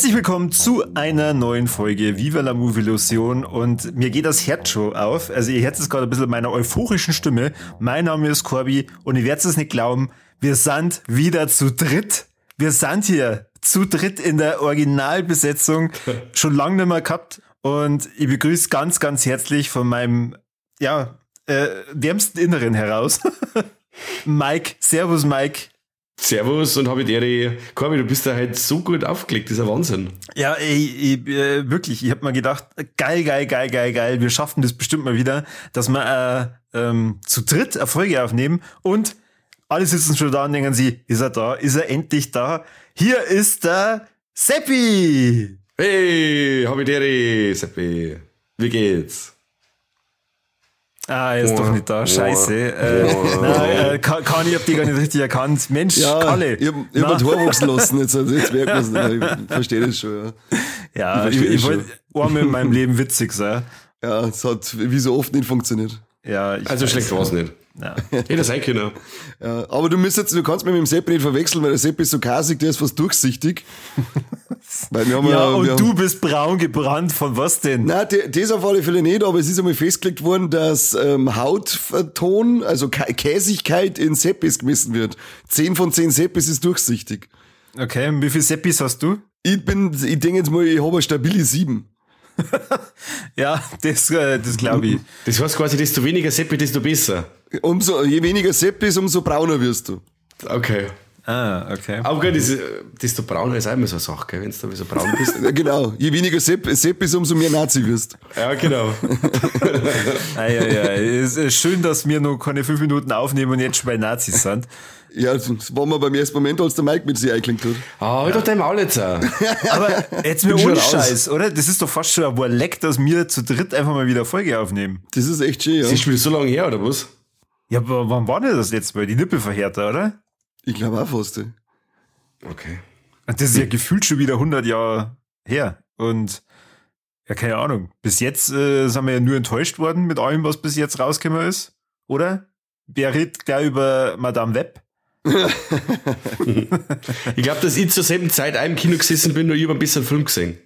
Herzlich willkommen zu einer neuen Folge Viva la Movie Illusion und mir geht das Herz schon auf. Also ihr Herz ist gerade ein bisschen meiner euphorischen Stimme. Mein Name ist Corby und ihr werdet es nicht glauben, wir sind wieder zu dritt. Wir sind hier zu dritt in der Originalbesetzung, schon lange nicht mehr gehabt und ich begrüße ganz, ganz herzlich von meinem, ja, äh, wärmsten Inneren heraus. Mike, Servus Mike. Servus und habe dir, Corby, du bist da halt so gut aufgelegt, das ist ein Wahnsinn. Ja, ey, ey, äh, wirklich, ich habe mir gedacht, geil, geil, geil, geil, geil, wir schaffen das bestimmt mal wieder, dass wir äh, ähm, zu dritt Erfolge aufnehmen und alle sitzen schon da und denken sie, ist er da, ist er endlich da? Hier ist der Seppi! Hey, Habideri, Seppi, wie geht's? Ah, er ist doch nicht da. Scheiße. Äh, nein, äh, kann, ich hab die gar nicht richtig erkannt. Mensch, ja, Kalle. Ich hab, ich hab ein Tor wachsen lassen. Jetzt, jetzt merkt man es. Ich verstehe das schon. Ja, ja ich, ich, ich wollte einmal in meinem Leben witzig sein. Ja, es hat wie so oft nicht funktioniert. Ja, also schlecht war es nicht. Ja. Hätte sein können. Ja, aber du müsstest, du kannst mich mit dem Sepp nicht verwechseln, weil der Sepp ist so kasig, der ist fast durchsichtig. weil wir haben ja, ja und wir du bist braun gebrannt, von was denn? Nein, das auf alle Fälle nicht, aber es ist einmal festgelegt worden, dass ähm, Hautton, also Käsigkeit in Seppis gemessen wird. Zehn von zehn Seppis ist durchsichtig. Okay, und wie viele Seppis hast du? Ich bin, ich denke jetzt mal, ich habe eine stabile sieben. ja, das, äh, das glaube ich. Das heißt quasi, desto weniger Seppi, desto besser. Umso, je weniger Seppi ist, umso brauner wirst du. Okay. Ah, okay. Aber gut, das, desto brauner ist auch immer so eine Sache, wenn du so braun bist. genau. Je weniger Sepp, Sepp ist, umso mehr Nazi wirst. Ja, genau. ah, ja, ja. Es ist schön, dass wir noch keine fünf Minuten aufnehmen und jetzt schon bei Nazis sind. Ja, das war mir beim ersten Moment, als der Mike mit sich eingeklinkt hat. Ah, oh, halt doch dein Maul jetzt auch. Aber jetzt mir ohne Scheiß, oder? Das ist doch fast schon ein Leck, dass wir zu dritt einfach mal wieder Folge aufnehmen. Das ist echt schön, ja. Das ist schon so lange her, oder was? Ja, aber wann war denn das letzte Mal? Die Nippelverhärter, oder? Ich glaube auch fast. Okay. Und das ist ja gefühlt schon wieder 100 Jahre her. Und ja, keine Ahnung. Bis jetzt äh, sind wir ja nur enttäuscht worden mit allem, was bis jetzt rausgekommen ist, oder? Wer redet gleich über Madame Web? ich glaube, dass ich zur selben Zeit im Kino gesessen bin und ich habe ein bisschen Film gesehen.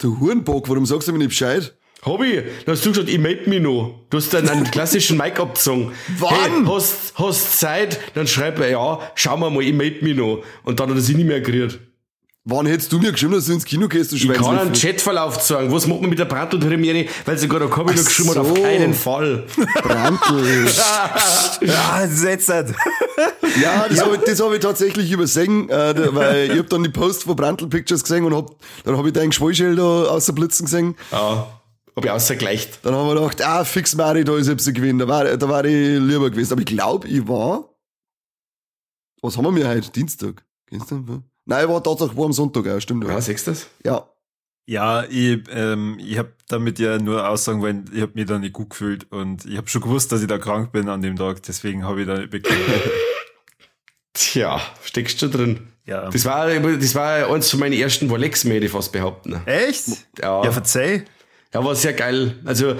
Du Hurenbock, warum sagst du mir nicht Bescheid? Hobby, da hast du gesagt, ich melde mich noch. Du hast dann einen klassischen Make-up gezogen. Wann? Hey, hast, hast Zeit? Dann schreib er, ja, schau mal mal, ich melde mich noch. Und dann hat er sich nicht mehr gerührt. Wann hättest du mir geschrieben, dass du ins Kino gehst, du Ich kann einen Chatverlauf sagen. Was macht man mit der Brandl-Premiere? Weil sie gerade Kombi noch geschrieben hat, auf keinen Fall. Brandl. ja, setzt Ja, das ja. habe ich, hab ich tatsächlich übersehen, äh, weil ich hab dann die Post von Brandl Pictures gesehen und hab, dann habe ich deinen Geschwollschild da außer Blitzen gesehen. Ja. Hab ich außergleicht. Dann haben wir gedacht, ah, fix Mari, da ist jetzt ein Gewinn. Da war, da war ich lieber gewesen. Aber ich glaube, ich war, was haben wir heute? Dienstag? Gestern? Nein, ich war tatsächlich war am Sonntag, ja, stimmt. Ja, siehst du das? Ja. Ja, ich, ähm, ich habe damit ja nur aussagen weil ich habe mich da nicht gut gefühlt und ich habe schon gewusst, dass ich da krank bin an dem Tag, deswegen habe ich da nicht bekommen. Tja, steckst du drin. Ja. Das war, das war eins von meinen ersten ich fast behaupten. Echt? Ja. Ja, verzeih. Ja, war sehr geil. Also,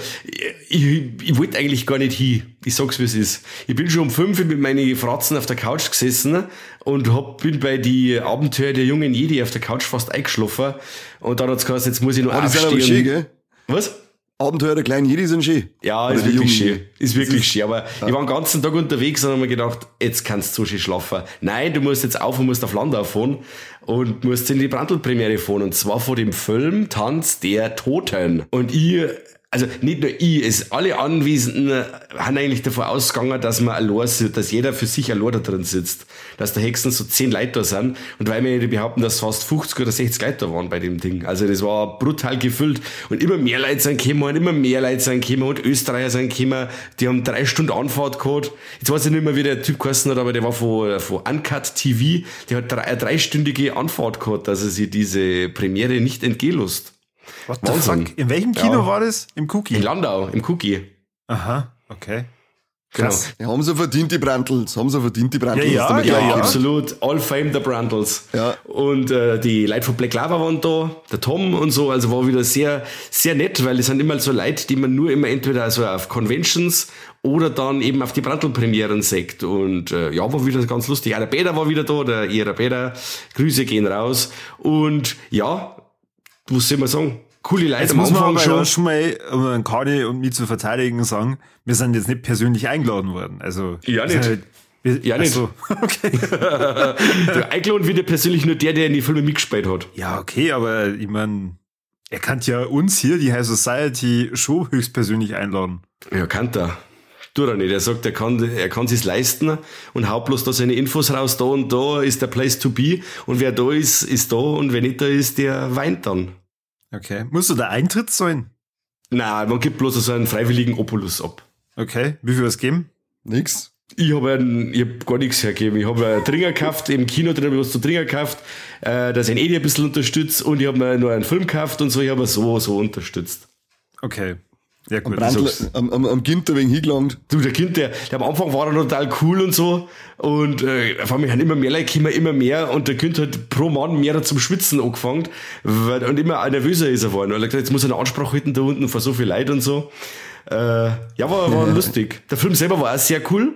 ich, ich wollte eigentlich gar nicht hin. Ich sag's, wie es ist. Ich bin schon um fünf mit meinen Fratzen auf der Couch gesessen und hab, bin bei die Abenteuer der jungen Jedi auf der Couch fast eingeschlafen. Und dann hat's gesagt, jetzt muss ich noch oh, aufstehen. Schön, gell? Was? Abenteuer der kleinen Jedi sind schön. Ja, ist wirklich schön. Ist wirklich schön. Aber ja. ich war den ganzen Tag unterwegs und habe mir gedacht, jetzt kannst du so schön schlafen. Nein, du musst jetzt auf und musst auf Landau fahren und musst in die Brandl-Premiere fahren. Und zwar vor dem Film Tanz der Toten. Und ich also nicht nur ich, es alle Anwesenden haben eigentlich davon ausgegangen, dass man allein sitzt, dass jeder für sich allein da drin sitzt. Dass der Hexen so zehn Leute da sind. Und weil wir behaupten, dass fast 50 oder 60 Leute da waren bei dem Ding. Also das war brutal gefüllt. Und immer mehr Leute sind gekommen und immer mehr Leute sind gekommen und Österreicher sind gekommen. Die haben drei Stunden Anfahrt gehabt. Jetzt weiß ich nicht mehr, wie der Typ geheißen hat, aber der war von, von Uncut TV. Der hat drei, eine dreistündige Anfahrt gehabt, dass er sich diese Premiere nicht entgehen lässt. What the fuck? In welchem Kino ja. war das? Im Cookie? In Landau, im Cookie. Aha, okay. Genau. Krass. Ja, haben sie verdient, die Brandls. Haben sie verdient, die Brandls. Ja, ja, ja, ja, absolut. All fame the Brandls. Ja. Und äh, die Leute von Black Lava waren da, der Tom und so. Also war wieder sehr, sehr nett, weil es sind immer so Leute, die man nur immer entweder also auf Conventions oder dann eben auf die Brandl-Premieren sieht. Und äh, ja, war wieder ganz lustig. Auch der Peter war wieder da, der ihrer Peter. Grüße gehen raus. Und ja, was soll man sagen? Coole Leute Jetzt am muss man Anfang aber schon. schon, mal, um den Kani und mich zu verteidigen, sagen, wir sind jetzt nicht persönlich eingeladen worden. Also, Ja, nicht. Halt, wir, Ja, nicht. So, okay. Der eingeladen wird ja persönlich nur der, der in die Filme mitgespielt hat. Ja, okay, aber ich meine, er kann ja uns hier, die High Society, schon höchstpersönlich einladen. Ja, kann er. Tut er nicht. Er sagt, er kann, er kann sich's leisten und haut bloß da seine Infos raus. Da und da ist der Place to be. Und wer da ist, ist da. Und wer nicht da ist, der weint dann. Okay. Musst du da Eintritt sein? Nein, man gibt bloß so einen freiwilligen Opulus ab. Okay. Wie viel was geben? Nix. Ich habe hab gar nichts hergegeben. Ich habe einen Tringer gekauft, im Kino drin habe ich was zu Tringer gekauft, äh, dass ich ihn Edi ein bisschen unterstützt und ich habe mir nur einen Film gekauft und so, ich habe so, so unterstützt. Okay. Ja, Am, gut. Brandl, sag's. am, am, am Ginter wegen hingelangt. Du, der Kind, der, am Anfang war er total cool und so. Und äh, auf einmal haben immer mehr Leute gekommen, immer mehr. Und der Kind hat pro Mann mehr zum Schwitzen angefangen. Weil, und immer nervöser ist er geworden. Weil er gesagt hat, jetzt muss er eine Ansprache halten da unten vor so viel Leid und so. Äh, ja, war, war lustig. Der Film selber war auch sehr cool.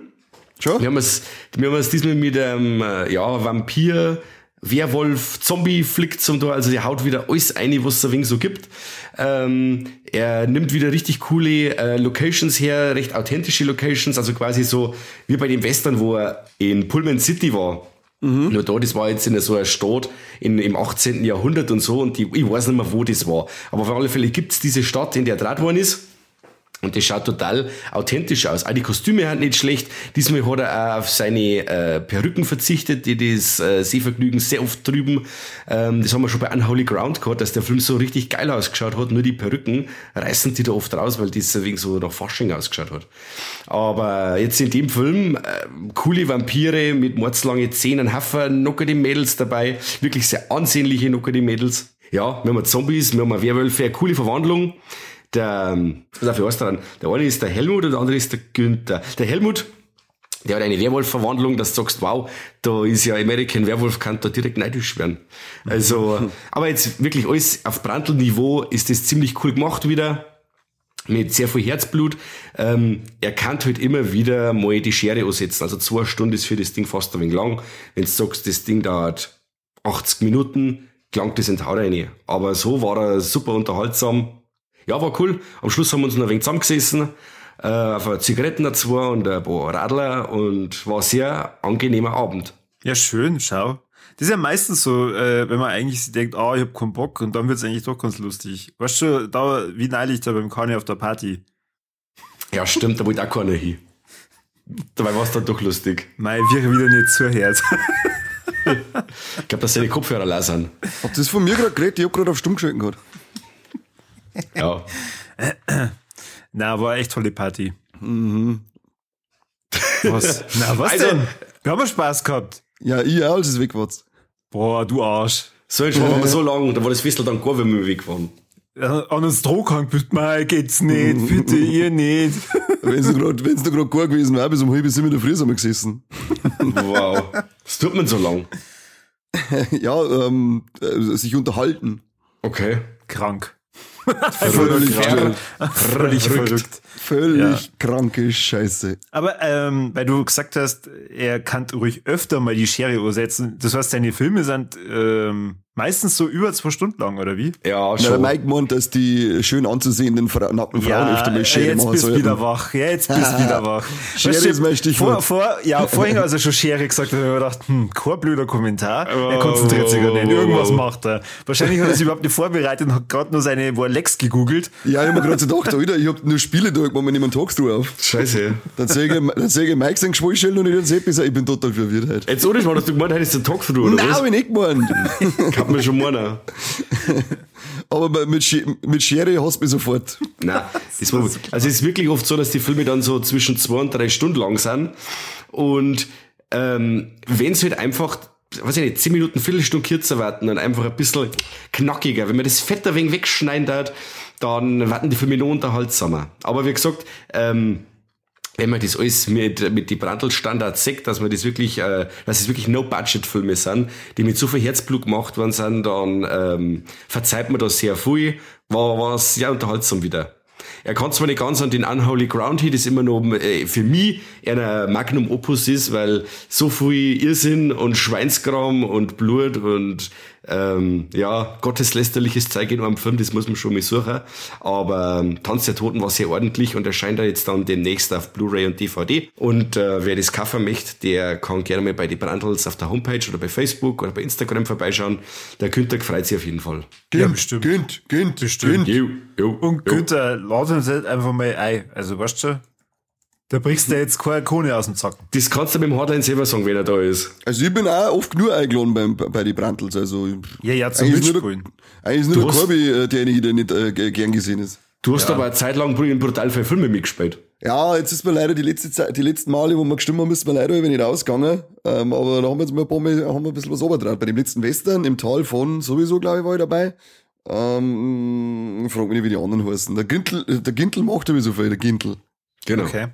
Schon? Wir haben es, wir haben es diesmal mit einem ähm, ja, Vampir, Werwolf, Zombie-Flick zum Tor. Also der haut wieder alles ein, was es so gibt. Ähm, er nimmt wieder richtig coole äh, Locations her, recht authentische Locations, also quasi so wie bei dem Western, wo er in Pullman City war. Nur da, das war jetzt in so einer Stadt in, im 18. Jahrhundert und so und die, ich weiß nicht mehr, wo das war. Aber auf alle Fälle gibt's diese Stadt, in der er draht worden ist. Und das schaut total authentisch aus. Auch die Kostüme sind nicht schlecht. Diesmal hat er auch auf seine äh, Perücken verzichtet, die das äh, Sehvergnügen sehr oft trüben. Ähm, das haben wir schon bei Unholy Ground gehabt, dass der Film so richtig geil ausgeschaut hat. Nur die Perücken reißen die da oft raus, weil das wegen so nach Fasching ausgeschaut hat. Aber jetzt in dem Film, äh, coole Vampire mit mordslange Zähnen, Haffer, die Mädels dabei. Wirklich sehr ansehnliche die Mädels. Ja, wir haben Zombies, wir haben Werwölfe, coole Verwandlung der, ähm, dafür heißt er dann, der eine ist der Helmut und der andere ist der Günther. Der Helmut, der hat eine Werwolf-Verwandlung, dass du sagst, wow, da ist ja American Werwolf, kann da direkt neidisch werden. Also, aber jetzt wirklich alles auf Brandl-Niveau ist das ziemlich cool gemacht wieder. Mit sehr viel Herzblut. Ähm, er kann halt immer wieder mal die Schere ansetzen. Also zwei Stunden ist für das Ding fast ein wenig lang. Wenn du sagst, das Ding dauert 80 Minuten, klangt das in Haut rein. Aber so war er super unterhaltsam. Ja, war cool. Am Schluss haben wir uns noch ein wenig zusammengesessen, äh, auf Zigaretten dazu und ein paar Radler und war ein sehr angenehmer Abend. Ja, schön, schau. Das ist ja meistens so, äh, wenn man eigentlich sich denkt, ah, ich hab keinen Bock und dann wird's eigentlich doch ganz lustig. Weißt du, da, wie neulich da beim Kani auf der Party. Ja, stimmt, da wollte auch keiner hin. Dabei war es dann doch lustig. Mei, wir wieder nicht zuhört. Ich glaube, dass seine Kopfhörer leer sind. Habt ihr das von mir gerade geredet? Ich hab gerade auf Stumm geschalten gehabt. Ja. Na, war echt tolle Party. Was? Na, was Also- denn? Wir haben Spaß gehabt. Ja, ich auch, als es weg war. Boah, du Arsch. So ein Schwab aber so lang, da war das Festel dann gar, wenn wir weg waren. Äh, An uns Drohkrank bist, mei, geht's nicht, bitte, ihr nicht. Wenn's noch grad, wenn's noch grad gar gewesen wäre, bis um halb sieben in der Früh sind wir gesessen. Wow. Das tut man so lang. ja, ähm, äh, sich unterhalten. Okay. Krank. Völlig, Ver- Völlig verrückt. völlig kranke Scheiße. Aber ähm, weil du gesagt hast, er kann ruhig öfter mal die Schere ursetzen. Das heißt, deine Filme sind ähm, meistens so über zwei Stunden lang, oder wie? Ja, Na, der schon. Mike meint, dass die schön anzusehenden Fra nackten Frauen öfter mal Schere jetzt machen bist du sollten. wieder wach. Ja, jetzt bist du wieder wach. Schere Weißt du, ist mein Stichwort. Vor, vor, ja, vorhin, als er schon Schere gesagt hat, habe ich mir gedacht, hm, kein blöder Kommentar. Er konzentriert sich gar nicht. Irgendwas macht er. Wahrscheinlich hat er sich überhaupt nicht vorbereitet und hat gerade nur seine Lex gegoogelt. Ja, ich hab mir gerade so gedacht, Alter, ich hab nur Spiele da gemacht, wenn ich talkst du auf. Scheiße. Dann sage ich, dann sag ich Mike sein Geschwallstellen und ich dann Seppi ich bin total verwirrt heute. Jetzt ohne Schmarrn, hast du gemeint, hättest Tag früh, oder Nein, was? hab ich nicht gemeint. Kann man schon meinen. Aber mit, Sch mit Schere hast du mich sofort. Nein, das war, also es ist wirklich oft so, dass die Filme dann so zwischen zwei und drei Stunden lang sind. Und ähm, wenn es halt einfach, weiß ich nicht, zehn Minuten, Viertelstunde kürzer warten und einfach ein bisschen knackiger, wenn man das Fett ein wenig wegschneiden hat, dann werden die Filme noch unterhaltsamer. Aber wie gesagt, ähm, wenn man das alles mit, mit die Brandl-Standards sagt, dass man das wirklich, äh, dass es wirklich No-Budget-Filme sind, die mit so viel Herzblut gemacht worden sind, dann ähm, verzeiht man das sehr viel. War, war sehr unterhaltsam wieder. Er kann zwar nicht ganz an den Unholy Ground hin, das immer noch äh, für mich eher ein Magnum Opus ist, weil so viel Irrsinn und Schweinskram und Blut und ähm, ja, gotteslästerliches Zeug in einem Film, das muss man schon mal suchen. Aber ähm, Tanz der Toten war sehr ordentlich und erscheint da jetzt dann demnächst auf Blu-ray und DVD. Und äh, wer das kaufen möchte, der kann gerne mal bei die Brandels auf der Homepage oder bei Facebook oder bei Instagram vorbeischauen. Der Günther freut sich auf jeden Fall. Ja, bestimmt. Günt, Günt, Bestimmt. Jo, jo, Und. Günther, lad uns halt einfach mal ein. Also, weißt du, da brichst du jetzt keine Kone aus dem Zacken. Das kannst du mit dem Hardline selber sagen, wenn er da ist. Also ich bin auch oft genug eingeladen beim, bei die Brandels. Also Ja, ja, zum eigentlich ist nur Mitspielen. der, eigentlich ist nur der Corby äh, derjenige, der nicht äh, gern gesehen ist. Du hast aber eine Zeit lang in brutal viele Filme mitgespielt. Ja, jetzt ist mir leider die letzte Zeit, die letzten Male, wo wir gestimmt haben, ist mir leider eben nicht ausgegangen. Ähm, aber da haben wir jetzt mal ein paar Mal, haben wir ein bisschen was obertraut. Bei dem letzten Western im Tal von sowieso, glaube ich, war ich dabei. Ähm, ich frag mich nicht, wie die anderen heißen. Der Gintel, der Gintel macht sowieso viel, der Gintel. Genau. Okay.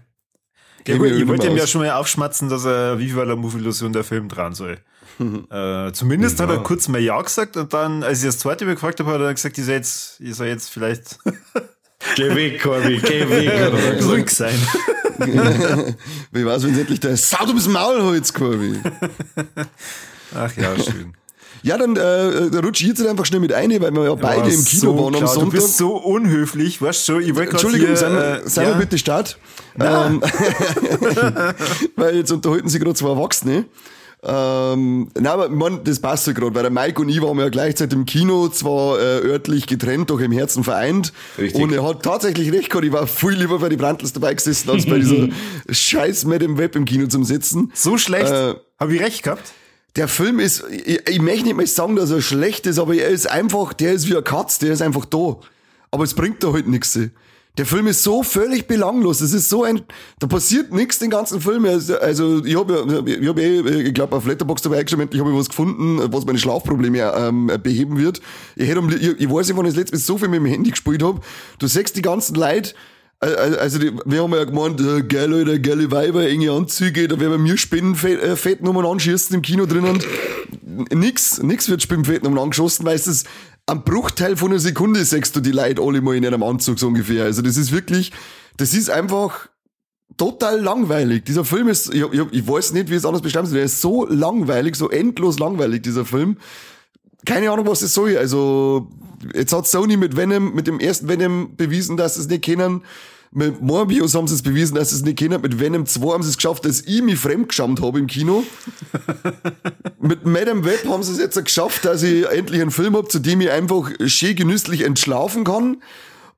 Ja, gut, wollte mehr ihm ja schon mal aufschmatzen, dass er Viva la Movie-Illusion der Film dran soll. äh, zumindest hat er kurz mal Ja gesagt und dann, als ich das zweite Mal gefragt habe, hat er gesagt, ich soll jetzt, jetzt vielleicht Geh weg, Corby, geh weg. ruhig sein. Wie weiß, wenn endlich der Sau, du bist Maulholz, Corby. Ach ja, schön. Ja, dann äh, da rutsche ich jetzt einfach schnell mit ein, weil wir ja beide Ja, im Kino so waren am klar, Du Sonntag. bist so unhöflich, weißt du schon, ich Entschuldigung, hier, seien wir, äh, seien ja, wir bitte Start. Ähm, weil jetzt unterhalten sich gerade zwei Erwachsene. Ähm, nein, aber man, das passt ja gerade, weil der Mike und ich waren ja gleichzeitig im Kino, zwar äh, örtlich getrennt, doch im Herzen vereint. Richtig. Und er hat tatsächlich recht gehabt, ich war viel lieber bei die Brandtels dabei gesessen, als bei dieser scheiß Madame Web im Kino zum Sitzen. So schlecht. Äh, Habe ich recht gehabt? Der Film ist, ich, ich möchte nicht mal sagen, dass er schlecht ist, aber er ist einfach, der ist wie ein Katz, der ist einfach da. Aber es bringt da halt nichts. Der Film ist so völlig belanglos. Es ist so ein, da passiert nichts den ganzen Film. Also also ich habe ich hab eh, ich glaube auf Letterboxd dabei eingeschrieben, ich habe was gefunden, was meine Schlafprobleme ähm, beheben wird. Ich hätte, ich, ich weiß nicht, wann ich das letzte Mal so viel mit dem Handy gespielt habe. Du siehst die ganzen Leute, also die, wir haben ja gemeint, äh, geil, Leute, geile Weiber, enge Anzüge, da werden wir Spinnenfett äh, anschießen im Kino drinnen. Nix, nix wird Spinnenfettnummern angeschossen, weil es ist am Bruchteil von einer Sekunde sechst du die Leute alle mal in einem Anzug so ungefähr. Also das ist wirklich, das ist einfach total langweilig. Dieser Film ist, ich, ich, ich weiß nicht, wie es anders beschreiben soll, der ist so langweilig, so endlos langweilig, dieser Film. Keine Ahnung, was das soll. Also, jetzt hat Sony mit Venom, mit dem ersten Venom bewiesen, dass sie es nicht kennen. Mit Morbius haben sie es bewiesen, dass sie es nicht kennen. Mit Venom 2 haben sie es geschafft, dass ich mich fremdgeschammt habe im Kino. mit Madame Web haben sie es jetzt geschafft, dass ich endlich einen Film habe, zu dem ich einfach schön genüsslich entschlafen kann.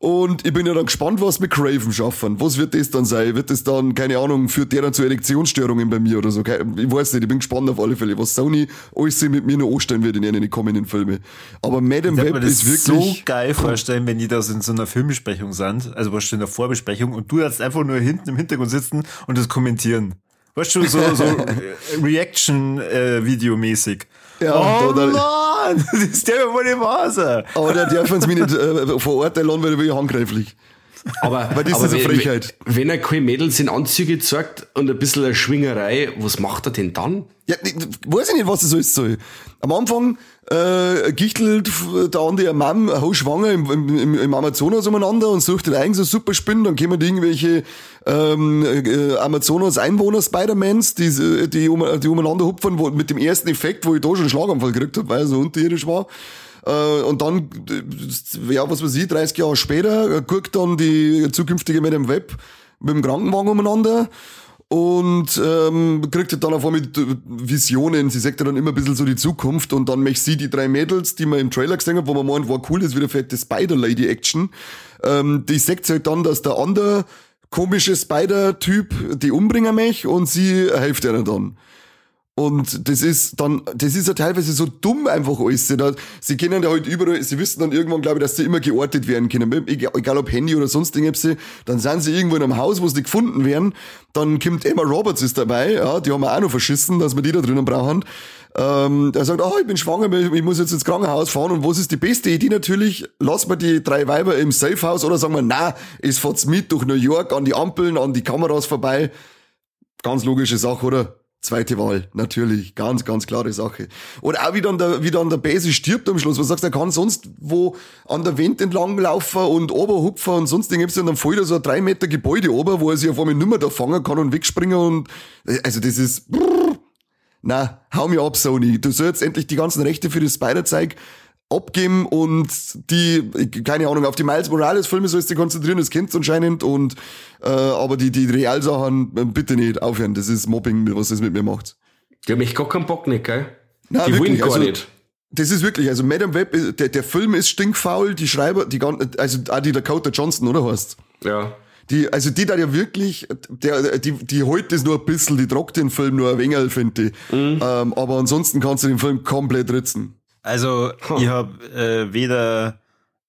Und ich bin ja dann gespannt, was mit Craven schaffen. Was wird das dann sein? Wird das dann, keine Ahnung, führt der dann zu Erektionsstörungen bei mir oder so? Ich weiß nicht, ich bin gespannt auf alle Fälle, was Sony alles mit mir noch anstellen wird in den kommenden Filmen. Aber Madame Web ist wirklich... so geil vorstellen, wenn die das in so einer Filmbesprechung sind, also was in der Vorbesprechung und du jetzt einfach nur hinten im Hintergrund sitzen und das kommentieren. Weißt du, so, so äh, Reaction-Video-mäßig. Ja, oh da- Mann, das ist der wohl nicht wahr. Aber da dürfen sie mich nicht äh, verurteilen, weil ich bin ja handgreiflich. Aber, Weil das aber ist eine wenn- Frechheit. Wenn er keine Mädels in Anzüge zeigt und ein bisschen eine Schwingerei, was macht er denn dann? Ja, ich weiß ich nicht, was das alles soll. Am Anfang äh, gichtelt der andere Mann hochschwanger im, im, im Amazonas umeinander und sucht den eigenen so super Spinnen, dann kommen die irgendwelche ähm, äh, Amazonas-Einwohner Spider-Mans, die, die, um, die umeinander hupfen, wo, mit dem ersten Effekt, wo ich da schon einen Schlaganfall gekriegt habe, weil er so unterirdisch war. Äh, und dann, äh, ja, was weiß ich, 30 Jahre später, äh, guckt dann die zukünftige mit dem Web mit dem Krankenwagen umeinander und ähm, kriegt ja dann auf einmal Visionen. Sie sagt ja dann immer ein bisschen so die Zukunft und dann möchte sie die drei Mädels, die man im Trailer gesehen hat, wo man meint, war cool, das ist wieder fette Spider-Lady-Action. Ähm, die sagt halt dann, dass der andere komische Spider-Typ die umbringen möchte und sie hilft ihnen dann. Und das ist dann, das ist ja teilweise so dumm einfach alles. Sie, da, sie kennen ja halt überall, sie wissen dann irgendwann, glaube ich, dass sie immer geortet werden können. Egal, egal ob Handy oder sonst irgendwas. Dann sind sie irgendwo in einem Haus, wo sie nicht gefunden werden. Dann kommt Emma Roberts ist dabei, ja, die haben wir auch noch verschissen, dass wir die da drinnen brauchen. Ähm, der sagt, ah, ich bin schwanger, ich muss jetzt ins Krankenhaus fahren. Und was ist die beste Idee natürlich? Lassen wir die drei Weiber im Safehouse oder sagen wir, na, es fahrt's mit durch New York an die Ampeln, an die Kameras vorbei. Ganz logische Sache, oder? Zweite Wahl, natürlich. Ganz, ganz klare Sache. Und auch wie dann der, wie dann der Base stirbt am Schluss. Was sagst du, er kann sonst wo an der Wand entlang laufen und oberhupfen und sonst irgendwas und dann fällt da so ein drei Meter Gebäude ober, wo er sich auf einmal nimmer da fangen kann und wegspringen und, also das ist, brrr. na, hau mir ab, Sony. Du sollst endlich die ganzen Rechte für das Spider-Zeug abgeben und die, keine Ahnung, auf die Miles Morales-Filme sollst du konzentrieren, das kennst du anscheinend und äh, aber die, die Realsachen äh, bitte nicht aufhören. Das ist Mobbing, was das mit mir macht. Die haben echt gar keinen Bock nicht, gell? Nein, die wirklich, wollen gar also, nicht. Das ist wirklich, also Madame Web, ist- der, der Film ist stinkfaul, die Schreiber, die ganzen, also auch die Dakota Johnson, oder heißt? Ja. Die, also die da ja wirklich, der, die, die holt das nur ein bisschen, die trockt den Film nur ein wenig, finde ich. Ähm, aber ansonsten kannst du den Film komplett ritzen. Also, ich habe äh, weder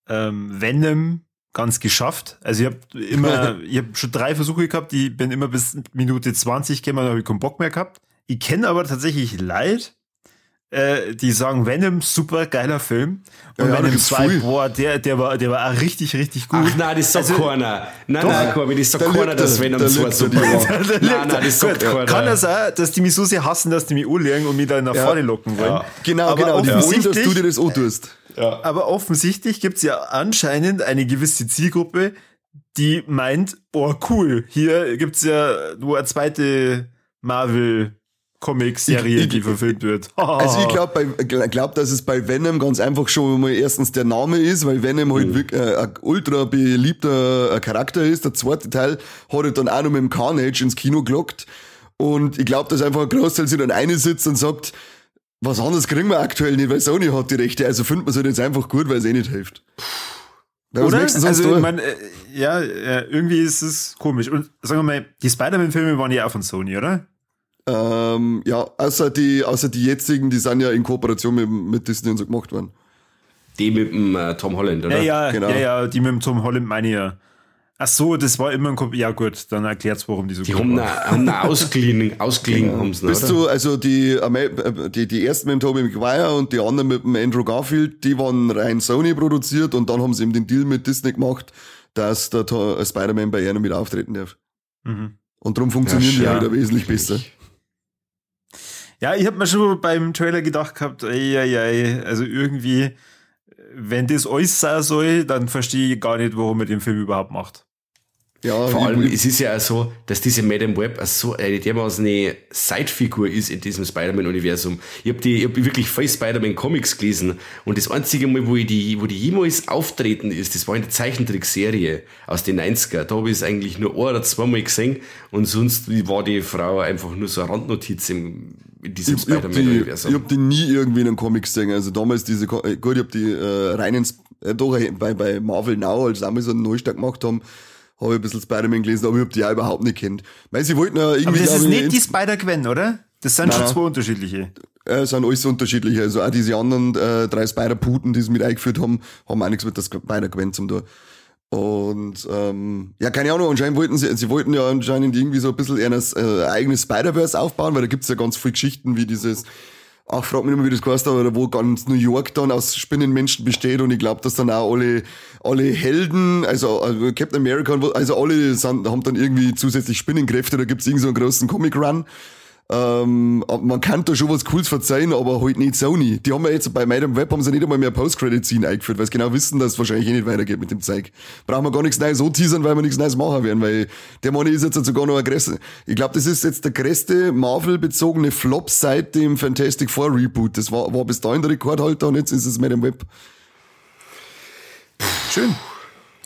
ähm, Venom ganz geschafft. Also ich habe immer, ich habe schon drei Versuche gehabt, ich bin immer bis Minute 20 gekommen, dann habe ich keinen Bock mehr gehabt. Ich kenne aber tatsächlich Leute, äh, die sagen, Venom, super geiler Film. Und Ja, ja, da Venom gibt's 2, viel. boah, der, der war, der war auch richtig, richtig gut. Ach nein, das sagt Also- keiner. Nein, nein, Corby, das sagt da keiner, lügt dass Venom da 2 lügt er super war. Nein, nein, das sagt Gut, keiner. Kann das sein, dass die mich so sehr hassen, dass die mich anlegen und mich da nach Ja. vorne locken wollen? Genau, Aber genau. Die wollen, dass offensichtlich- du dir das auch tust. Aber offensichtlich gibt's ja anscheinend eine gewisse Zielgruppe, die meint, oh cool, hier gibt's ja nur eine zweite Marvel-Comic-Serie, Ich- die verfilmt wird. Also ich glaube, glaub, dass es bei Venom ganz einfach schon mal erstens der Name ist, weil Venom halt wirklich äh, ein ultra beliebter äh, Charakter ist. Der zweite Teil hat er dann auch noch mit dem Carnage ins Kino gelockt. Und ich glaube, dass einfach ein Großteil sich dann eine sitzt und sagt, was anderes kriegen wir aktuell nicht, weil Sony hat die Rechte. Also findet man es halt jetzt einfach gut, weil es eh nicht hilft. Weil Oder? Also, ich mein, äh, ja, äh, irgendwie ist es komisch. Und sagen wir mal, die Spider-Man-Filme waren ja auch von Sony, oder? Ähm, ja, außer die, außer die jetzigen, die sind ja in Kooperation mit, mit Disney und so gemacht worden. Die mit dem äh, Tom Holland, oder? Ja, ja, Genau. ja, ja, die mit dem Tom Holland meine ich ja. Ach so, das war immer ein Kom Ja gut, dann erklärt's, warum die so Die gut haben eine, haben eine ausgeliehen, ausgeliehen haben sie, Bist oder? du, also die, äh, die, die ersten mit dem Tobey Maguire und die anderen mit dem Andrew Garfield, die waren rein Sony produziert und dann haben sie eben den Deal mit Disney gemacht, dass der äh, Spider-Man bei ihnen mit auftreten darf. Mhm. Und darum funktionieren die Ja, halt wieder wesentlich besser. Ja, ich habe mir schon beim Trailer gedacht gehabt, ey, ey, ey, also irgendwie, wenn das alles sein soll, dann verstehe ich gar nicht, warum er den Film überhaupt macht. Ja, Vor allem, es ist ja auch so, dass diese Madame Web so eine dermaßen eine Side-Figur ist in diesem Spider-Man-Universum. Ich habe hab wirklich voll Spider-Man-Comics gelesen und das einzige Mal, wo, ich die, wo die jemals auftreten ist, das war in der Zeichentrickserie aus den 90er. Da habe ich es eigentlich nur ein oder zweimal gesehen und sonst war die Frau einfach nur so eine Randnotiz im, in diesem ich, ich hab die, Spider-Man-Universum. hab die nie irgendwie in einem Comic gesehen. Also damals diese, äh, gut, ich hab die äh, reinen, äh, doch äh, bei, bei Marvel Now, als sie einmal so einen Neustart gemacht haben, habe ich ein bisschen Spider-Man gelesen, aber ich hab die auch überhaupt nicht kennt. Weil sie wollten ja irgendwie. Aber das ist ich, nicht die Spider-Gwen, oder? Das sind Nein, schon zwei unterschiedliche. äh, sind alles unterschiedlich. Also auch diese anderen äh, drei Spider-Puten, die sie mit eingeführt haben, haben auch nichts mit der Spider-Gwen zum tun. Und ähm, ja, keine Ahnung, anscheinend wollten sie, sie wollten ja anscheinend irgendwie so ein bisschen eher ein äh, eigenes Spider-Verse aufbauen, weil da gibt's ja ganz viele Geschichten wie dieses, ach, frag mich nicht mehr, wie das heißt, aber wo ganz New York dann aus Spinnenmenschen besteht und ich glaube, dass dann auch alle, alle Helden, also, also Captain America, also alle sind, haben dann irgendwie zusätzlich Spinnenkräfte, da gibt's irgend so einen großen Comic-Run. Ähm, man kann da schon was Cooles verzeihen, aber halt nicht Sony. Die haben ja jetzt bei Madame Web haben sie nicht einmal mehr Post-Credit-Scene eingeführt, weil sie genau wissen, dass es wahrscheinlich eh nicht weitergeht mit dem Zeug. Brauchen wir gar nichts Neues so teasern, weil wir nichts Neues machen werden, weil der Mann ist jetzt sogar noch größer. Ich glaube, das ist jetzt der größte Marvel-bezogene Flop seit dem Fantastic Four Reboot. Das war, war bis dahin der Rekordhalter und jetzt ist es Madame Web. Schön.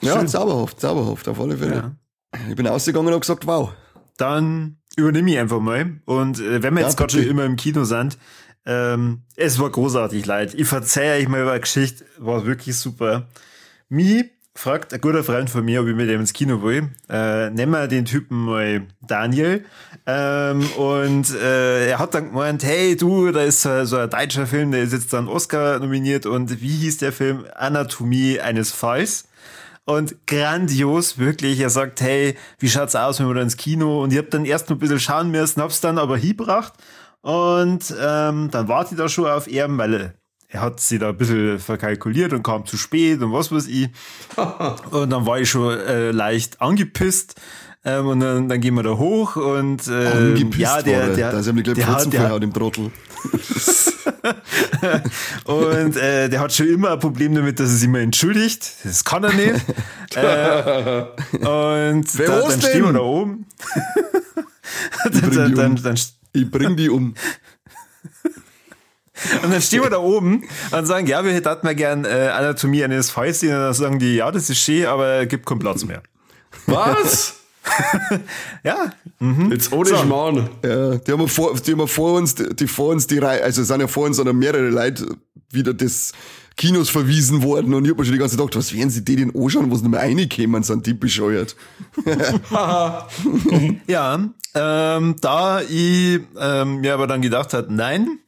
Ja, zauberhaft, zauberhaft, auf alle Fälle. Ja. Ich bin ausgegangen und hab gesagt, wow. Dann übernehme ich einfach mal. Und äh, wenn wir Ja, jetzt gerade schon immer im Kino sind, ähm, es war großartig, leid. Ich verzeihe euch mal über eine Geschichte, war wirklich super. Mi fragt ein guter Freund von mir, ob ich mit dem ins Kino will. Äh, nennen wir den Typen mal Daniel. Ähm, und äh, er hat dann gemeint, hey du, da ist so, so ein deutscher Film, der ist jetzt dann Oscar nominiert. Und wie hieß der Film? Anatomie eines Falls. Und grandios, wirklich. Er sagt, hey, wie schaut's aus, wenn wir da ins Kino? Und ich hab dann erst noch ein bisschen schauen müssen, hab's dann aber hingebracht. Und ähm, dann warte ich da schon auf ihn, weil er, hat sie da ein bisschen verkalkuliert und kam zu spät und was weiß ich. und dann war ich schon äh, leicht angepisst. Ähm, und dann, dann gehen wir da hoch und äh, Angepisst ja, der, war er. der, da ist ihm gleich der, Pfotzen hat, der, verhauen im Trottel. und äh, der hat schon immer ein Problem damit, dass er sich mal entschuldigt. Das kann er nicht. äh, und Wer da, dann stehen wir da oben. bring dann, die dann, um. dann, Ich bring die um. Und dann stehen wir da oben und sagen, ja, wir hätten mal gern äh, Anatomie eines Falls. Und dann sagen die, ja, das ist schön, aber gibt keinen Platz mehr. Was? Ja, Jetzt ohne So. Schmarrn. Ja, die haben ja vor, die haben vor uns, die vor uns die Reihe, also es sind ja vor uns sondern mehrere Leute wieder des Kinos verwiesen worden und ich hab mir schon die ganze Zeit gedacht, was werden sie die denn anschauen, wo sie nicht mehr reinkommen, sind die bescheuert. Ja, ähm, da ich ähm, mir aber dann gedacht hat, nein.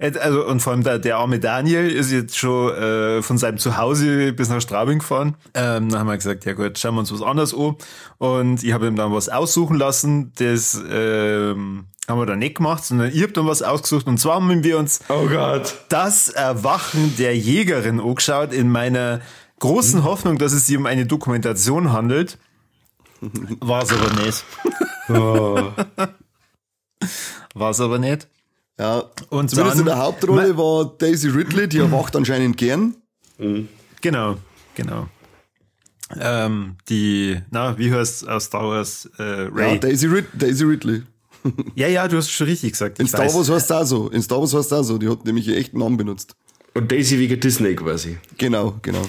Also, und vor allem der, der arme Daniel ist jetzt schon äh, von seinem Zuhause bis nach Straubing gefahren. Ähm, dann haben wir gesagt, ja gut, schauen wir uns was anderes an. Und ich habe ihm dann was aussuchen lassen. Das ähm, haben wir dann nicht gemacht, sondern ich habe dann was ausgesucht. Und zwar haben wir uns Oh Gott. das Erwachen der Jägerin angeschaut, in meiner großen Hoffnung, dass es sich um eine Dokumentation handelt. War es aber nicht. War es aber nicht. Ja, Und zumindest dann- in der Hauptrolle war Daisy Ridley, die erwacht anscheinend gern. Genau, genau. Ähm, die, na, wie heißt aus Star Wars? Äh, Ja, Ray. Daisy, Rid Daisy Ridley. Ja, ja, du hast schon richtig gesagt. In Star weiß. Wars heißt auch so. In Star Wars heißt auch so. Die hat nämlich ihren echten Namen benutzt. Und Daisy wegen Disney quasi. Genau, genau.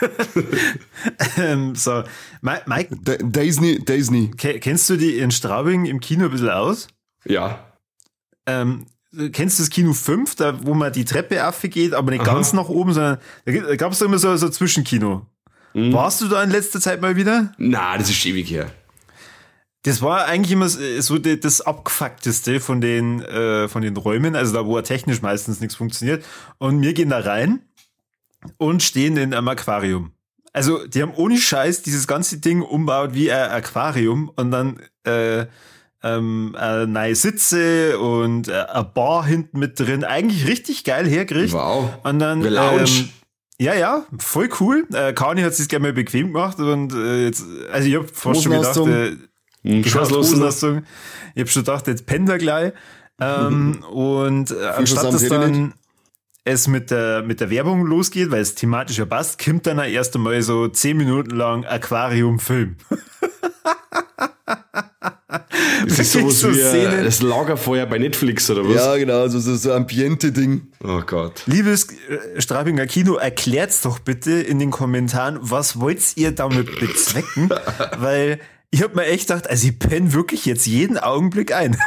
Ähm, so, Mi- Mike, Da Daisy, Daisy. ke- kennst du die in Straubing im Kino ein bisschen aus? Ja. Ähm, kennst du das Kino 5, da wo man die Treppe aufgeht, aber nicht Aha. ganz nach oben, sondern da gab es immer so, so ein Zwischenkino. Mhm. Warst du da in letzter Zeit mal wieder? Na, das ist ewig her. Das war eigentlich immer so das abgefuckteste von den, äh, von den Räumen, also da, wo technisch meistens nichts funktioniert. Und wir gehen da rein und stehen in einem Aquarium. Also, die haben ohne Scheiß dieses ganze Ding umbaut wie ein Aquarium und dann äh, ähm, äh, neue Sitze und äh, eine Bar hinten mit drin. Eigentlich richtig geil hergerichtet. Wow. Und dann. Ähm, ja, ja, voll cool. Äh, Kani hat sich gerne mal bequem gemacht und äh, jetzt, also ich hab fast schon gedacht, äh, Hm, Genau, Schlosslosen. Hosenaustung. Ich habe schon gedacht, jetzt pennt er gleich. Ähm, und äh, anstatt dass dann nicht. es mit der, mit der Werbung losgeht, weil es thematisch ja passt, kommt dann erst einmal so zehn Minuten lang Aquarium-Film. Das ist Da sowas wie äh, Szenen. das Lagerfeuer bei Netflix oder was? Ja, genau, so, so, so ein Ambiente-Ding. Oh Gott. Liebes äh, Straubinger Kino, erklärt's doch bitte in den Kommentaren, was wollt ihr damit bezwecken? weil ich hab mir echt gedacht, also ich penne wirklich jetzt jeden Augenblick ein.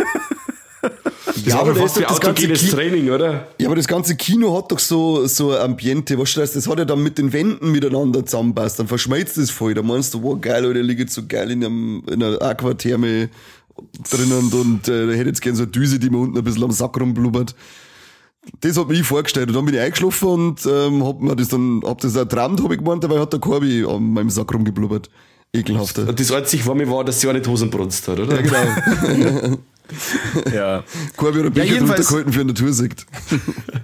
Das Ja, aber aber da fast wie das autogenes Ki- Training, oder? Ja, aber das ganze Kino hat doch so, so ein Ambiente, weißt du, das das hat ja dann mit den Wänden miteinander zusammenpasst, dann verschmilzt das voll, da meinst du, wow, geil, oder liegt so geil in, einem, in einer Aquatherme drinnen und, äh, da hätte jetzt gern so eine Düse, die mir unten ein bisschen am Sack rumblubbert. Das hat mir ich vorgestellt und dann bin ich eingeschlafen und ähm, hab mir das dann, hab das auch geträumt, hab ich gemeint, dabei hat der Korbi an meinem Sack rumgeblubbert. Ekelhafter. Und das einzig Warme war, dass sie auch nicht Hosen brunst hat, oder? Ja, genau. ja. Korbi hat ein Becher jedenfalls- gehalten für eine Natursicht.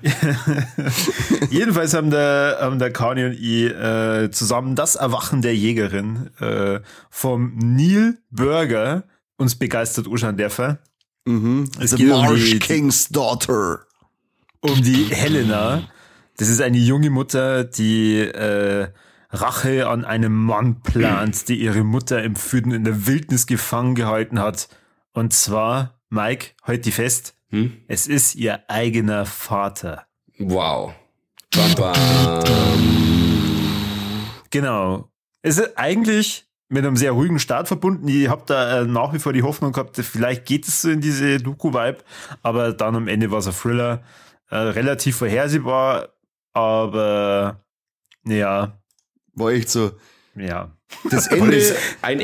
Jedenfalls haben der, haben der Kani und ich äh, zusammen das Erwachen der Jägerin äh, vom Neil Burger uns begeistert anschauen dürfen. Es The geht um Marsh die, King's Daughter. um die Helena. Das ist eine junge Mutter, die äh, Rache an einem Mann plant, die ihre Mutter im Füden in der Wildnis gefangen gehalten hat. Und zwar, Mike, halt die fest, es ist ihr eigener Vater. Wow. Bam, bam. Genau. Es ist eigentlich mit einem sehr ruhigen Start verbunden. Ich habe da äh, nach wie vor die Hoffnung gehabt, vielleicht geht es so in diese Doku-Vibe, aber dann am Ende war es ein Thriller. Äh, relativ vorhersehbar, aber ja, War echt so. Ja. Das Ende,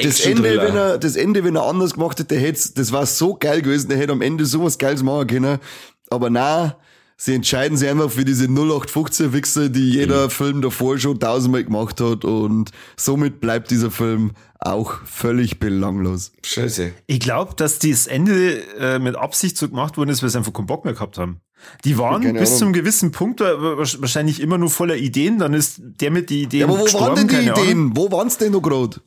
das Ende, wenn er, das Ende, wenn er anders gemacht hätte, hätte das war so geil gewesen, der hätte am Ende sowas Geiles machen können. Aber na, sie entscheiden sich einfach für diese 0815 Wichse, die jeder Mhm. Film davor schon tausendmal gemacht hat und somit bleibt dieser Film auch völlig belanglos. Scheiße. Ich glaube, dass das Ende äh, mit Absicht so gemacht worden ist, weil sie einfach keinen Bock mehr gehabt haben. Die waren bis zum gewissen Punkt äh, wahrscheinlich immer nur voller Ideen, dann ist der mit die Ideen Ja, aber wo gestorben, waren denn die keine Ahnung. Ideen? Wo waren's denn noch grad?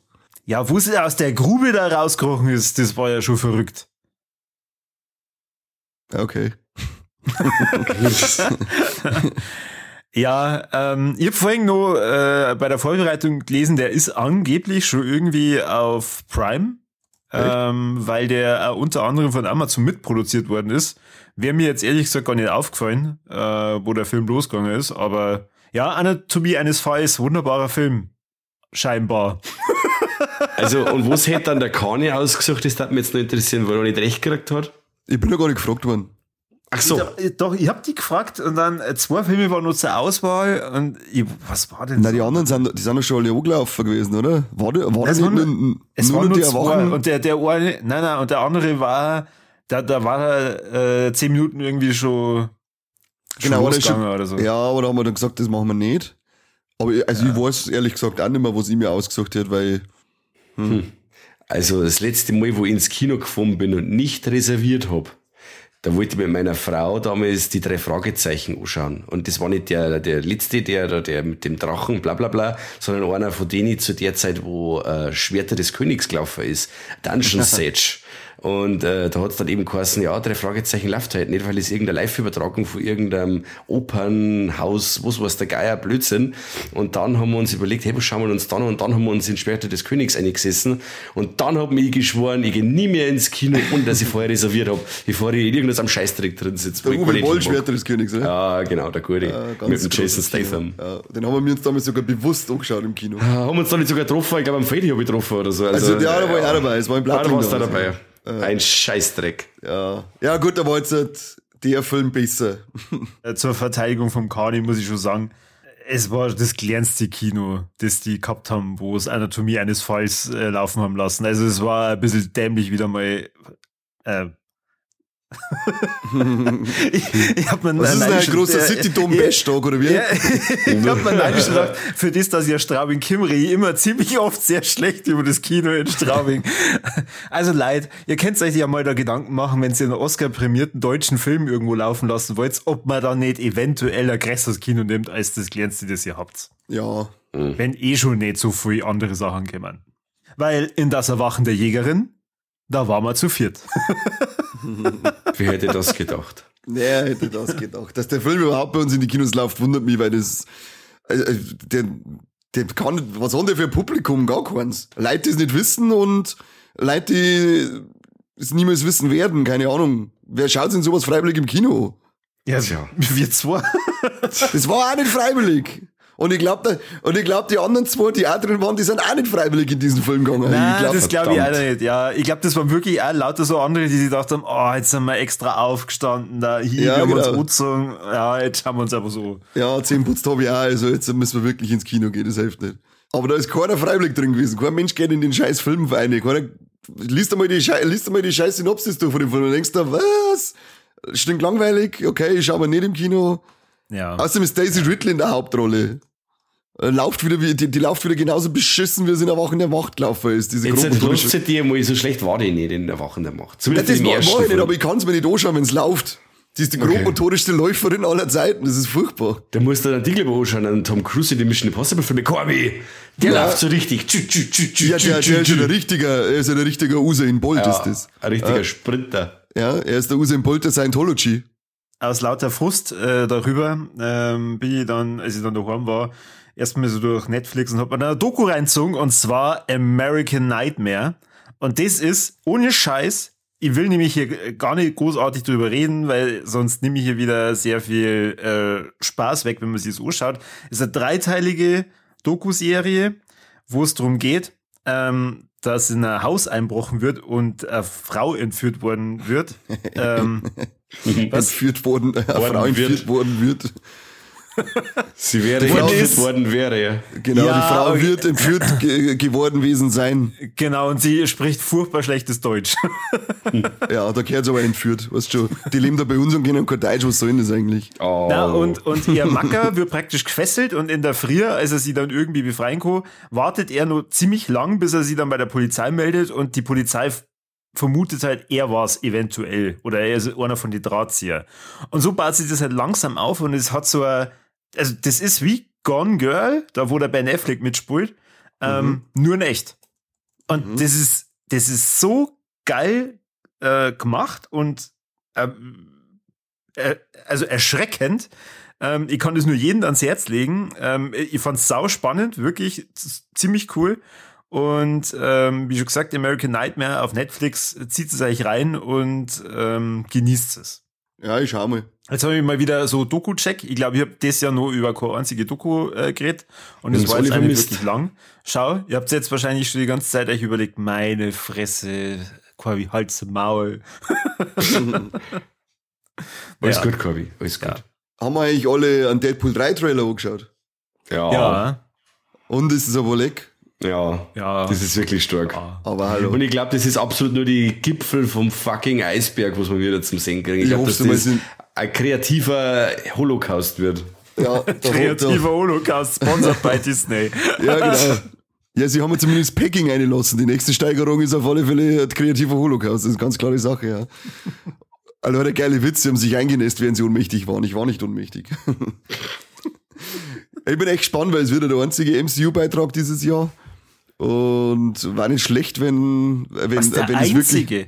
Ja, wo sie aus der Grube da rausgekrochen ist, das war ja schon verrückt. Ja, Okay. Ja, ähm, ich habe vorhin noch äh, bei der Vorbereitung gelesen, der ist angeblich schon irgendwie auf Prime. ähm, weil der äh, unter anderem von Amazon mitproduziert worden ist. Wäre mir jetzt ehrlich gesagt gar nicht aufgefallen, äh, wo der Film losgegangen ist, aber ja, Anatomie eines Falls, wunderbarer Film. Scheinbar. Also, und was hätte dann der Kani ausgesucht? Das würde mich jetzt noch interessieren, weil er nicht recht gekriegt hat. Ich bin ja gar nicht gefragt worden. Ach so. Ich, doch, ich hab die gefragt und dann äh, zwei Filme waren nur zur Auswahl und ich, was war denn Na, so? die anderen sind, die sind doch schon alle angelaufen gewesen, oder? War, der- war waren nicht nur- nur, Es nur waren nur die zwei Erwachen? und der, der eine, nein, nein, und der andere war, da, da war er äh, zehn Minuten irgendwie schon, schon Genau, schon- oder so. Ja, aber da haben wir dann gesagt, das machen wir nicht. Aber ich- also ich weiß ehrlich gesagt auch nicht mehr, was ich mir ausgesucht hätte, weil Also das letzte Mal, wo ich ins Kino gefahren bin und nicht reserviert hab, da wollte ich mit meiner Frau damals die drei Fragezeichen anschauen. Und das war nicht der, der letzte, der, der, mit dem Drachen, bla bla bla, sondern einer von denen zu der Zeit, wo äh, Schwerter des Königs gelaufen ist. Dungeon Sage. Und äh, da hat's dann eben geheißen, ja, drei Fragezeichen läuft halt nicht, weil es irgendeine Live-Übertragung von irgendeinem Opernhaus, was weiß der Geier, Blödsinn. Und dann haben wir uns überlegt, hey, was schauen wir uns dann an? Und dann haben wir uns in Schwerter des Königs eingesessen. Und dann hab ich geschworen, ich gehe nie mehr ins Kino, ohne dass ich vorher reserviert hab, bevor ich irgendwas am Scheißdreck drin sitze. der Uwe Boll, Schwerter des Königs, oder? Ja, genau, der Gute. Ganz mit dem Jason. Statham. Ja, den haben wir uns damals sogar bewusst angeschaut im Kino. Ah, Haben wir uns da nicht sogar getroffen? Ich glaube, am Freddy habe ich getroffen oder so. Also, ja, da war ich auch dabei, es war im Ah, da warst du damals, dabei. Ein Scheißdreck. Ja. ja, gut, da war jetzt halt der Film besser. Äh, Zur Verteidigung vom Kani muss ich schon sagen, es war das kleinste Kino, das die gehabt haben, wo es Anatomie eines Falls äh, laufen haben lassen. Also es war ein bisschen dämlich wieder mal. Äh, ich ich hab mir Was ist ein großer City-Dom Besttag, oder wie? Ja, ich hab mir neidisch gedacht, für das, dass ich ja Straubing Kimri immer ziemlich oft sehr schlecht über das Kino in Straubing. Also leid, ihr könnt euch ja mal da Gedanken machen, wenn ihr einen Oscar-prämierten deutschen Film irgendwo laufen lassen wollt, ob man da nicht eventuell ein größeres Kino nimmt, als das kleinste, das ihr habt. Ja. Wenn eh schon nicht so viele andere Sachen kommen. Weil in das Erwachen der Jägerin, da waren wir zu viert. Wer hätte das gedacht? Wer hätte das gedacht? Dass der Film überhaupt bei uns in die Kinos läuft, wundert mich, weil das, äh, äh, der, der kann was haben der für ein Publikum? Gar keins. Leute, die es nicht wissen und Leute, die es niemals wissen werden, keine Ahnung. Wer schaut denn sowas freiwillig im Kino? Ja, Tja. wir zwei. Das war auch nicht freiwillig. Und ich glaube, glaub, die anderen zwei, die auch drin waren, die sind auch nicht freiwillig in diesen Film gegangen. Nein, glaub, das glaube ich auch nicht. Ja, ich glaube, das waren wirklich auch lauter so andere, die sich gedacht haben, oh, jetzt sind wir extra aufgestanden, da hier, Ja, wir haben uns genau. angezogen. Ja, jetzt haben wir uns aber so. Ja, zehn putzt habe ich auch, also jetzt müssen wir wirklich ins Kino gehen, das hilft nicht. Aber da ist keiner freiwillig drin gewesen. Kein Mensch geht in den scheiß Film rein. Keiner, liest einmal die, Schei- liest einmal die scheiß Synopsis durch von dem Film und denkst da, was? Stinkt langweilig, okay, ich schau aber nicht im Kino. Ja. Außerdem ist Daisy Ridley in der Hauptrolle. Äh, Lauft wieder, wie, die, die läuft wieder genauso beschissen, wie sie in der Wache in der Macht gelaufen ist. Diese Jetzt lasst ihr mal, so schlecht war die nicht in der Wachen der Macht. Ja, Zumindest das war ich nicht, Film. aber ich kann es mir nicht anschauen, wenn es läuft. Sie ist die Okay. grobmotorischste Läuferin aller Zeiten. Das ist furchtbar. Da musst du dann Diegel anschauen, an Tom Cruise in den Mission Impossible Filme. Corby, der Ja. läuft so richtig. Tschü, tschü, tschü, tschü, Ja, der, der ist ja der richtige, er ist ja der richtige Usain Bolt, ist das. Ein richtiger Sprinter. Ja, er ist der Usain Bolt der Scientology. Aus lauter Frust äh, darüber ähm, bin ich dann, als ich dann daheim war, erstmal so durch Netflix und hab mir dann eine Doku reinzogen und zwar American Nightmare. Und das ist ohne Scheiß. Ich will nämlich hier gar nicht großartig drüber reden, weil sonst nehme ich hier wieder sehr viel äh, Spaß weg, wenn man sich das anschaut. Es ist eine dreiteilige Doku-Serie, wo es darum geht, ähm, dass in ein Haus einbrochen wird und eine Frau entführt worden wird. ähm, was? Entführt worden, eine Frau entführt wird. worden wird. Sie wäre entführt worden, wäre ja. Genau, Ja, die Frau okay. wird entführt ge geworden gewesen sein. Genau, und sie spricht furchtbar schlechtes Deutsch. Ja, da gehört aber entführt, weißt du schon. Die leben da bei uns und können kein Deutsch, was soll denn das eigentlich? Oh. Na, und, und ihr Macker wird praktisch gefesselt und in der Früh, als er sie dann irgendwie befreien kann, wartet er nur ziemlich lang, bis er sie dann bei der Polizei meldet und die Polizei vermutet halt, er war es eventuell oder er ist einer von den Drahtzieher. Und so baut sich das halt langsam auf und es hat so ein, also das ist wie Gone Girl, da wo der Ben Affleck mitspielt, ähm, nur in echt. Und das ist, das ist so geil äh, gemacht und ähm, äh, also erschreckend. Ähm, ich kann das nur jedem ans Herz legen. Ähm, ich fand's sau spannend, wirklich ziemlich cool. Und ähm, wie schon gesagt, American Nightmare auf Netflix zieht es euch rein und ähm, genießt es. Ja, ich schau mal. Jetzt habe ich mal wieder so Doku-Check. Ich glaube, ich habe das ja nur über keine einzige Doku äh, geredet. Und es das war jetzt eine wirklich lang. Schau, ihr habt jetzt wahrscheinlich schon die ganze Zeit euch überlegt, meine Fresse, Hals im Maul. Alles Ja. gut, Corby. Alles gut. Haben wir eigentlich alle einen Deadpool 3 Trailer angeschaut? Ja. Ja. Ja, Und ist es aber leck? Ja. ja. Das ist wirklich stark. Aber hallo. Und ich glaube, das ist absolut nur die Gipfel vom fucking Eisberg, was wir wieder zum Sehen kriegen. Ich Ich glaube, dass das ein kreativer Holocaust wird. ja, Kreativer Holocaust, sponsored by Disney. Ja, genau. Ja, sie haben ja zumindest Packing eingelassen. Die nächste Steigerung ist auf alle Fälle ein kreativer Holocaust. Das ist eine ganz klare Sache, ja. Also der geile Witz, sie haben sich eingenässt, während sie ohnmächtig waren. Ich war nicht ohnmächtig. ich bin echt gespannt, weil es wird ja der einzige MCU-Beitrag dieses Jahr. Und war nicht schlecht, wenn, wenn, Was der wenn es wirklich, einzige.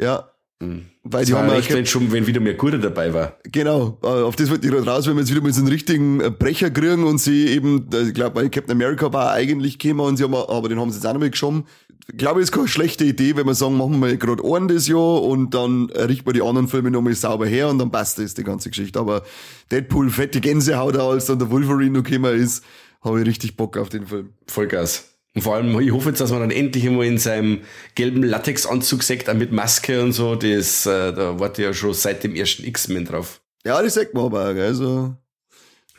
ja. Weil Das die war haben ja, recht, wenn schon, wenn wieder mehr Gute dabei war. Genau, äh, auf das wollte ich gerade raus, wenn wir jetzt wieder mal so einen richtigen äh, Brecher kriegen und sie eben, äh, ich glaube, bei Captain America war eigentlich gekommen und sie haben, aber den haben sie jetzt auch noch mal geschoben. Ich glaube, es ist keine schlechte Idee, wenn wir sagen, machen wir gerade einen das Jahr und dann richten wir die anderen Filme nochmal sauber her und dann passt das, die ganze Geschichte. Aber Deadpool, fette Gänsehaut, als dann der Wolverine noch gekommen ist, habe ich richtig Bock auf den Film. Vollgas. Und vor allem, ich hoffe jetzt, dass man dann endlich einmal in seinem gelben Latexanzug sagt, auch mit Maske und so. Das, äh, da warte ich ja schon seit dem ersten X-Men drauf. Ja, das sagt man aber auch, gell, also,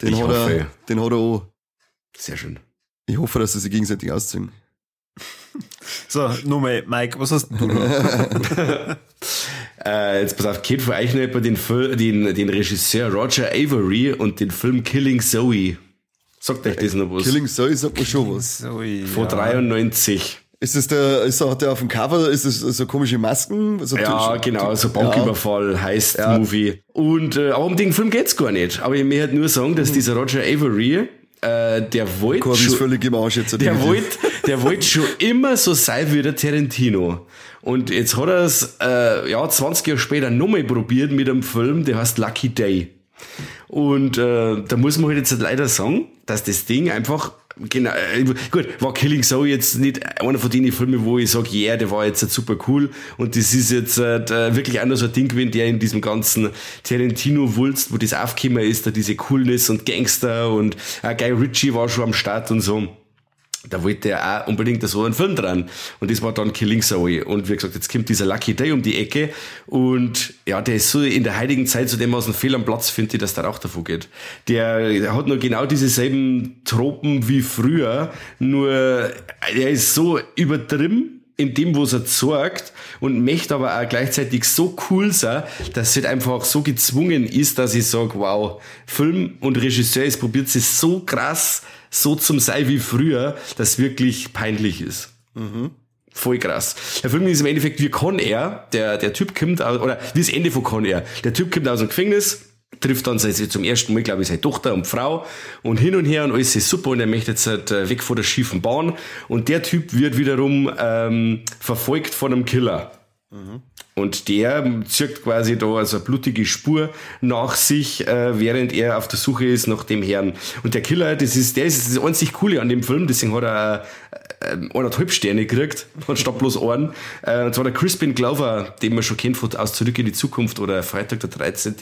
den Ich hat hoffe. er, den hat er auch. Sehr schön. Ich hoffe, dass sie sich gegenseitig ausziehen. So, nochmal, Mike, was hast du noch? Äh, jetzt pass auf, kennt von euch noch den, den, den Regisseur Roger Avery und den Film Killing Zoe? Sagt euch das noch was? Killing Zoe sagt man schon was. So, Von ja. 93. Ist das der, ist der, hat der auf dem Cover, ist das so komische Masken? So Ja, genau, so Banküberfall heißt Ja. Movie. Und äh, aber um den Film geht's gar nicht. Aber ich möchte halt nur sagen, dass dieser Roger Avery, äh, der wollte schon, völlig im Arsch jetzt. der wollte, der wollte schon immer so sein wie der Tarantino. Und jetzt hat er es, äh, ja, 20 Jahre später nochmal probiert mit einem Film, der heißt Lucky Day. Und äh, da muss man halt jetzt leider sagen, dass das Ding einfach genau gut war Killing Zoe jetzt nicht einer von den Filmen, wo ich sage, yeah, der war jetzt halt super cool. Und das ist jetzt äh, wirklich nur so ein Ding gewesen, der in diesem ganzen Tarantino-Wulst, wo das aufgekommen ist, da diese Coolness und Gangster und äh, Guy Ritchie war schon am Start und so da wollte er auch unbedingt so einen Film dran. Und das war dann Killing Zoe. Und wie gesagt, jetzt kommt dieser Lucky Day um die Ecke. Und ja, der ist so in der heutigen Zeit so dermaßen fehl am Platz, finde ich, dass der auch davon geht. Der, der hat nur genau diese selben Tropen wie früher. Nur er ist so übertrieben in dem, was er zeigt und möchte aber auch gleichzeitig so cool sein, dass es halt einfach so gezwungen ist, dass ich sage, wow, Film und Regisseur, es probiert sich so krass, so zum sein wie früher, dass es wirklich peinlich ist. Voll krass. Der Film ist im Endeffekt wie Con Air. Der, der Typ kommt oder wie das Ende von Con Air. Der Typ kommt aus dem Gefängnis, trifft dann seine, zum ersten Mal, glaube ich, seine Tochter und Frau und hin und her und alles ist super und er möchte jetzt halt äh, weg von der schiefen Bahn und der Typ wird wiederum ähm, verfolgt von einem Killer. Und der zirkt quasi da also eine blutige Spur nach sich, äh, während er auf der Suche ist nach dem Herrn. Und der Killer, das ist, der ist das einzig Coole an dem Film, deswegen hat er äh, eineinhalb Sterne gekriegt, anstatt bloß einen. Äh, und zwar der Crispin Glover, den man schon kennt von Aus Zurück in die Zukunft oder Freitag der 13.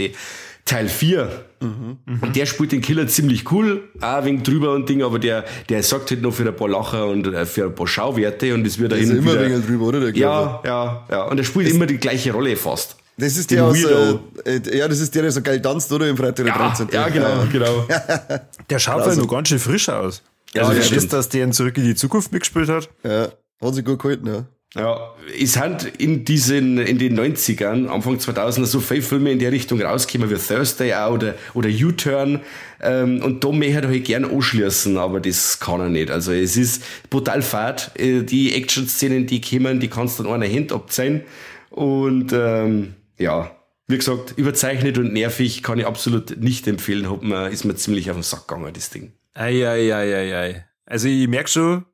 Teil 4. Und der spielt den Killer ziemlich cool, auch ein wenig drüber und Ding, aber der, der sorgt halt noch für ein paar Lacher und äh, für ein paar Schauwerte und es wird da ist hin und immer wieder- ein wenig drüber, oder, der Glover? ja, ja, ja. Und er spielt immer die gleiche Rolle fast. Das ist Den der aus, Weirdo. äh, äh, ja, das ist der, der so geil tanzt, oder? Im Freitag der Ja, 13. ja, genau, genau. Der schaut halt noch ganz schön frisch aus. Ja, also, das das dass der in Zurück in die Zukunft mitgespielt hat. Ja, hat sich gut gehalten, ja. Ja, es sind in diesen, in den 90ern, Anfang 2000er, so viele Filme in der Richtung rausgekommen wie Thursday auch oder, oder U-Turn. Ähm, und da möchte er halt gern anschließen, aber das kann er nicht. Also es ist brutal fad. Äh, Die Action-Szenen, die kommen, die kannst du an einer Hand abzählen. Und ähm, ja, wie gesagt, überzeichnet und nervig kann ich absolut nicht empfehlen. Hat mir, ist mir ziemlich auf den Sack gegangen, das Ding. Eieieiei. Also ich merke schon,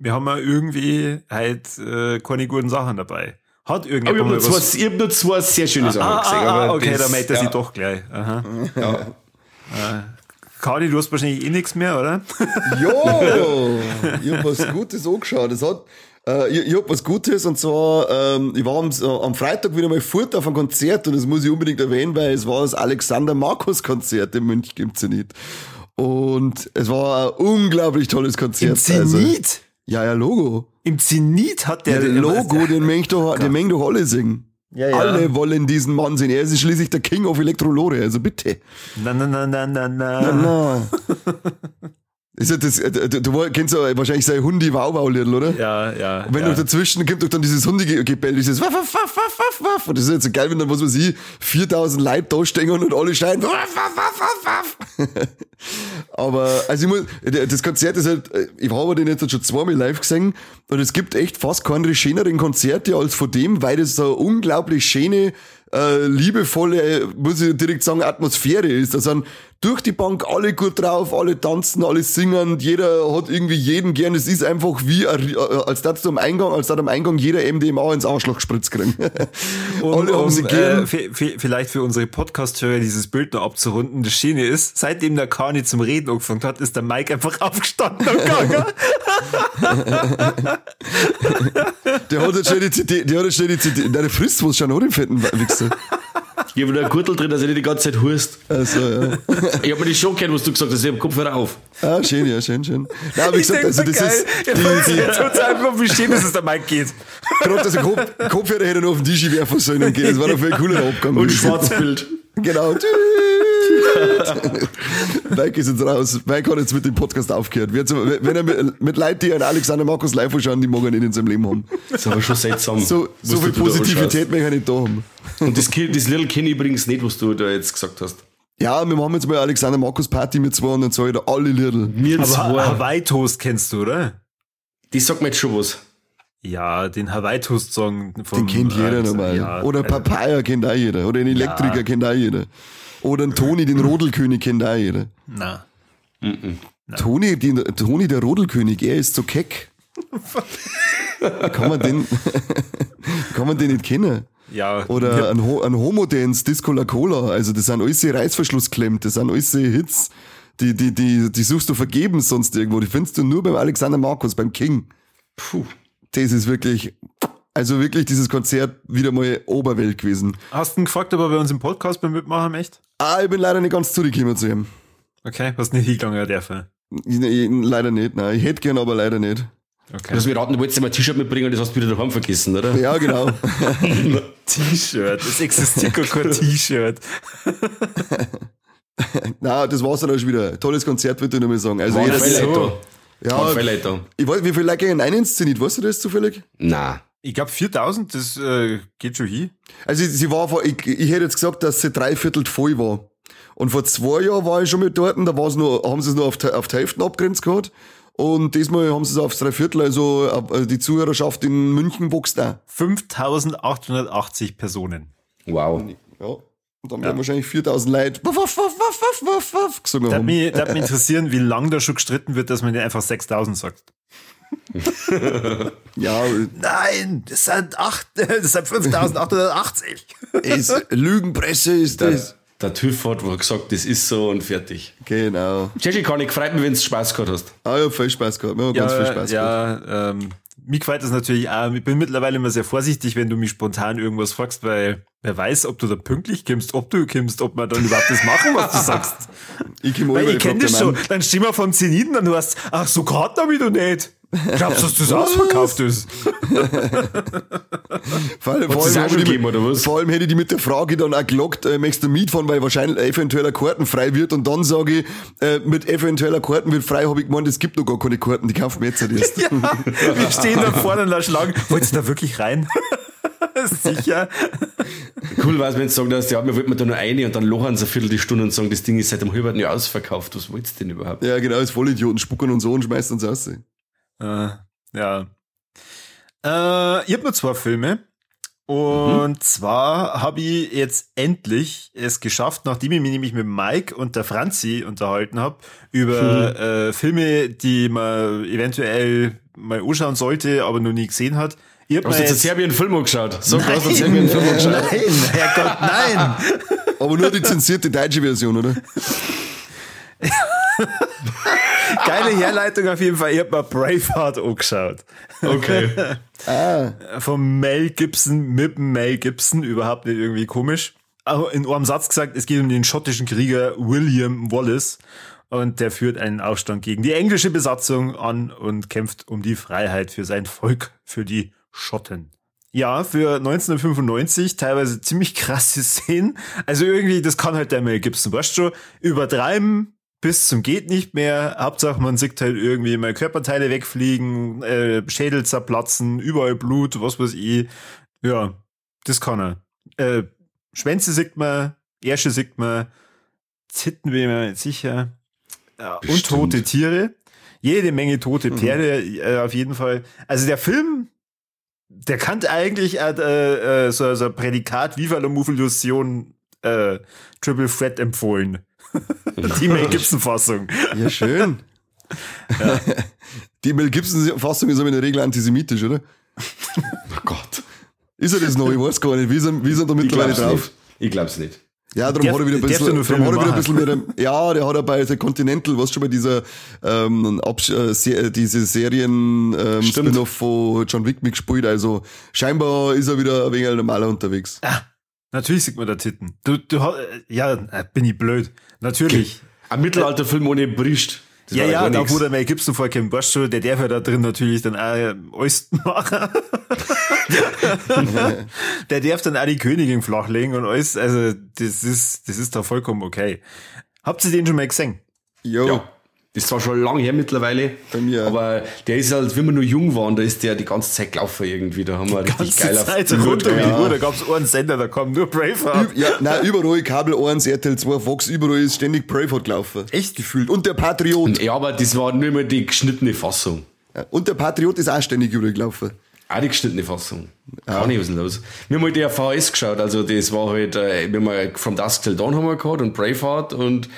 wir haben ja irgendwie halt äh, keine guten Sachen dabei. Hat Aber ich irgendjemand habe mal nur, zwei- was... ich hab nur zwei sehr schöne Sachen Ah, gesehen. ah, ah, aber okay, das- da meldet er ja. doch gleich. Aha. Ja. Kadi, du hast wahrscheinlich eh nichts mehr, oder? Jo, ich hab was Gutes angeschaut. Es hat, äh, ich, ich hab was Gutes und zwar, ähm, ich war am, am Freitag wieder mal fort auf ein Konzert und das muss ich unbedingt erwähnen, weil es war das Alexander Markus Konzert in München, ja nicht. Und es war ein unglaublich tolles Konzert. Im Zenit? Also, ja, ja, Logo. Im Zenit hat der Der den Logo, den mengen doch, den alle singen. Ja, ja. Alle wollen diesen Mann sehen. Er ist schließlich der King of Elektrolore, also bitte. Na, na, na, na, na, na. Na. Ist ja das, äh, du, du kennst ja wahrscheinlich sein Hundi-Wow-Wow-Liedl, oder? Ja, ja. Und wenn ja. doch dazwischen gibt doch dann dieses Hundegebell, dieses Waff, waff, waff, waff, waff, waff. Und das ist jetzt so geil, wenn dann, was weiß ich, 4000 Leute da stehen und alle schreien, waff, waff, waff, waff, waff. Aber, also ich muss, das Konzert ist halt, ich habe den jetzt schon zweimal live gesehen und es gibt echt fast keine schöneren Konzerte als von dem, weil das so unglaublich schöne, äh, liebevolle, muss ich direkt sagen, Atmosphäre ist. Da sind durch die Bank alle gut drauf, alle tanzen, alle singen, jeder hat irgendwie jeden gern. Es ist einfach wie, ein, äh, als dass du am Eingang, als dass am Eingang jeder MDMA ins Arschloch gespritzt kriegen. Um, alle haben um, sie äh, gern. v- vielleicht für unsere Podcast-Hörer dieses Bild noch abzurunden. Das Schöne ist, seitdem der Kani zum Reden angefangen hat, ist der Mike einfach aufgestanden und gegangen. Der hat jetzt schnell die CD, der hat jetzt schnell die CD, der frisst was schon, oder? Den fetten Wichser. Ich habe da einen Gürtel drin, dass er nicht die ganze Zeit hust. Also, ja. Ich habe mir das schon gehört, was du gesagt hast. Ich habe Kopfhörer auf. Ah, schön, ja, schön, schön. Nein, wie Ich gesagt, denke also so das geil. ist, Ich die, die, jetzt total einfach, wie schön dass es der Mike geht. gerade dass ein Kopf, Kopfhörer hätte nur auf den Tisch werfen sollen und gehen. Das war doch viel cooler Abgang. Und gewesen. Schwarzbild. Genau. Mike ist jetzt raus. Mike hat jetzt mit dem Podcast aufgehört. Wenn er mit, mit Leuten, die einen Alexander Markus live anschauen, die mag er nicht in seinem Leben haben. Das ist aber schon seltsam. So, so viel. Positivität möchte ich nicht da haben. Und das, das Little kenne ich übrigens nicht, was du da jetzt gesagt hast. Ja, wir machen jetzt mal eine Alexander Markus Party mit zwei und dann sage ich da alle Lidl. Mir Aber zwei. Hawaii Toast kennst du, oder? Das sagt mir jetzt schon was. Ja, den Hawaii Toast Song von Den kennt jeder äh, normal. Ja, Oder Papaya kennt auch jeder. Oder einen Elektriker kennt auch jeder. Oder einen Toni, den Rodelkönig kennt auch jeder. na. Toni, den, Toni, der Rodelkönig, er ist so keck. kann man den, kann man den nicht kennen? Ja. Oder ein, Ho ein Homo-Dance, Disco La Cola, also das sind alles Reißverschluss klemmt, das sind alles Hits, die, die, die, die suchst du vergeben sonst irgendwo, die findest du nur beim Alexander Markus, beim King. Puh. Das ist wirklich, also wirklich dieses Konzert wieder mal Oberwelt gewesen. Hast du ihn gefragt, ob er bei uns im Podcast beim Mitmachen möchte? Ah, ich bin leider nicht ganz zugekommen zu ihm. Okay, hast nicht hingegangen dürfen. Ich, ich, leider nicht, nein. Ich hätte gern, aber leider nicht. Okay. Lass mich raten, du wolltest dir mal ein T-Shirt mitbringen, das hast du wieder daheim vergessen, oder? Ja, genau. T-Shirt. Es existiert gar kein T-Shirt. Na, das war's dann auch schon wieder. Tolles Konzert, würde ich nur mal sagen. Also jetzt, viele so. Ja, ich weiß, wie viele Leute gehen rein ins Zenit? Weißt du das zufällig? Nein. Ich glaube 4000, das äh, geht schon hin. Also, sie war vor, ich, ich hätte jetzt gesagt, dass sie dreiviertel voll war. Und vor zwei Jahren war ich schon mit dort, da war's nur, haben sie es nur auf, die- auf die Hälfte abgrenzt gehabt. Und diesmal haben sie es aufs Dreiviertel, also äh, die Zuhörerschaft in München wächst da. 5880 Personen. Wow. Ja. Und dann werden wahrscheinlich 4000 Leute waff, waff, waff, waff, waff, waff, waff, gesungen Da hat haben. mich, mich interessieren, wie lange da schon gestritten wird, dass man nicht einfach 6000 sagt. Ja, Nein, das sind, acht, das sind 5880. ist, Lügenpresse ist Der, das. der TÜV hat wohl gesagt, das ist so und fertig. Genau. Jackie, kann ich freut mich, wenn du Spaß gehabt hast. Ah ja, viel Spaß gehabt. Wir haben ganz viel Spaß gehabt. ja, ähm, mir gefällt das natürlich auch. Ich bin mittlerweile immer sehr vorsichtig, wenn du mich spontan irgendwas fragst, weil wer weiß, ob du da pünktlich kommst, ob du kommst, ob wir dann überhaupt das machen, was du sagst. Ich kenne das schon. Dann stehen wir vom Zeniten und du hast, ach, so Karten hab ich doch nicht. Glaubst du, dass das ausverkauft ist? Vor allem, vor allem, gegeben, mit- oder was? vor allem hätte ich die mit der Frage dann auch gelockt, äh, möchtest du mitfahren, weil wahrscheinlich eventueller Karten frei wird und dann sage ich, äh, mit eventueller Karten wird frei, habe ich gemeint, es gibt noch gar keine Karten, die kaufen wir jetzt erst. Ja, wir stehen da vorne und schlagen. Wolltest du da wirklich rein? Sicher. Cool war es, wenn du sagen, dass, ja, wir wollten da nur eine und dann lochern sie eine Viertelstunde und sagen, das Ding ist seit dem halben Jahr ausverkauft. Was wolltest du denn überhaupt? Ja, genau, als Vollidioten spucken und so und schmeißen uns aus. Äh, ja. Äh, ich habe nur zwei Filme. Und zwar habe ich jetzt endlich es geschafft, nachdem ich mich nämlich mit Mike und der Franzi unterhalten habe, über äh, Filme, die man eventuell mal anschauen sollte, aber noch nie gesehen hat. Ich hab Hast du jetzt einen jetzt- Serbien-Film angeschaut? Sag, du hast einen Serbien-Film angeschaut. Nein, Herrgott, nein. Aber nur die zensierte deutsche Version, oder? Geile Herleitung auf jeden Fall. Ich hab mal Braveheart angeschaut. Okay. Vom Mel Gibson mit Mel Gibson. Überhaupt nicht irgendwie komisch. Aber in einem Satz gesagt, es geht um den schottischen Krieger William Wallace. Und der führt einen Aufstand gegen die englische Besatzung an und kämpft um die Freiheit für sein Volk, für die Schotten. Ja, für 1995 teilweise ziemlich krasse Szenen. Also irgendwie, das kann halt der Mel Gibson, weißt du, übertreiben bis zum geht nicht mehr. Hauptsache man sieht halt irgendwie mal Körperteile wegfliegen, äh, Schädel zerplatzen, überall Blut, was weiß ich. Ja, das kann er. Äh, Schwänze sieht man, Ärsche sieht man, Zitten bin ich mir nicht sicher. Ja, und tote Tiere. Jede Menge tote Pferde, äh, auf jeden Fall. Also der Film, der kann eigentlich äh, äh, so, so ein Prädikat Viva la äh, Triple Threat empfohlen. Die Mel Gibson-Fassung. Ja, schön. Die Mel Gibson-Fassung ist aber in der Regel antisemitisch, oder? Oh Gott. Ist er das noch? Ich weiß gar nicht. Wie sind, wie sind da mittlerweile drauf? nicht. Ich glaub's nicht. Ja, darum hat er wieder ein bisschen, darum hat er wieder ein bisschen mehr, ja, der hat er bei The Continental, was schon bei dieser, ähm, äh, Se diese Serien, ähm. Spin-off von John Wick mitgespielt, also scheinbar ist er wieder ein wenig normaler unterwegs. Ah, natürlich sieht man da Titten. Du, du, äh, ja, äh, bin ich blöd. Natürlich. Ein Mittelalterfilm ohne Brist. Das Ja, ja, da wo der Mel Gibson vorkommt, weißt du, der darf ja da drin natürlich dann auch äh, alles machen. der darf dann auch die Königin flachlegen und alles, also das ist, das ist da vollkommen okay. Habt ihr den schon mal gesehen? Jo. Ja. Das ist zwar schon lange her mittlerweile, Bei mir. aber der ist halt, wenn wir nur jung waren, da ist der die ganze Zeit gelaufen irgendwie. Da haben wir richtig Ganze geil auf Zeit die ja. Uhr, da gab's einen Sender, da kam nur Braveheart. Ü- Ja, nein, überall Kabel 1, RTL 2, Fox, überall ist ständig Braveheart gelaufen. Echt? Gefühlt. Und der Patriot. Ja, aber das war nur mal die geschnittene Fassung. Ja, Und der Patriot ist auch ständig überall gelaufen. Auch die geschnittene Fassung. Gar nicht, was ist los? Wir haben halt der VHS geschaut, also das war halt, äh, wir haben mal From Dusk Till Dawn haben wir gehabt und Braveheart und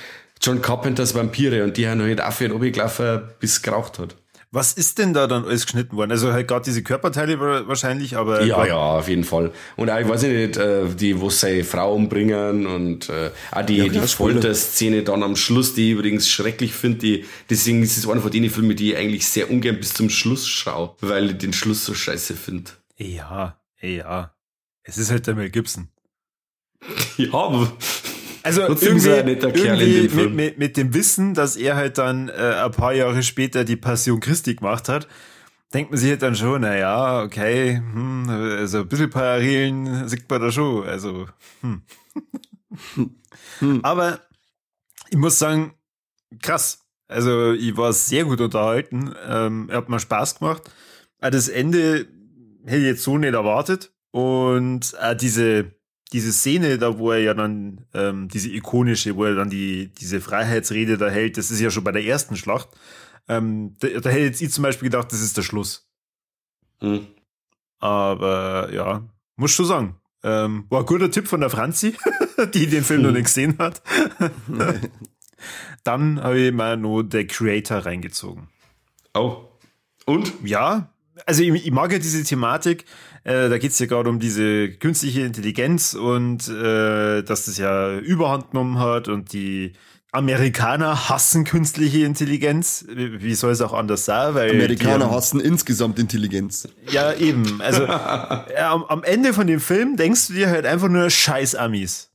John Carpenters Vampire und die haben halt auch für ihn gelaufen, bis es geraucht hat. Was ist denn da dann alles geschnitten worden? Also halt gerade diese Körperteile wa- wahrscheinlich, aber Ja, ja, auf jeden Fall. Und auch, ich weiß nicht, äh, die, wo seine Frau umbringen und äh, auch die, die klar, Spoiler. Folterszene dann am Schluss, die ich übrigens schrecklich finde. Die, deswegen ist es einer von den Filmen, die ich eigentlich sehr ungern bis zum Schluss schaue, weil ich den Schluss so scheiße finde. ja, ja. Es ist halt der Mel Gibson. Ja, aber Also Trotzdem irgendwie Film. mit, mit, mit dem Wissen, dass er halt dann äh, ein paar Jahre später die Passion Christi gemacht hat, denkt man sich halt dann schon, na ja, okay, hm, also ein bisschen Parallelen sieht man da schon. Also, hm. Aber ich muss sagen, krass. Also ich war sehr gut unterhalten. Ähm, er hat mir Spaß gemacht. Auch das Ende hätte ich jetzt so nicht erwartet. Und auch diese, diese Szene, da wo er ja dann, ähm, diese ikonische, wo er dann die, diese Freiheitsrede da hält, das ist ja schon bei der ersten Schlacht. Ähm, da, da hätte jetzt ich zum Beispiel gedacht, das ist der Schluss. hm. Aber ja, muss schon sagen. Ähm, war ein guter Tipp von der Franzi, die den Film noch nicht gesehen hat. Dann habe ich mal noch The Creator reingezogen. Oh. Und? Ja, also ich, ich mag ja diese Thematik. Äh, da geht's ja gerade um diese künstliche Intelligenz und äh, dass das ja Überhand genommen hat und die Amerikaner hassen künstliche Intelligenz. Wie soll es auch anders sein? Weil Amerikaner die, hassen insgesamt Intelligenz. Ja, eben. Also äh, am, am Ende von dem Film denkst du dir halt einfach nur Scheiß Amis.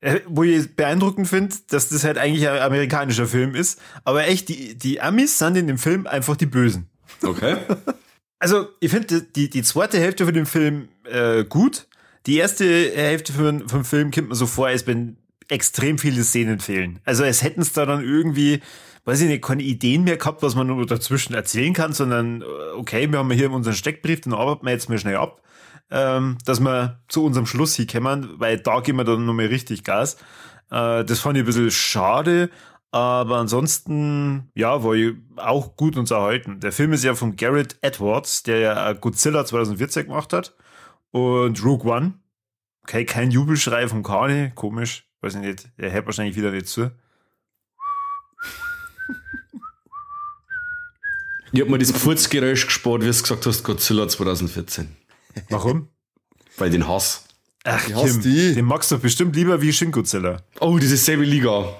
Äh, wo ich beeindruckend finde, dass das halt eigentlich ein amerikanischer Film ist. Aber echt, die, die Amis sind in dem Film einfach die Bösen. Okay. Also, ich finde die, die zweite Hälfte von dem Film äh, gut. Die erste Hälfte von, vom Film kommt mir so vor, als wenn extrem viele Szenen fehlen. Also, es hätten es da dann irgendwie, weiß ich nicht, keine Ideen mehr gehabt, was man nur dazwischen erzählen kann, sondern, äh, okay, wir haben hier unseren Steckbrief, den arbeiten wir jetzt mal schnell ab, ähm, dass wir zu unserem Schluss hier kommen, weil da gehen wir dann nochmal richtig Gas. Äh, das fand ich ein bisschen schade, aber ansonsten, ja, war auch gut unterhalten. Der Film ist ja von Garrett Edwards, der ja Godzilla 2014 gemacht hat. Und Rogue One. Okay, kein Jubelschrei vom Kani, komisch. Weiß ich nicht, er hört wahrscheinlich wieder nicht zu. Ich hab mir das Furzgeräusch gespart, wie du gesagt hast, Godzilla 2014. Warum? Weil den Hass. Ach, Kim, den magst du bestimmt lieber wie Shin Godzilla. Oh, diese selbe Liga.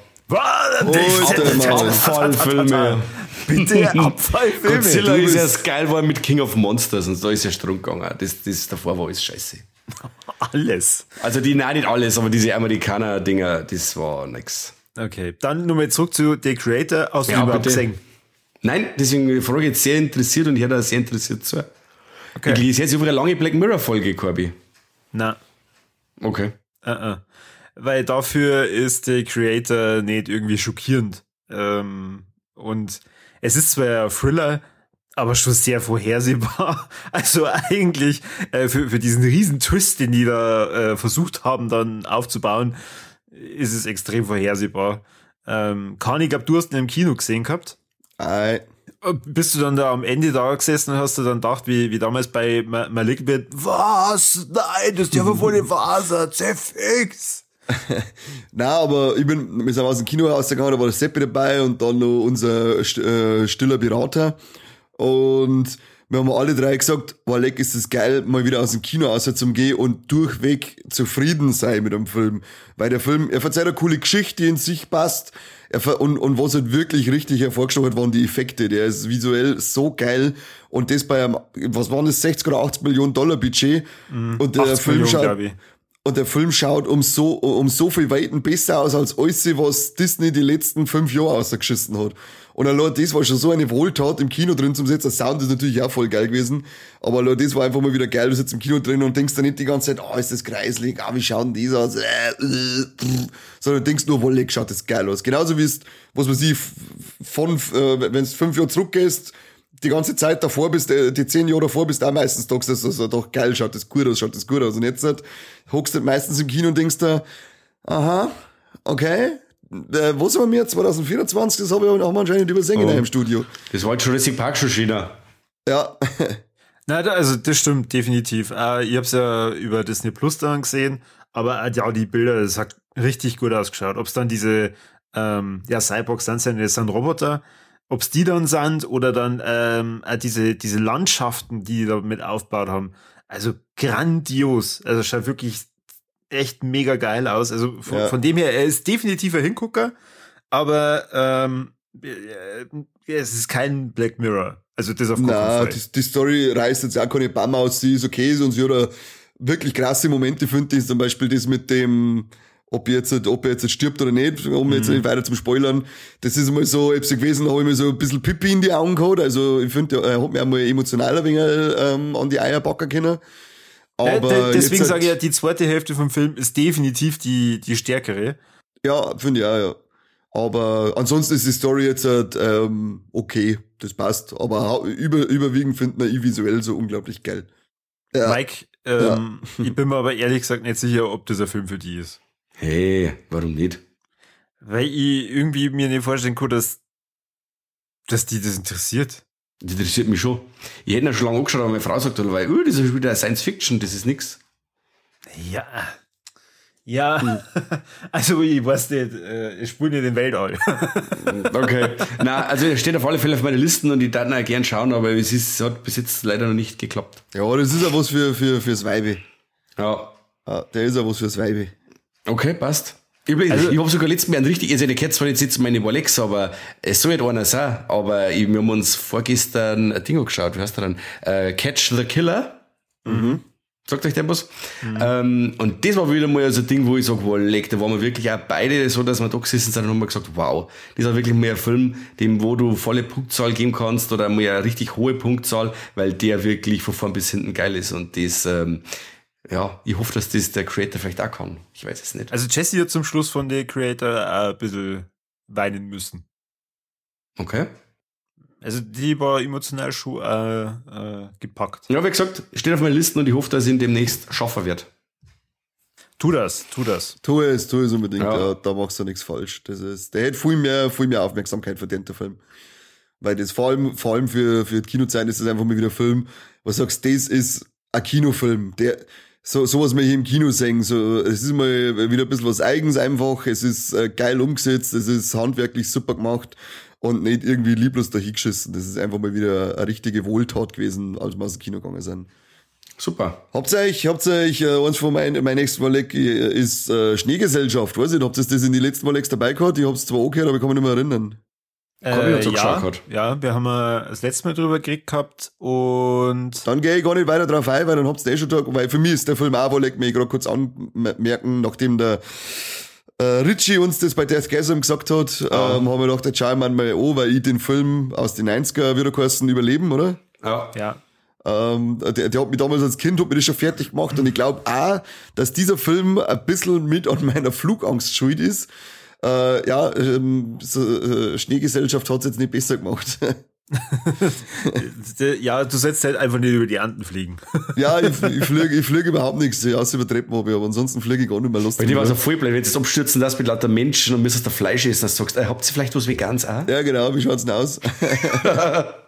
Abfallfilme. Bitte Abfallfilme. Godzilla ist erst geil war mit King of Monsters und da ist ja Strom gegangen. Das, das davor war alles scheiße. Alles. Also die, nein, nicht alles, aber diese Amerikaner-Dinger, das war nix. Okay, dann nochmal zurück zu The Creator. Du Ja, überhaupt gesehen? Nein, deswegen frage ich jetzt sehr interessiert und ich hätte auch sehr interessiert zu. Okay. Ich lese jetzt über eine lange Black Mirror-Folge, Corby. Na, Okay. uh -uh. Weil dafür ist The Creator nicht irgendwie schockierend. Ähm, und es ist zwar ein Thriller, aber schon sehr vorhersehbar. Also eigentlich äh, für, für diesen riesen Twist, den die da äh, versucht haben, dann aufzubauen, ist es extrem vorhersehbar. Ähm, Kani, ich glaube, du hast ihn im Kino gesehen gehabt. Ei. Bist du dann da am Ende da gesessen und hast du dann gedacht, wie, wie damals bei Ma- Malignant, was? Nein, das ist ja wohl eine Vase, fix. Na, aber ich bin, wir sind aus dem Kino rausgegangen, da war der Seppi dabei und dann noch unser äh, stiller Berater. Und wir haben alle drei gesagt, war leck, ist das geil, mal wieder aus dem Kino raus zum Gehen und durchweg zufrieden sein mit dem Film. Weil der Film, er verzeiht eine coole Geschichte, die in sich passt. Er und, und was halt wirklich richtig hervorgestochen hat, waren die Effekte. Der ist visuell so geil. Und das bei einem, was waren das, 60 oder 80 Millionen Dollar Budget. Und der 80 Film Millionen, schaut. Und der Film schaut um so, um so viel Weiten besser aus als alles, was Disney die letzten fünf Jahre ausgeschissen hat. Und allein das war schon so eine Wohltat im Kino drin zum Sitzen. Der Sound ist natürlich auch voll geil gewesen. Aber allein das war einfach mal wieder geil. Du sitzt im Kino drin und denkst dann nicht die ganze Zeit, ah, ist das kreislig, ah, wie schaut denn das aus? Äh, äh. Sondern du denkst nur, wolle, schaut das geil aus. Genauso wie es, was man sieht, von, äh, wenn du fünf Jahre zurückgehst, die ganze Zeit davor bist, äh, die zehn Jahre davor bist, auch meistens sagst du, das ist doch geil, schaut das gut aus, schaut das gut aus. Und jetzt halt, hockst du meistens im Kino und denkst da, aha, okay, äh, wo sind wir mir? 2024, das habe ich, haben wir anscheinend übersehen in einem Studio. Das war jetzt Jurassic Park schon China. Ja, Na, da, also das stimmt definitiv. Äh, ich habe es ja über Disney Plus dann gesehen, aber ja, die Bilder, das hat richtig gut ausgeschaut. Ob es dann diese, ähm, ja, Cyborgs sind, sind das sind Roboter, ob es die dann sind oder dann ähm, äh, diese, diese Landschaften, die die da mit aufgebaut haben. Also grandios. Also schaut wirklich echt mega geil aus. Also von, Ja. von dem her, er ist definitiv ein Hingucker, aber ähm, äh, es ist kein Black Mirror. Also das auf keinen na, Fall. die, die Story reißt jetzt auch keine Bämme aus, sie ist okay, hat auch wirklich krasse Momente, finde ich, zum Beispiel das mit dem, ob jetzt, ob er jetzt stirbt oder nicht, um jetzt nicht weiter zum Spoilern. Das ist mal so, ich gewesen, habe ich mir so ein bisschen Pipi in die Augen gehabt. Also ich finde, er hat mir einmal emotional ein wenig ähm, an die Eier backen können. Ja, Aber de- deswegen halt- sage ich ja, die zweite Hälfte vom Film ist definitiv die, die stärkere. Ja, finde ich auch, ja. Aber ansonsten ist die Story jetzt halt, ähm, okay, das passt. Aber über, überwiegend finde ich visuell so unglaublich geil. Ja. Mike, ähm, ich bin mir aber ehrlich gesagt nicht sicher, ob das ein Film für die ist. Hey, warum nicht? Weil ich irgendwie mir nicht vorstellen kann, dass, dass die das interessiert. Das interessiert mich schon. Ich hätte ihn schon lange angeschaut, aber meine Frau sagt, weil, uh, das ist wieder Science Fiction, das ist nix. Ja. Ja, also ich weiß nicht, äh, ich spiele nicht den Weltall. Okay. Na, also er steht auf alle Fälle auf meiner Listen und ich darf ihn auch gern schauen, aber es ist, hat bis jetzt leider noch nicht geklappt. Ja, das ist ja was für, für, fürs Weibe. Ja. Ja, der ist ja was fürs Weibe. Okay, passt. Übrigens, Also- ich habe sogar letzten Mal einen richtig, also der kennt zwar jetzt jetzt meine Rolex, aber es soll nicht einer sein, aber ich, wir haben uns vorgestern ein Ding angeschaut, wie heißt der dann? Äh, Catch the Killer. Mhm. Sagt euch der was? Ähm, und das war wieder mal so ein Ding, wo ich sage, wow, leck, da waren wir wirklich auch beide so, dass wir da gesessen sind und haben wir gesagt, wow, das war wirklich mal ein Film, dem, wo du volle Punktzahl geben kannst oder mal eine richtig hohe Punktzahl, weil der wirklich von vorn bis hinten geil ist und das, ähm, ja, ich hoffe, dass das der Creator vielleicht auch kann. Ich weiß es nicht. Also Jesse hat zum Schluss von The Creator auch ein bisschen weinen müssen. Okay. Also die war emotional schon äh, äh, gepackt. Ja, wie gesagt, steht auf meiner Liste und ich hoffe, dass ich ihn demnächst schaffen wird. Tu das, tu das. Tu es, tu es unbedingt, Ja. ja. da machst du nichts falsch. Das ist, der hätte viel mehr, viel mehr Aufmerksamkeit verdient, der Film. Weil das vor allem, vor allem für, für die Kinozeit ist das einfach mal wieder ein Film, wo du sagst, das ist ein Kinofilm, der, so, sowas wir hier im Kino sehen, so, es ist mal wieder ein bisschen was Eigens einfach, es ist äh, geil umgesetzt, es ist handwerklich super gemacht und nicht irgendwie lieblos dahingeschissen. Das ist einfach mal wieder eine richtige Wohltat gewesen, als wir aus dem Kino gegangen sind. Super. Habt ihr euch, habt ihr euch, äh, eins von meinen, mein nächstes Malek äh, ist äh, Schneegesellschaft, weiß ich nicht, habt ihr das in die letzten Maleks dabei gehabt? Ich hab's zwar angehört, aber ich kann mich nicht mehr erinnern. Hat Äh, ja, ja, wir haben äh, das letzte Mal drüber gekriegt gehabt und Dann gehe ich gar nicht weiter drauf ein, weil dann habt ihr eh schon da, weil für mich ist der Film auch Malek, mir gerade kurz anmerken, nachdem der äh, Richie uns das bei Deathgasm gesagt hat, ähm, haben wir gedacht, jetzt schauen wir mal an, weil ich den Film aus den 90er wieder geheißen überleben, oder? Ja. ja, Ähm, der, der hat mich damals als Kind hat mich das schon fertig gemacht und ich glaube auch, dass dieser Film ein bisschen mit an meiner Flugangst schuld ist. Äh, ja, ähm, so, äh, Schneegesellschaft hat's jetzt nicht besser gemacht. Ja, du sollst halt einfach nicht über die Anden fliegen. ja, ich, ich fliege ich flieg überhaupt nichts, ja, außer über Treppen habe ich, aber ansonsten fliege ich gar nicht mehr Bei lustig. dir war es voll blöd, wenn du jetzt abstürzen lässt mit lauter Menschen und müsstest da Fleisch essen, dass du sagst, äh, habt ihr vielleicht was Veganes auch? ja, genau, wie schaut's denn aus?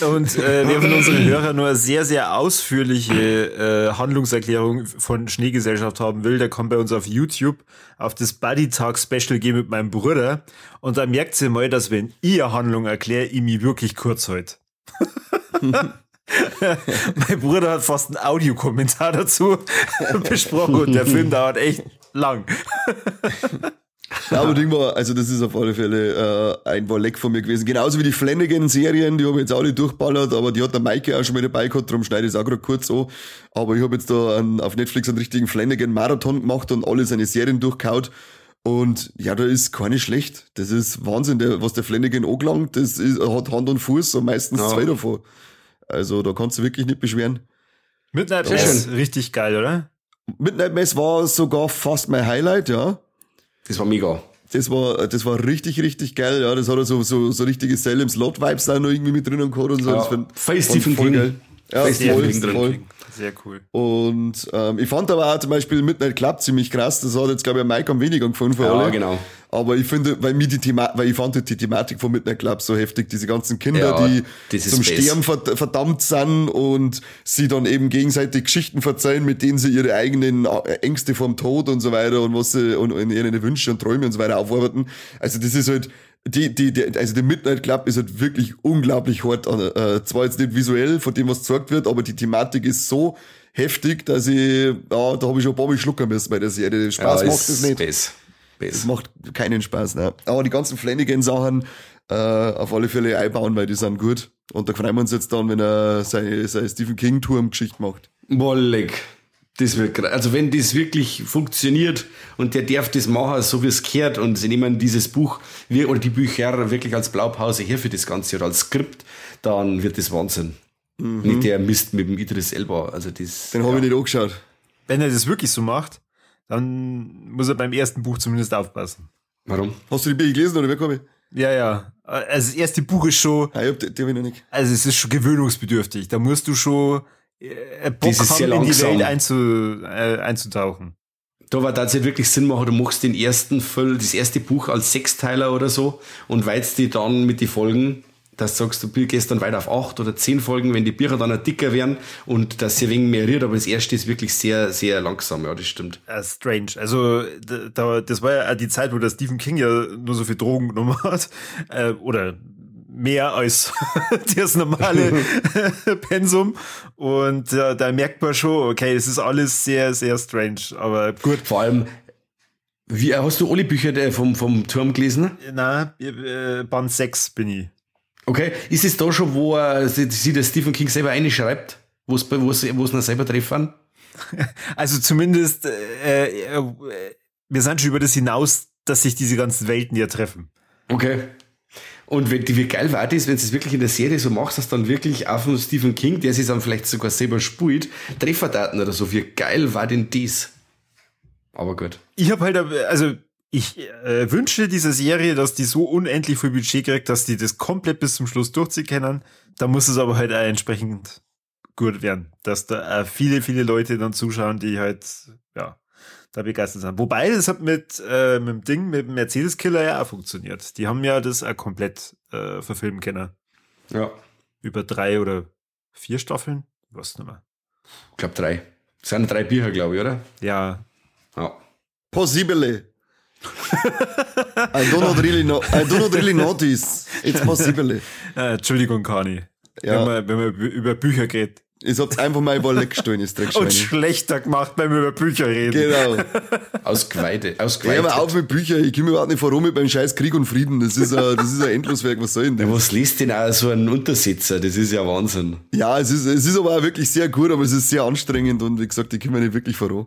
Und äh, wer von unseren Hörern nur eine sehr, sehr ausführliche äh, Handlungserklärung von Schneegesellschaft haben will, der kann bei uns auf YouTube auf das Buddy Talk Special gehen mit meinem Bruder. Und da merkt ihr mal, dass wenn ich eine Handlung erkläre, ich mich wirklich kurz halt. mein Bruder hat fast einen Audiokommentar dazu besprochen und der Film dauert echt lang. Ja, aber Ding war, also das ist auf alle Fälle äh, ein Leck von mir gewesen. Genauso wie die Flanagan-Serien, die habe ich jetzt alle durchballert, aber die hat der Maike auch schon mal dabei gehabt, darum schneide ich es auch gerade kurz an. Aber ich habe jetzt da einen, auf Netflix einen richtigen Flanagan-Marathon gemacht und alle seine Serien durchkaut. Und ja, da ist keine schlecht. Das ist Wahnsinn, der, was der Flanagan angelangt, das ist, hat Hand und Fuß und meistens Ja. zwei davon. Also da kannst du wirklich nicht beschweren. Midnight Mass, schön. richtig geil, oder? Midnight Mass war sogar fast mein Highlight, ja. Das war mega. Das war, das war richtig, richtig geil, ja. Das hat er so, so, so richtige Salem Slot Vibes da noch irgendwie mit drinnen gehabt und so. Ja, voll Stephen King. geil. Ja, Voll drin. voll. Sehr cool. Und ähm, ich fand aber auch zum Beispiel Midnight Club ziemlich krass. Das hat jetzt, glaube ich, Mike am weniger gefunden für Ja, alle. genau. Aber ich finde, weil mir die Thema, weil ich fand die Thematik von Midnight Club so heftig, diese ganzen Kinder, Ja, die zum Space. Sterben verd- verdammt sind und sie dann eben gegenseitig Geschichten verzeihen, mit denen sie ihre eigenen äh, Ängste vom Tod und so weiter und was sie und, und ihre Wünsche und Träume und so weiter aufarbeiten. Also das ist halt die, die, die, also der Midnight Club ist halt wirklich unglaublich hart. Äh, zwar jetzt nicht visuell von dem, was gezeigt wird, aber die Thematik ist so heftig, dass ich, ja, da habe ich schon ein paar Mal schlucken müssen bei der Serie. Spaß ja, macht das nicht. Space. Das Space. macht keinen Spaß, ne? Aber die ganzen Flanagan-Sachen äh, auf alle Fälle einbauen, weil die sind gut. Und da freuen wir uns jetzt dann, wenn er seine, seine Stephen King-Turm-Geschichte macht. Wollig. Das wird also wenn das wirklich funktioniert und der darf das machen, so wie es gehört und sie nehmen dieses Buch wir, oder die Bücher wirklich als Blaupause her für das Ganze oder als Skript, dann wird das Wahnsinn. Nicht der Mist mit dem Idris Elba. Also das. Den habe ich nicht angeschaut. Wenn er das wirklich so macht, dann muss er beim ersten Buch zumindest aufpassen. Warum? Hast du die Bücher gelesen oder wer komme ich? Ja, ja. Also das erste Buch ist schon, Ah, ich hab, die, die hab ich noch nicht. also es ist schon gewöhnungsbedürftig. Da musst du schon äh, Bock ist sehr haben, in die. Welt einzu, äh, einzutauchen. Da war tatsächlich wirklich Sinn machen, du machst den ersten Fall, das erste Buch als Sechsteiler oder so und weizt die dann mit den Folgen, dass du sagst, du gehst dann weiter auf acht oder zehn Folgen, wenn die Bücher dann auch dicker werden und dass sie wenig mehr rührt, aber das erste ist wirklich sehr, sehr langsam, ja, das stimmt. Äh, strange. Also da, da, das war ja auch die Zeit, wo der Stephen King ja nur so viel Drogen genommen hat. Äh, oder mehr als das normale Pensum. Und äh, da merkt man schon, okay, es ist alles sehr, sehr strange. Aber gut. Vor allem, wie, hast du alle Bücher der vom, vom Turm gelesen? Na, äh, Band 6 bin ich. Okay, ist es da schon, wo er sich der Stephen King selber einschreibt, wo es wo noch selber treffen? Also zumindest, äh, äh, wir sind schon über das hinaus, dass sich diese ganzen Welten ja treffen. Okay. Und wenn, wie geil war das, wenn du es wirklich in der Serie so machst, dass dann wirklich auch von Stephen King, der sich dann vielleicht sogar selber spielt, Trefferdaten oder so, wie geil war denn das? Aber gut. Ich habe halt, äh, also ich äh, wünsche dieser Serie, dass die so unendlich viel Budget kriegt, dass die das komplett bis zum Schluss durchziehen können. Da muss es aber halt auch entsprechend gut werden, dass da äh, viele, viele Leute dann zuschauen, die halt, da begeistert sind. Wobei, das hat mit, äh, mit dem Ding, mit dem Mercedes-Killer ja auch funktioniert. Die haben ja das auch komplett äh, verfilmen können. Ja. Über drei oder vier Staffeln? Was nicht mehr. Ich glaube drei. Das sind drei Bücher, glaube ich, oder? Ja, Ja. Possibly. I do not really know, I do not really notice. It's possibly. äh, Entschuldigung, Kani. Ja. Wenn man, wenn man über Bücher geht. Ihr habt einfach mal ein Wolle gestohlen, ist Und schlechter gemacht, wenn wir über Bücher reden. Genau. Aus Geweide, aus Ja, aber Geweide. auf mit Büchern, ich komme überhaupt nicht voran mit beim scheiß Krieg und Frieden. Das ist ein, das ist ein Endloswerk, was soll denn das? Was liest denn auch so ein Untersetzer? Das ist ja Wahnsinn. Ja, es ist, es ist aber auch wirklich sehr gut, aber es ist sehr anstrengend und wie gesagt, ich komme nicht wirklich voran.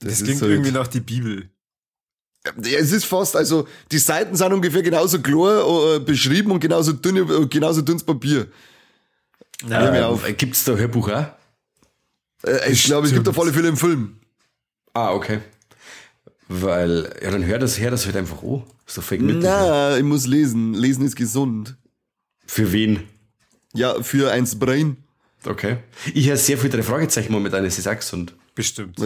Das, ist klingt halt- irgendwie nach die Bibel. Ja, es ist fast, also die Seiten sind ungefähr genauso klar äh, beschrieben und genauso dünn, genauso dünnes Papier. Hör mir auf. Äh, Gibt's da Hörbuch auch? Äh, ich glaube, es gibt auf alle Fälle einen Film. Ah, okay. Weil, ja, dann hör das, hör das halt einfach an. Ist doch fake mit. Na, ich muss lesen. Lesen ist gesund. Für wen? Ja, für eins Brain. Okay. Ich höre sehr viel drei Fragezeichen momentan, es ist auch gesund. Bestimmt.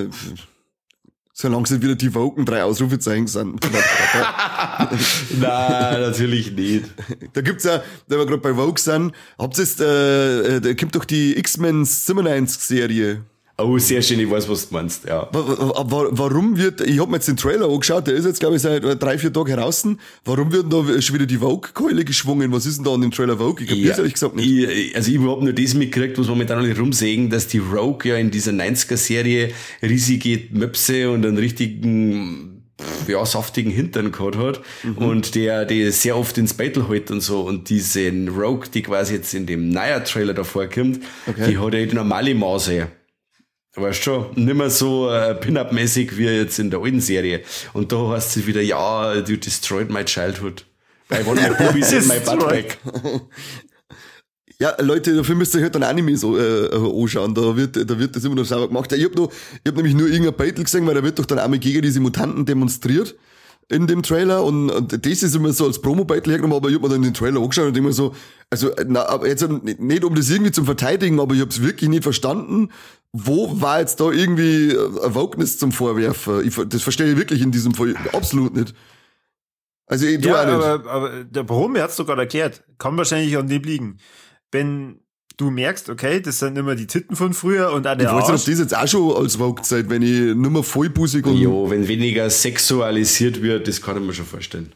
Solange es nicht wieder die Woken drei Ausrufezeichen sind. Nein, natürlich nicht. Da gibt's ja, da wir gerade bei Vogue sind, habt ihr jetzt, äh, äh, da gibt doch die X-Men 97 Serie. Oh, sehr schön, ich weiß, was du meinst, ja. Wa- wa- wa- Warum wird, ich hab mir jetzt den Trailer angeschaut, der ist jetzt, glaube ich, seit äh, drei, vier Tagen heraus. Warum wird da schon wieder die Vogue-Keule geschwungen? Was ist denn da an dem Trailer Vogue? Ich kapier's ehrlich gesagt nicht. Ich, also ich hab nur das mitgekriegt, was momentan alle rumsägen, dass die Rogue ja in dieser 90er-Serie riesige Möpse und einen richtigen, ja, saftigen Hintern gehabt hat Mhm. und der, der sehr oft ins Beitel hält und so und diesen Rogue, die quasi jetzt in dem Naya-Trailer davor kommt, die hat ja die normale Maße. Weißt schon, nicht mehr so äh, Pin-Up-mäßig wie jetzt in der alten Serie. Und da heißt sie wieder, ja, you destroyed my childhood. I want my boobies in my butt back. Ja, Leute, dafür müsst ihr halt dann Anime so äh, anschauen. Da wird, da wird das immer noch sauber gemacht. Ich hab noch, ich hab nämlich nur irgendein Beitel gesehen, weil da wird doch dann einmal gegen diese Mutanten demonstriert in dem Trailer und, und das ist immer so als Promo-Beitel hergenommen, aber ich hab mir dann den Trailer angeschaut und mir so, also, na, jetzt nicht um das irgendwie zum Verteidigen, aber ich hab's wirklich nicht verstanden, wo war jetzt da irgendwie äh, Wokeness zum Vorwerfen? Ich, ver- das verstehe ich wirklich in diesem Fall absolut nicht. Also, ich, du Ja, auch nicht. aber, aber der Brome hat's doch gerade erklärt. Kann wahrscheinlich an dem liegen. Wenn du merkst, okay, das sind immer die Titten von früher und auch ich der weiß nicht, ob das jetzt auch schon als Vogue seid, wenn ich nur mehr vollbusig und Jo, wenn weniger sexualisiert wird, das kann ich mir schon vorstellen.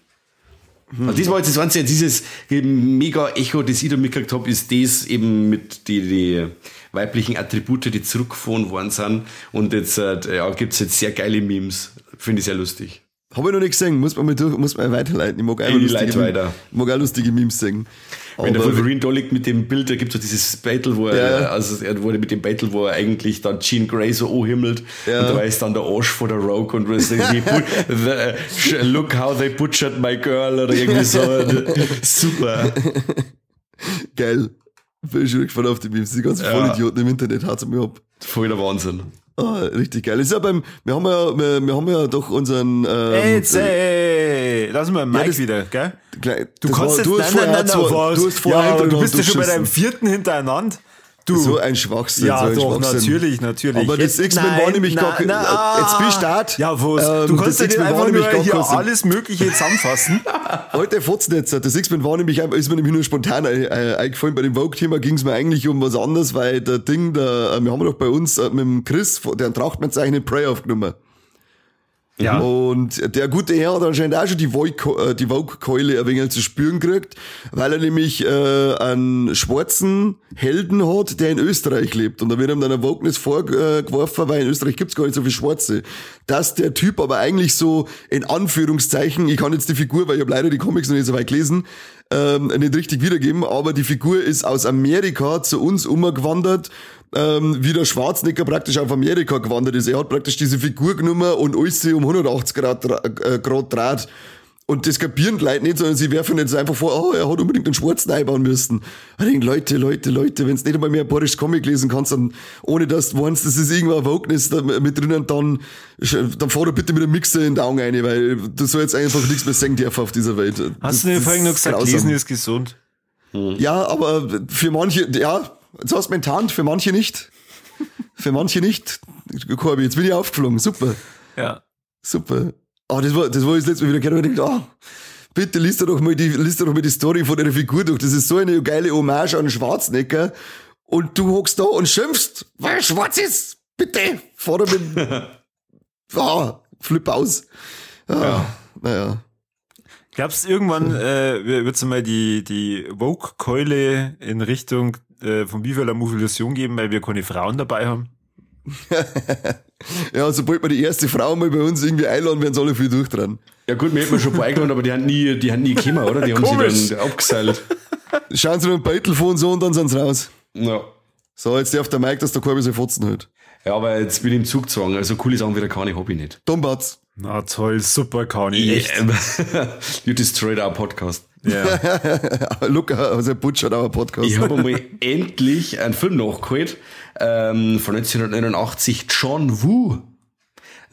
Und das war jetzt das Einzige, dieses mega Echo, das ich da mitgekriegt habe, ist das eben mit die, die weiblichen Attribute, die zurückgefahren worden sind. Und jetzt äh, ja, gibt's jetzt sehr geile Memes. Finde ich sehr lustig. Habe ich noch nicht gesehen, muss man mal durch, muss man weiterleiten. Ich mag auch Ich lustige, weiter. Ich mag auch lustige Memes sehen. Wenn der Wolverine da liegt mit dem Bild, da gibt's so dieses Battle, wo er, Ja. also er wurde mit dem Battle, wo er eigentlich dann Jean Grey so anhimmelt Ja. und da ist dann der Arsch vor der Rogue und was the, look how they butchered my girl oder irgendwie so. Super. Geil. Bin schon gespannt auf die Memes. Die ganzen Ja. Vollidioten im Internet haut's mir ab. Voll der Wahnsinn. Ah, richtig geil. Ist ja beim, wir haben ja, wir, wir haben ja doch unseren, ähm, Ey, jetzt, ey, lass mal Mike das- wieder, gell? gleich- Du kannst war- jetzt, du hast nein, vorher nein, nein, zwei- was? du hast vorher ja, aber du hintereinander bist ja schon bei deinem vierten hintereinander. Du. So ein Schwachsinn. ja, so ein doch, Schwachsinn. natürlich, natürlich. Aber das Jetzt- X-Men war nämlich gar kein, jetzt bist du da. Ja, was? Ähm, du kannst das ja nicht einfach nur hier kein- alles Mögliche zusammenfassen. Alte Fotznetzer, das X-Men war nämlich, ist mir nämlich nur spontan eingefallen. Bei dem Vogue-Thema ging es mir eigentlich um was anderes, weil der Ding, der, äh, wir haben doch bei uns äh, mit dem Chris, der einen Trachtmannzeichen Prey aufgenommen. Ja. Und der gute Herr hat anscheinend auch schon die Vogue- äh, Vogue-Keule ein wenig zu spüren gekriegt, weil er nämlich äh, einen schwarzen Helden hat, der in Österreich lebt. Und da wird ihm dann ein Wokeness vorgeworfen, weil in Österreich gibt's gar nicht so viel Schwarze. Dass der Typ aber eigentlich so in Anführungszeichen, ich kann jetzt die Figur, weil ich habe leider die Comics noch nicht so weit gelesen, ähm, nicht richtig wiedergeben, aber die Figur ist aus Amerika zu uns umgewandert, ähm, wie der Schwarzenegger praktisch auf Amerika gewandert ist. Er hat praktisch diese Figur genommen und alles sie um 180 Grad, dra- äh, Grad dreht. Und das kapieren die Leute nicht, sondern sie werfen jetzt einfach vor, oh, er hat unbedingt einen Schwarzen einbauen müssen. Ich denke, Leute, Leute, Leute, wenn du nicht einmal mehr Boris Comic lesen kannst, dann, ohne dass du meinst, das ist irgendwo ein Wokeness mit drinnen, dann, dann fahr doch bitte mit einem Mixer in den Augen rein, weil du sollst jetzt einfach nichts mehr sagen dürfen auf dieser Welt. Das- Hast du nicht das vorhin noch gesagt, grausam. lesen ist gesund? Ja, aber für manche, ja, jetzt hast du enttarnt, für manche nicht. Für manche nicht. Corby, jetzt bin ich aufgeflogen. Super, Ja. super. Aber das war, das war das letzte Mal wieder gehört, und ich dachte, ah, bitte liest doch mal die, liest doch mal die Story von der Figur durch. Das ist so eine geile Hommage an Schwarzenegger. Und du hockst da und schimpfst, weil er schwarz ist. Bitte, vorder mit, ah, flip aus. Ah, Naja. Glaubst du, irgendwann äh, wird es mal die, die Vogue-Keule in Richtung äh, von Viva la Movilusion geben, weil wir keine Frauen dabei haben? ja, sobald wir die erste Frau mal bei uns irgendwie einladen, werden sie alle viel durchdrehen. Ja gut, wir hätten schon eingeladen, aber die haben nie, die haben nie gekommen, oder? Die haben sie dann abgeseilt. Schauen sie noch ein Beutel vor und so und dann sind sie raus. Ja. So, jetzt darf der Mike, dass der Korbi seine Fotzen hält. Ja, aber jetzt bin ich im Zugzwang. Also coole Sachen wieder keine hab ich nicht. Dombatz. Na toll, super, Kani, echt. Ähm, you destroyed our podcast. Ja. Luca, also Butcher, aber Podcast. Ich habe einmal endlich einen Film nachgeholt ähm, von 1989, John Woo,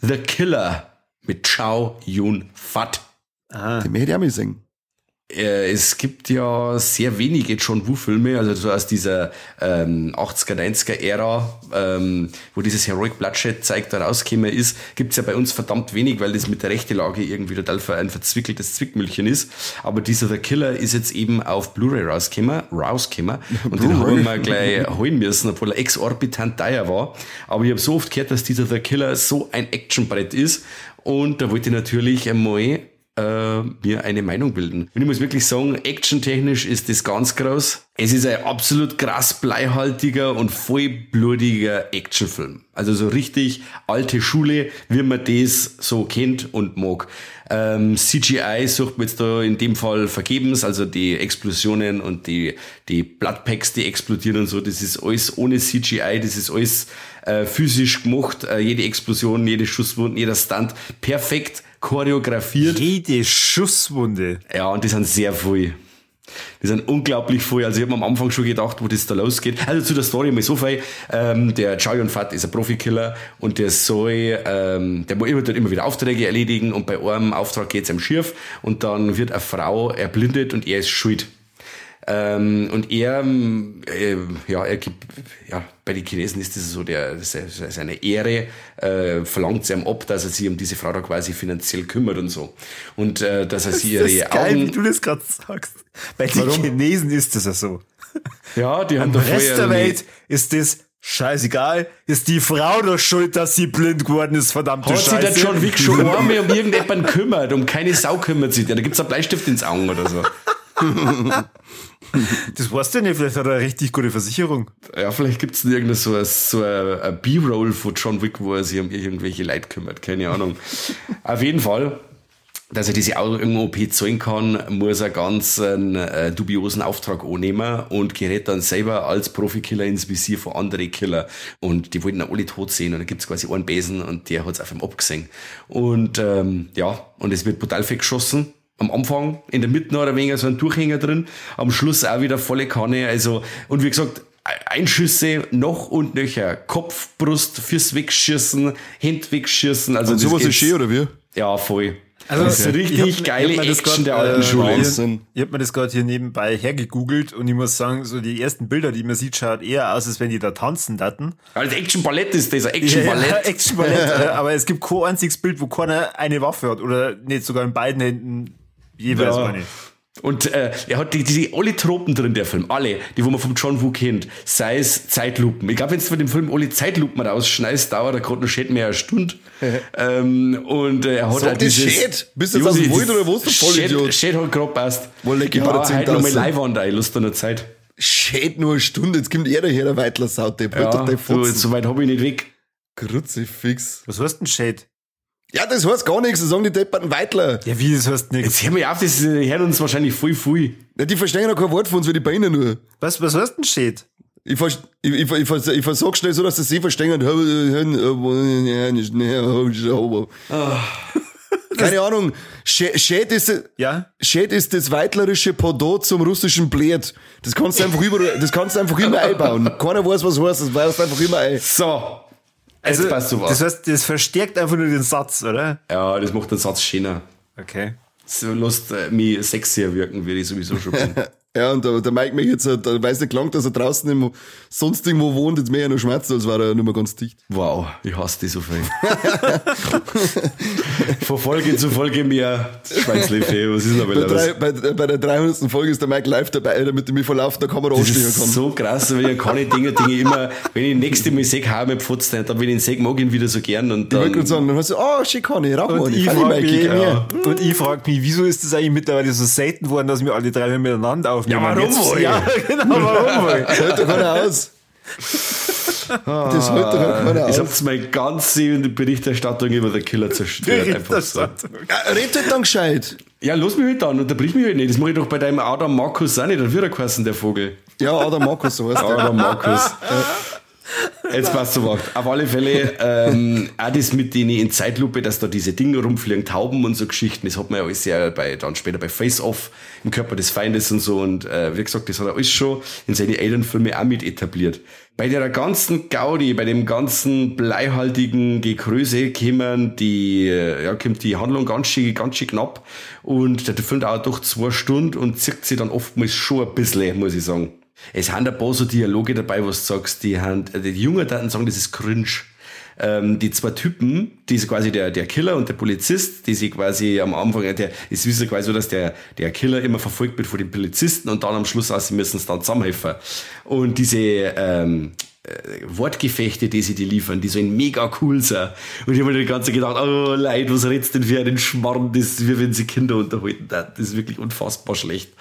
The Killer mit Chow Yun Fat. Den hätte ich auch mal singen. Äh, es gibt ja sehr wenige John Woo-Filme, also so aus dieser ähm, 80er, 90er Ära, ähm, wo dieses Heroic Bloodshed zeigt, da rausgekommen ist, gibt's ja bei uns verdammt wenig, weil das mit der rechten Lage irgendwie total ein verzwickeltes Zwickmühlchen ist. Aber dieser The Killer ist jetzt eben auf Blu-ray rausgekommen, rausgekommen und den haben wir gleich holen müssen, obwohl er exorbitant teuer war. Aber ich habe so oft gehört, dass dieser The Killer so ein Actionbrett ist und da wollte ich natürlich einmal äh, mir eine Meinung bilden. Und ich muss wirklich sagen, actiontechnisch ist das ganz groß. Es ist ein absolut krass bleihaltiger und vollblutiger Actionfilm. Also so richtig alte Schule, wie man das so kennt und mag. Ähm, CGI sucht man jetzt da in dem Fall vergebens, also die Explosionen und die, die Bloodpacks, die explodieren und so, das ist alles ohne CGI, das ist alles äh, physisch gemacht, äh, jede Explosion, jede Schusswunde, jeder Stunt perfekt choreografiert. Jede Schusswunde. Ja, und die sind sehr voll. Die sind unglaublich voll. Also ich habe am Anfang schon gedacht, wo das da losgeht. Also zu der Story mal so viel. Ähm, der Chow Yun Fat ist ein Profikiller und der soll, ähm, der muss immer, immer wieder Aufträge erledigen und bei einem Auftrag geht's ihm schief und dann wird eine Frau erblindet und er ist schuld. Ähm, und er, äh, ja, er gibt, ja, bei den Chinesen ist das so der, das ist seine Ehre, äh, verlangt sie ihm ab, dass er sich um diese Frau da quasi finanziell kümmert und so. Und, äh, dass er sie Das ihre ist geil, wie Augen, du das gerade sagst. Bei den Chinesen ist das ja so. ja, die haben Im Rest der Welt ist das scheißegal. Ist die Frau doch schuld, dass sie blind geworden ist, verdammte Hat sich Scheiße. der John Wick schon einmal um irgendjemanden kümmert, um keine Sau kümmert sich der. Da gibt's einen Bleistift ins Augen oder so. Das weißt du nicht, vielleicht hat er eine richtig gute Versicherung. Ja, vielleicht gibt's da irgendeine so ein, so ein, B-Roll von John Wick, wo er sich um irgendwelche Leute kümmert. Keine Ahnung. Auf jeden Fall, dass er diese Augen-OP zahlen kann, muss er ganz einen äh, dubiosen Auftrag annehmen und gerät dann selber als Profikiller ins Visier von anderen Killer. Und die wollten dann alle tot sehen und dann gibt's quasi einen Besen und der hat's auf ihm abgesehen. Und ähm, ja, und es wird brutal viel geschossen am Anfang, in der Mitte noch ein wenig so ein Durchhänger drin, am Schluss auch wieder volle Kanne, also, und wie gesagt, Einschüsse noch und nöcher, Kopf, Brust, fürs Wegschießen, Hände wegschießen, also Und sowas ist schön, oder wie? Ja, voll. Also, das ist ich richtig hab- ich hab geile das Action grad, der alten äh, Schule. Wahnsinn. Ich habe mir das gerade hier nebenbei hergegoogelt und ich muss sagen, so die ersten Bilder, die man sieht, schaut eher aus, als wenn die da tanzen daten. Als Action-Ballett ist das, ein Action-Ballett. Action Ballett. äh, aber es gibt kein einziges Bild, wo keiner eine Waffe hat oder nicht sogar in beiden Händen jeweils Ja. eine. Und äh, er hat die, die, alle Tropen drin, der Film. Alle, die wo man vom John Woo kennt. Sei es Zeitlupen. Ich glaube, wenn du von dem Film alle Zeitlupen rausschneidest, dauert er gerade noch schön mehr eine Stunde. ähm, und äh, er hat auch das dieses... Shit. Bist du jetzt aus dem Wald oder was, du Vollidiot? Shit, Shit hat gerade passt. Wolle, ich gib mir da heute noch mal 10.000. Leihwand ein, Lust noch Zeit. Shit, nur eine Stunde, jetzt kommt er daher, der Weitler Saute. Ja, der so, Fotzen. so weit habe ich nicht weg. Kruzifix. Was heißt denn Shade? Ja, das heißt gar nichts, das sagen die depperten Weitler. Ja, wie, das heißt nichts. Jetzt hör mir auf, das hören uns wahrscheinlich voll, voll. Ja, die verstehen ja kein Wort von uns, wie die Beine nur. Was, was heißt denn Shade? Ich, vers ich, ich, ich, vers ich versag schnell so, dass sie sie verstehen. Keine Ahnung. Schäd ist, Ja? Schäd ist das weitlerische Pendant zum russischen Blät. Das kannst du einfach überall, das kannst du einfach immer einbauen. Keiner weiß, was heißt, das weißt du einfach immer ein. So. Jetzt passt du was. Also, das heißt, das verstärkt einfach nur den Satz, oder? ja, das macht den Satz schöner. Okay. So lässt äh, mich sexier wirken, wie ich sowieso schon bin. Ja, und der, der Mike mich jetzt, der weiß nicht lang, dass er draußen im, sonst irgendwo wohnt, jetzt mehr noch schmerzt, als war er nicht mehr ganz dicht. Wow, ich hasse die so viel. Von Folge zu Folge mehr Schweinslefe, was ist denn Bei, aber drei, los? bei, bei der 300. Folge ist der Mike live dabei, damit er mich vor laufender Kamera Das anstehen ist kann. so krass, weil ich kann ich Dinge, Dinge immer, wenn ich nächste Mal sehe, hau ich nicht, aber wenn ich ihn sehe, mag ich ihn wieder so gern und ich wollte dann, gerade sagen, dann hast du, oh, schick Conny, rauch mal, ich frage mich, gib mir. und ich frag mich, wieso ist das eigentlich mittlerweile so selten geworden, dass wir alle drei miteinander aufnehmen? Ja, warum Jetzt, wohl? Ja, genau, warum wohl? Das hält doch keiner aus. Das hält doch keiner ich aus. hab's meine ganze Berichterstattung über den Killer zerstört. Einfach so. Ja, Red halt dann gescheit. Ja, los mich halt an, unterbrich mich halt nicht. Das mache ich doch bei deinem Adam Markus auch nicht. Dann wird er geheißen, der Vogel. Ja, Adam Markus, so heißt. Adam Markus. Jetzt passt so was. Auf alle Fälle, ähm, auch das mit denen in Zeitlupe, dass da diese Dinge rumfliegen, Tauben und so Geschichten, das hat man ja alles ja bei, dann später bei Face Off im Körper des Feindes und so. Und äh, wie gesagt, das hat er alles schon in seine Alien-Filme auch mit etabliert. Bei der ganzen Gaudi, bei dem ganzen bleihaltigen Gekröse kämen die, äh, ja, kommt die Handlung ganz schön, ganz schön knapp. Und der Film dauert doch zwei Stunden und zirkt sich dann oftmals schon ein bisschen, muss ich sagen. Es sind ein paar so Dialoge dabei, was du sagst, die haben, die Jungen dann sagen, das ist cringe. Ähm, die zwei Typen, die ist quasi der, der Killer und der Polizist, die sie quasi am Anfang, der, es ist quasi so, dass der, der Killer immer verfolgt wird von den Polizisten und dann am Schluss auch, sie müssen es dann zusammenhelfen. Und diese, ähm, äh, Wortgefechte, die sie die liefern, die so ein mega cool sind. Und ich habe mir die ganze Zeit gedacht, oh Leid, was redst denn für einen Schmarrn, das ist wie wenn sie Kinder unterhalten. Das ist wirklich unfassbar schlecht.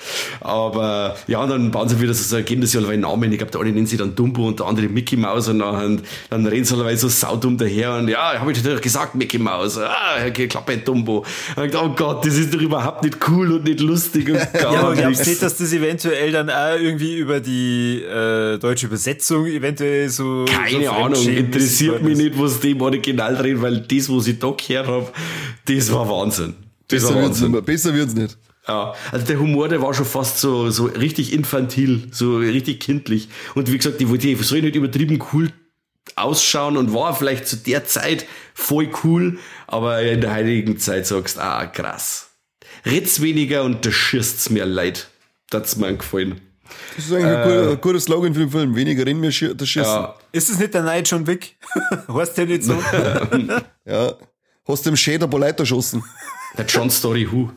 Aber ja, und dann bauen sie wieder so, geben das ja alle Namen. Ich glaube, der eine nennt sie dann Dumbo und der andere Mickey Mouse und dann, dann reden sie alle so saudumm daher und ja, habe ich dir doch gesagt, Mickey Mouse. Ah, okay, Klappe, Dumbo. Und ich dachte, oh Gott, das ist doch überhaupt nicht cool und nicht lustig und gar Ja, aber glaubst du nicht, dass das eventuell dann auch irgendwie über die äh, deutsche Übersetzung eventuell so. Keine so Ahnung, interessiert mich nicht, was die im Original drehen, weil das, was ich da gehört habe, das war Wahnsinn. Das Besser war wird's nicht Wahnsinn. mehr. Besser wird's nicht. Ja, also der Humor, der war schon fast so, so richtig infantil, so richtig kindlich. Und wie gesagt, die, die soll nicht übertrieben cool ausschauen und war vielleicht zu der Zeit voll cool, aber in der heutigen Zeit sagst du, ah, krass. Red's weniger und da schießt's mir leid. Das hat's mir gefallen. Das ist eigentlich ein, guter, ein guter Slogan für den Film. Weniger wir schi- das Schießen. Ja. Ja, Ist das nicht der Neid schon weg? heißt der nicht so? Hast du im Schäder Boleiter geschossen? der John Story Who.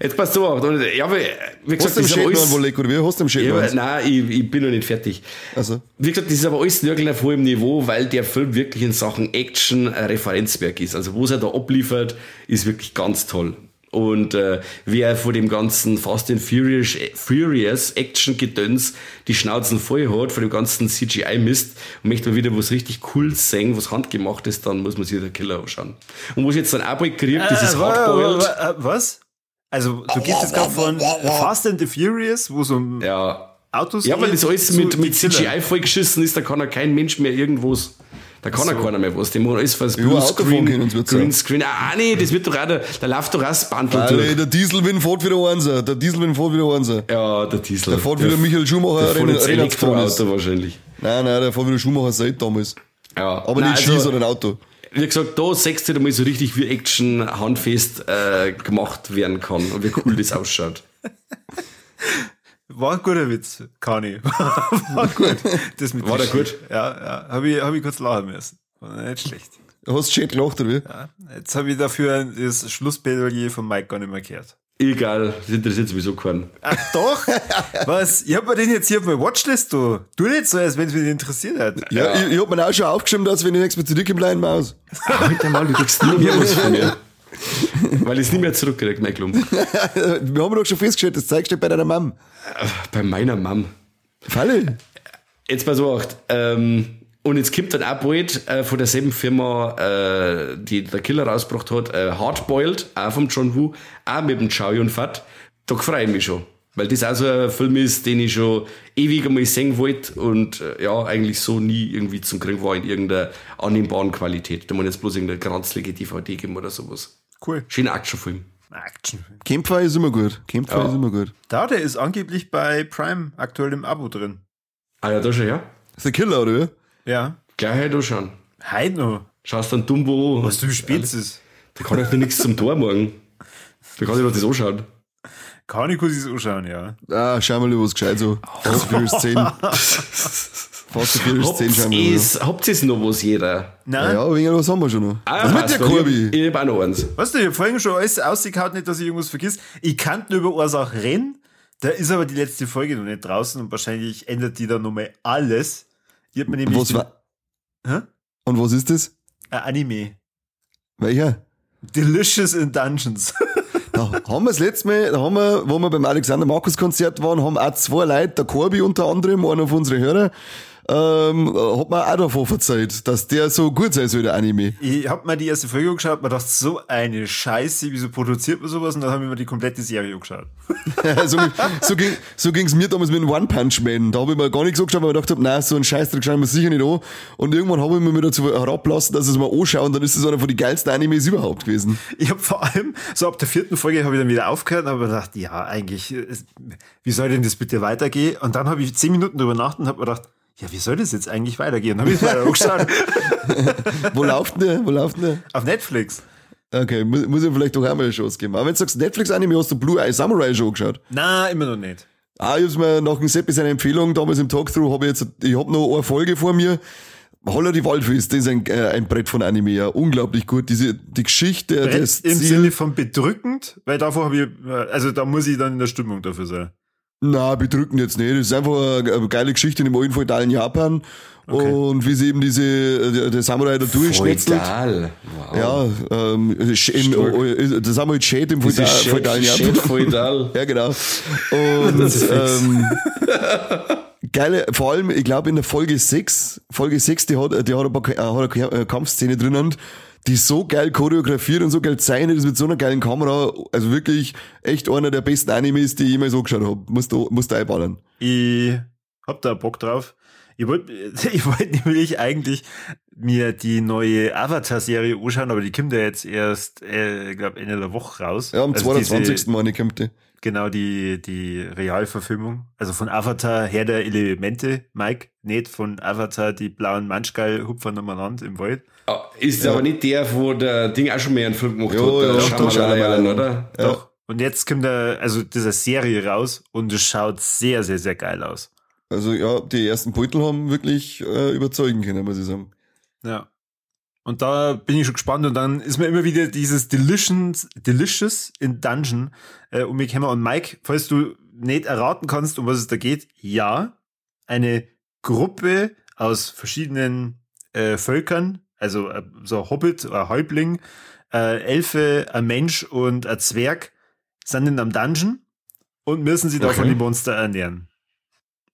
Jetzt passt du auf. und, Ja, aber, wie gesagt, Hast du im das ist aber Schäden alles- Wolleck oder wie? Hast du im Schäden Ja, nein, ich, ich bin noch nicht fertig. Also. Wie gesagt, das ist aber alles nirgends auf hohem Niveau, weil der Film wirklich in Sachen Action ein Referenzwerk ist. Also, was er da abliefert, ist wirklich ganz toll. Und äh, wer vor dem ganzen Fast and Furious, Furious Action-Gedöns die Schnauzen voll hat, von dem ganzen CGI-Mist und möchte mal wieder was richtig Cooles sehen, was handgemacht ist, dann muss man sich den Killer anschauen. Und was ich jetzt dann auch bald kriegt, das ist Äh, Hardboiled. wa- wa- Was? Also, du gehst jetzt gerade von Fast and the Furious, wo um Ja, Autos Ja, weil das alles mit, mit. CGI vollgeschissen ist, da kann ja kein Mensch mehr irgendwas. Da kann ja keiner mehr was. Die machen alles fürs Bluescreen, sie jetzt Greenscreen. Ah, nee, das wird doch auch, der, da läuft doch auch das Bandel Alter, durch. der Dieselwind fährt wieder Einser. Der Dieselwind fährt wieder Einser. Ja, der Diesel. Der fährt wieder Michael Schumacher der fährt. Elektroauto wahrscheinlich. Nein, nein, der fährt wieder Schumacher seit damals. Ja. Aber Nein, nicht also, Ski, sondern Auto. Wie gesagt, da sechst du mal so richtig, wie Action handfest äh, gemacht werden kann und wie cool das ausschaut. War ein guter Witz, Kani. War gut. Das mit War der gut? Ja, ja. Habe ich, hab ich kurz lachen müssen. War nicht schlecht. Du hast schön gelacht, oder wie? Ja. Jetzt habe ich dafür das Schlussplädoyer von Mike gar nicht mehr gehört. Egal, das interessiert sowieso keinen. Ach doch? Was? Ich hab mir den jetzt hier auf meine Watchlist, du. Du nicht so, als wenn es mich interessiert hat. Ja, Ich, ich hab mir auch schon aufgeschrieben, dass wenn ich nächstes Mal zurückkomme, bleiben Maus. Heute mal, du kriegst nie mehr was von mir. Weil ich es nicht mehr zurückkriege, mein Klump. Wir haben doch schon festgestellt, das zeigst du bei deiner Mom. Bei meiner Mom. Falle. Jetzt mal so acht. Ähm, und jetzt kommt dann auch bald äh, von derselben Firma, äh, die der Killer rausgebracht hat, äh, Hardboiled, auch vom John Woo, auch mit dem Chow Yun Fat. Da freue ich mich schon. Weil das auch so ein Film ist, den ich schon ewig einmal sehen wollte und äh, ja, eigentlich so nie irgendwie zum Kriegen war in irgendeiner annehmbaren Qualität. Da muss jetzt bloß irgendeine granzlige DVD geben oder sowas. Cool. Schöner Actionfilm. Action. Campfire ist immer gut. Campfire Ja. ist immer gut. Da, der ist angeblich bei Prime aktuell im Abo drin. Ah ja, da schon, ja. ist der Killer, oder? Ja. Gleich halt da schon. Heute noch. Schaust dann Dumbo an. Was du spielst es. Da kann ich noch nichts zum Tor machen. Da kann ich noch das anschauen. Kaniko sich anschauen, ja. Ah, schau mal, was gescheit so. Furious 10. Fast Furious 10 schauen wir mal. Habt ihr es noch was jeder? Nein. Ja, wegen was haben wir schon noch. Ah, was mit weil Korbi? Ich, ich hab auch noch eins. Weißt du, ich hab vorhin schon alles ausgekaut, nicht, dass ich irgendwas vergiss. Ich kann nur über eine Sache reden. Da ist aber die letzte Folge noch nicht draußen und wahrscheinlich ändert die dann nochmal alles. Ich hab mir nämlich Was war, Hä? und was ist das? ein Anime. Welcher? Delicious in Dungeons. Da haben wir das letzte Mal, da haben wir, wo wir beim Alexander Markus Konzert waren, haben auch zwei Leute, der Corby unter anderem, einer von unseren Hörer, ähm, hat mir auch davon verzeiht, dass der so gut sein soll, der Anime. Ich hab mir die erste Folge angeschaut, mir dachte, so eine Scheiße, wieso produziert man sowas? Und dann habe ich mir die komplette Serie angeschaut. so, so, ging, so ging's mir damals mit dem One Punch Man. Da habe ich mir gar nichts angeschaut, weil ich gedacht habe, nein, so ein Scheißdreck schauen wir sicher nicht an. Und irgendwann habe ich mir dazu herablassen, dass ich es mal anschaue und dann ist es einer von den geilsten Animes überhaupt gewesen. Ich habe vor allem, so ab der vierten Folge habe ich dann wieder aufgehört und habe mir gedacht, ja, eigentlich, äh, wie soll denn das bitte weitergehen? Und dann habe ich zehn Minuten drüber nachgedacht und habe mir gedacht, ja, wie soll das jetzt eigentlich weitergehen? Dann habe ich weiter angeschaut. Wo läuft denn der? Wo läuft denn der? Auf Netflix. Okay, muss, muss ich vielleicht doch einmal eine Chance geben. Aber wenn du sagst Netflix-Anime, hast du Blue Eye Samurai schon angeschaut? Na, immer noch nicht. Ah, ich hab's mir nach dem Seppi seine Empfehlung damals im Talkthrough, habe ich jetzt, ich hab noch eine Folge vor mir. Holla die Waldfist, das ist ein, äh, ein Brett von Anime, ja, unglaublich gut. Diese, die Geschichte, Brett das Im Ziel. Sinne von bedrückend, weil davor habe ich, äh, also da muss ich dann in der Stimmung dafür sein. Na, bedrückend jetzt nicht. Das ist einfach eine, geile Geschichte in dem alten feudalen Japan. Und wie sie eben diese, äh, der, der Samurai da durchschnetzelt. Feudal. Wow. Ja, ähm, in, oh, oh, der Samurai Shade im feudal, feudalen Japan. Feudal. Ja, genau. Und ähm, geile, vor allem, ich glaube in der Folge 6, Folge 6, die hat, die hat ein paar äh, hat eine K- Kampfszene drinnen, die so geil choreografiert und so geil zeichnet ist mit so einer geilen Kamera. Also wirklich echt einer der besten Animes, die ich jemals angeschaut habe. Musst du, musst du einballern. Ich hab da Bock drauf. Ich wollte ich wollt nämlich eigentlich mir die neue Avatar-Serie anschauen, aber die kommt ja jetzt erst, äh, ich glaube, Ende der Woche raus. Ja, am Also 22. diese- Meine kommt die. Genau, die, die Realverfilmung. Also von Avatar Herr der Elemente, Mike, nicht von Avatar die blauen Manschgeil hupfern umeinander im Wald. Ah, Ist aber nicht der, wo der Ding auch schon mehr einen Film gemacht Jo, hat, ja, Shyamalan, Shyamalan. oder? Ja. Doch. Und jetzt kommt da, also diese Serie raus und es schaut sehr, sehr, sehr geil aus. Also ja, die ersten Beutel haben wirklich äh, überzeugen können, muss ich sagen. Ja. Und da bin ich schon gespannt und dann ist mir immer wieder dieses Delicious, Delicious in Dungeon äh, um mich herum. Und Mike, falls du nicht erraten kannst, um was es da geht, ja, eine Gruppe aus verschiedenen äh, Völkern, also äh, so ein Hobbit, ein Häuptling, äh, Elfe, ein Mensch und ein Zwerg sind in einem Dungeon und müssen sich da Okay. von den Monster ernähren.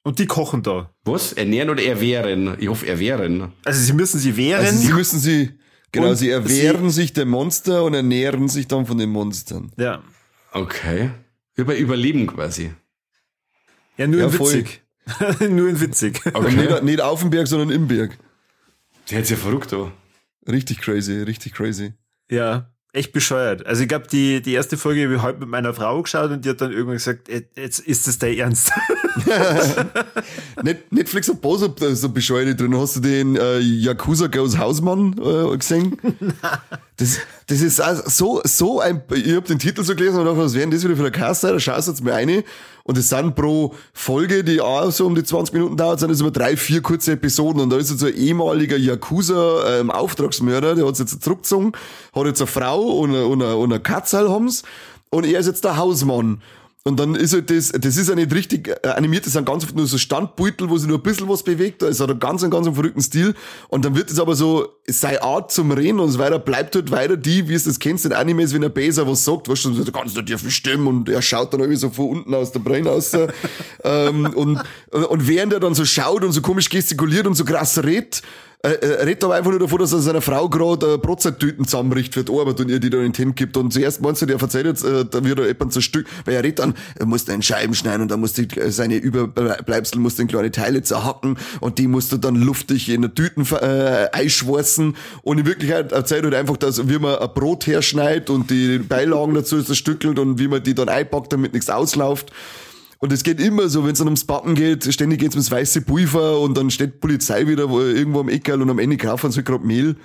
Und die kochen da. Was? Ernähren oder erwehren? Ich hoffe, erwehren. Also sie müssen sie wehren. Also sie müssen sie, genau, sie erwehren sich der Monster und ernähren sich dann von den Monstern. ja. Okay. Über Überleben quasi. Ja, nur Ja, in witzig. nur in witzig. Okay. nicht, nicht auf dem Berg, sondern im Berg. Der hat's ja verrückt, da. Richtig crazy, richtig crazy. Ja, echt bescheuert. Also ich glaube, die, die erste Folge habe ich heute mit meiner Frau geschaut und die hat dann irgendwann gesagt, "Äh, jetzt ist das dein Ernst. Net, Netflix hat paar so, so Bescheuerte drin. Hast du den äh, Yakuza Goes Hausmann äh, gesehen? Das, das ist so, so ein, ich hab den Titel so gelesen und dachte, was wäre denn das wieder für eine Kasse? Da schaust du jetzt mal eine. Und es sind pro Folge, die auch so um die 20 Minuten dauert, sind es immer drei, vier kurze Episoden. Und da ist jetzt so ein ehemaliger Yakuza ähm, Auftragsmörder, der hat jetzt zurückgezogen, hat jetzt eine Frau und eine, und eine, und eine Katze haben's. Und er ist jetzt der Hausmann. Und dann ist halt das, das ist ja nicht richtig äh, animiert, das sind ganz oft nur so Standbeutel, wo sich nur ein bisschen was bewegt, da ist halt ein ganz, ein ganz verrückten Stil. Und dann wird es aber so, seine Art zum Reden und so weiter, bleibt halt weiter die, wie es das kennst in Animes, wenn ein Bäser was sagt, weißt du, so ganz eine tiefe Stimme und er schaut dann irgendwie so von unten aus der Brain aus. äh, ähm, und, und während er dann so schaut und so komisch gestikuliert und so krass redet, äh, äh, redet aber einfach nur davon, dass er seiner Frau gerade äh, Brotzeittüten zusammenbricht für die Arbeit und ihr die dann in den Händen gibt. Und zuerst meinst du, der verzeiht jetzt, äh, da wird er jemand zerstückt, weil er redet dann, er muss dann Scheiben schneiden und dann muss die, äh, seine Überbleibsel muss in kleine Teile zerhacken und die musst du dann luftig in der Tüten äh, einschwarzen. Und in Wirklichkeit erzählt er halt einfach, dass, wie man ein Brot herschneidet und die Beilagen dazu zerstückelt und wie man die dann einpackt, damit nichts ausläuft. Und es geht immer so, wenn es dann ums Backen geht, ständig geht's ums weiße Pulver und dann steht Polizei wieder wo, irgendwo am Eckerl und am Ende kaufen sie gerade Mehl.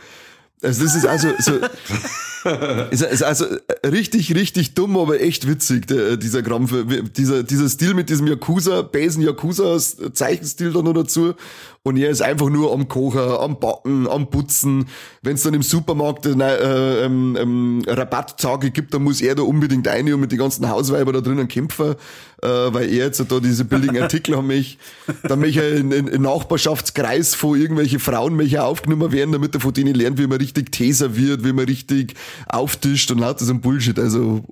Also das ist also so, ist, ist also richtig, richtig dumm, aber echt witzig, der, dieser Krampf. Dieser, dieser Stil mit diesem Yakuza, Besen Yakuza Zeichenstil da noch dazu. Und er ist einfach nur am Kochen, am Backen, am Putzen. Wenn es dann im Supermarkt äh, äh, ähm, ähm, Rabatttage gibt, dann muss er da unbedingt rein und mit den ganzen Hausweibern da drinnen kämpfen, äh, weil er jetzt da diese billigen Artikel haben mich. Dann möchte er in, in, in Nachbarschaftskreis von irgendwelche Frauen möchte aufgenommen werden, damit er von denen lernt, wie man richtig Tee serviert, wie man richtig auftischt und lauter so ein Bullshit. Also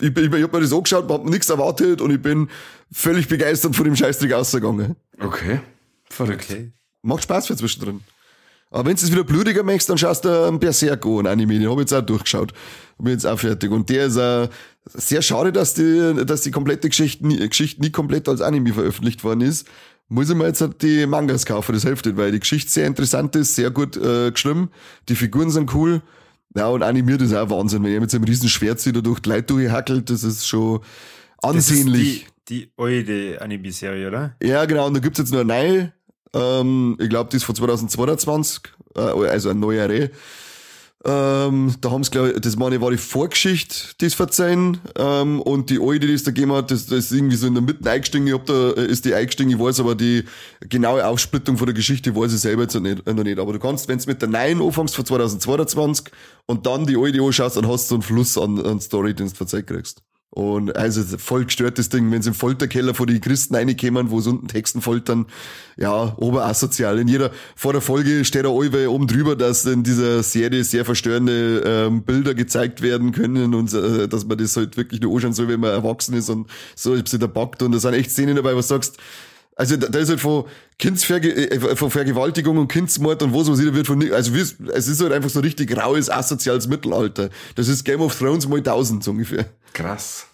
ich, ich, ich hab mir das angeschaut, hab nichts erwartet und ich bin völlig begeistert von dem Scheißdreck ausgegangen. Okay. Verrückt. Okay. Macht Spaß für zwischendrin. Aber wenn du es wieder blutiger möchtest, dann schaust du einen Berserk an, Anime. Den hab ich jetzt auch durchgeschaut. Bin jetzt auch fertig. Und der ist auch sehr schade, dass die, dass die komplette Geschichte nie, Geschichte nie komplett als Anime veröffentlicht worden ist. Muss ich mir jetzt halt die Mangas kaufen, das hilft nicht, weil die Geschichte sehr interessant ist, sehr gut äh, geschrieben. Die Figuren sind cool. Ja, und animiert ist auch Wahnsinn. Wenn er mit so einem riesen Schwert sich da durch die Leute durchhackelt, das ist schon ansehnlich. die, die alte Anime-Serie, oder? Ja, genau. Und da gibt's jetzt noch eine neue ähm, ich glaube, die ist von 2022, äh, also ein neuere. Ähm, da haben sie, glaube ich, das meine war die Vorgeschichte, die es verzeihen. Ähm, und die alte, die es da gegeben hat, das, das ist irgendwie so in der Mitte eingestiegen. Ich hab da, äh, ist die eingestiegen, ich weiß aber die genaue Aufsplittung von der Geschichte weiß ich selber jetzt noch nicht. Noch nicht. Aber du kannst, wenn du mit der neuen anfängst von 2022 und dann die alte anschaust, dann hast du so einen Fluss an, an Story, den du verzeiht kriegst. Und also voll gestörtes Ding, wenn sie im Folterkeller vor die Christen reinkommen, wo sie unten Texten foltern, ja, oberasozial. In jeder, vor der Folge steht da Euwe oben drüber, dass in dieser Serie sehr verstörende ähm, Bilder gezeigt werden können und äh, dass man das halt wirklich nur anschauen soll, wenn man erwachsen ist und so, ob sie da backt. Und da sind echt Szenen dabei, was du sagst, also da, da ist halt von Kindsverge äh, von Vergewaltigung und Kindsmord und was was da wird von also wie, es ist halt einfach so richtig raues asoziales Mittelalter. Das ist Game of Thrones mal 1000 so ungefähr. Krass.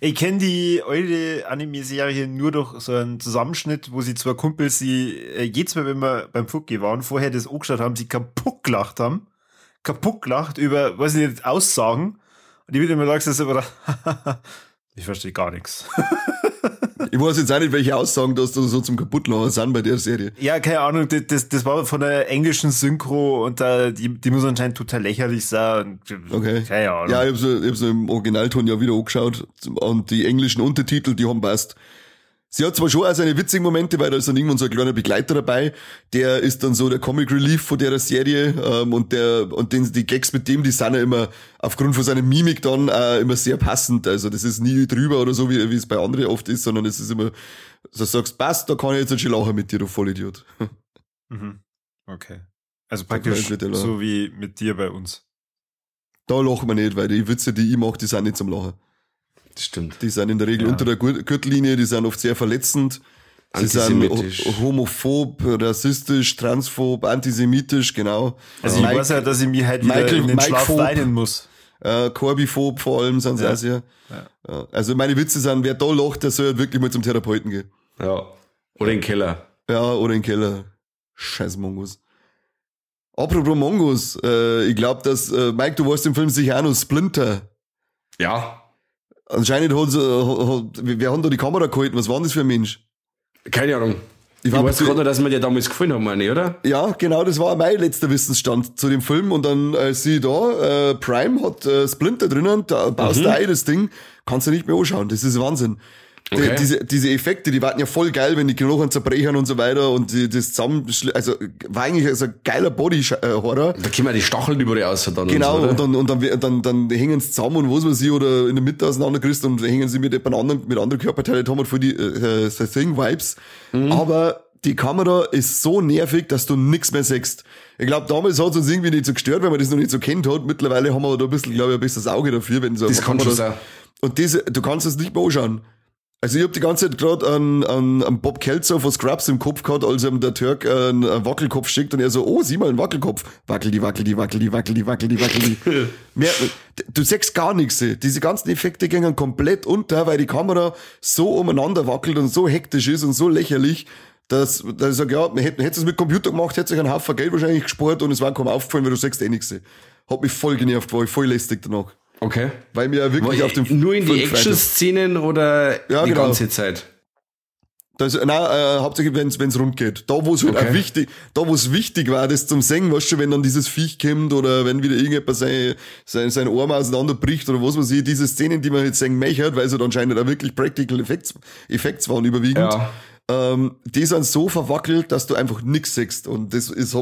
Ich kenne die alte Anime-Serie nur durch so einen Zusammenschnitt, wo sie zwei Kumpels, die äh, jedes Mal, wenn wir beim Fugge waren, vorher das angeschaut haben, sie kaputt gelacht haben. Kaputt gelacht über, weiß ich nicht, Aussagen. Und ich würde immer sagen, das ist aber, ich verstehe gar nichts. Ich weiß jetzt auch nicht, welche Aussagen das da so zum Kaputtlachen sind bei der Serie. Ja, keine Ahnung, das, das war von der englischen Synchro und da, die, die muss anscheinend total lächerlich sein. Okay. Keine Ahnung. Ja, ich habe so, ich im Originalton ja wieder angeschaut und die englischen Untertitel, die haben passt. Sie hat zwar schon auch seine witzigen Momente, weil da ist dann irgendwann so ein kleiner Begleiter dabei, der ist dann so der Comic Relief von der Serie ähm, und der und den, die Gags mit dem, die sind ja immer aufgrund von seiner Mimik dann äh, immer sehr passend. Also das ist nie drüber oder so, wie, wie es bei anderen oft ist, sondern es ist immer, du sagst, passt, da kann ich jetzt ein lachen mit dir, du Vollidiot. Mhm. Okay. Also praktisch so wie mit dir bei uns. Da lachen wir nicht, weil die Witze, die ich mache, die sind nicht zum Lachen. Das stimmt. Die sind in der Regel ja. unter der Gürtellinie, die sind oft sehr verletzend. Sie sind homophob, rassistisch, transphob, antisemitisch, genau. Also ich Mike, weiß ja, dass ich mir halt wieder Michael, in den Mike Schlaf weinen muss. Äh, Corbiphob vor allem sind sie ja. auch sehr. Ja. Also meine Witze sind, wer da lacht, der soll halt wirklich mal zum Therapeuten gehen. Ja. Oder in den Keller. Ja, oder in den Keller. Scheiß Mongos. Apropos Mongos, äh, ich glaube, dass, äh, Mike, du warst im Film sicher auch noch Splinter. Ja. Anscheinend hat, hat, wer hat da die Kamera gehalten? Was war das für ein Mensch? Keine Ahnung. Ich, ich weiß gerade nur, dass wir dir damals gefallen haben, meine, oder? Ja, genau, das war mein letzter Wissensstand zu dem Film. Und dann äh, sieh da, äh, Prime hat äh, Splinter drinnen, da baust mhm. du ein das Ding, kannst du nicht mehr anschauen. Das ist Wahnsinn. Okay. Die, diese, diese Effekte, die waren ja voll geil, wenn die Knochen zerbrechen und so weiter und die, das zusammen, also war eigentlich also ein geiler Body-Horror. Da kommen ja die Stacheln über die aus dann. Genau, und, so, und, dann, und dann, dann, dann hängen sie zusammen und was weiß ich, oder in der Mitte auseinandergerissen und hängen sie mit jemand anderen, mit anderen Körperteilen, haben wir voll die äh, The Thing-Vibes. Mhm. Aber die Kamera ist so nervig, dass du nix mehr siehst. Ich glaube, damals hat es uns irgendwie nicht so gestört, weil man das noch nicht so kennt hat. Mittlerweile haben wir da ein bisschen, glaube ich, ein besseres Auge dafür, wenn so das Kamera... Das und diese, du kannst es nicht mehr anschauen. Also ich habe die ganze Zeit gerade an, an, an Bob Kelzer von Scrubs im Kopf gehabt, als ihm der Türk äh, einen, Wackelkopf schickt und er so, oh, sieh mal, ein Wackelkopf. Wackel die, wackel die, wackel die, wackel die, wackel die, wackel die. Mehr, du siehst gar nichts. Diese ganzen Effekte gingen komplett unter, weil die Kamera so umeinander wackelt und so hektisch ist und so lächerlich, dass, dass ich sage, ja, hätte es mit Computer gemacht, hätte sich einen Haufen Geld wahrscheinlich gespart und es war kaum aufgefallen, weil du sagst eh nichts. Hat mich voll genervt, war ich voll lästig danach. Okay. Weil mir ja wirklich auf dem Nur in die Action-Szenen oder ja, die genau. ganze Zeit? Das, nein, äh, hauptsächlich, wenn es rund geht. Da, wo es halt Okay. auch wichtig, da, wo es wichtig war, das zum Singen, weißt du, wenn dann dieses Viech kommt oder wenn wieder irgendjemand sein, sein, sein Arm auseinanderbricht oder was weiß ich, diese Szenen, die man jetzt singen möchte, weil es halt anscheinend auch wirklich Practical Effects, Effects waren überwiegend, Ja. ähm, die sind so verwackelt, dass du einfach nix siehst. Und das ist,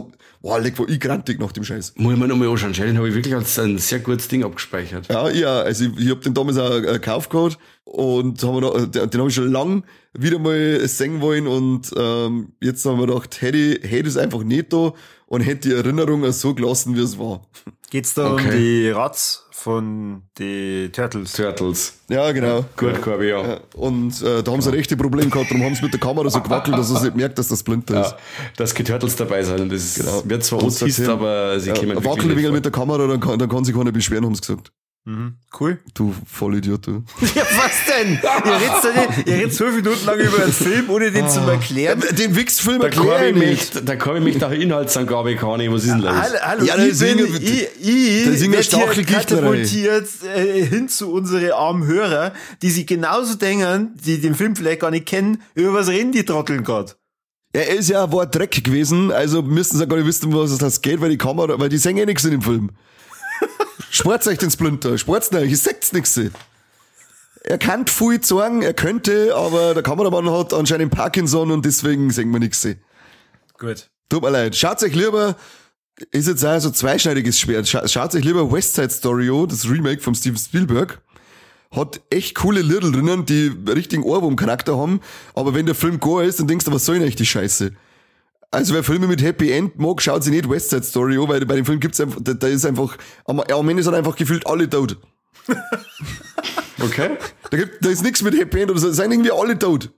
boah, leck, war ich grantig nach dem Scheiß. Muss ich mir nochmal anschauen. Den habe ich wirklich als ein sehr gutes Ding abgespeichert. Ja, ja, also ich, ich hab den damals auch äh, gekauft gehabt und haben wir noch, äh, den, den habe ich schon lang wieder mal singen wollen und ähm, jetzt haben wir gedacht, hätte ich, hätte es einfach nicht da und hätte die Erinnerung auch so gelassen, wie es war. Geht's da um Okay. die Rats von die Turtles? Turtles. Ja, genau. Gut, Corby, ja. Ja, Und äh, da haben sie ein rechte Problem gehabt, darum haben sie mit der Kamera so gewackelt, dass er nicht merkt, dass das Splinter ist. Ja, dass keine Turtles dabei sind. Das Genau. Wird zwar autist, aber sie Ja, kommen wirklich wackel ein nicht wenig vor. mit der Kamera, dann kann, dann kann sich keiner beschweren, haben sie gesagt. Mhm. Cool. Du Vollidiot, du. Ja, was denn? Ihr redet, so nicht- ihr redet zwölf Minuten lang über einen Film, ohne den zu erklären. Den Wichsfilm Der erkläre ich nicht. mich, der Corby mich nach Inhaltsangabe kann ich, was ist denn los? Hallo, hallo Ja, ich das ist bin, ich, ich das ist Inge werd hier katapultiert äh, hin zu unsere armen Hörer, die sich genauso denken, die den Film vielleicht gar nicht kennen, über was reden die Trotteln gerade? Ja, er ist ja war Dreck gewesen, also müssten sie gar nicht wissen, was das geht, weil die Kamera, weil die sehen eh nichts in dem Film. Sport's euch den Splinter, sport's euch, ihr seht's nix. Er kann viel sagen, er könnte, aber der Kameramann hat anscheinend Parkinson und deswegen sehen wir nix. Gut. Tut mir leid. Schaut euch lieber, ist jetzt auch so ein zweischneidiges Schwert, Scha- schaut euch lieber West Side Story an, das Remake von Steven Spielberg. Hat echt coole Liedl drinnen, die richtigen Ohrwurm-Charakter haben, aber wenn der Film gar ist, dann denkst du, was soll denn echt die Scheiße? Also wer Filme mit Happy End mag, schaut sich nicht West Side Story an, weil bei dem Film gibt's einfach, da, da ist einfach, am, am Ende sind einfach gefühlt alle tot. Okay. Da, gibt, da ist nichts mit Happy End oder so, sind irgendwie alle tot.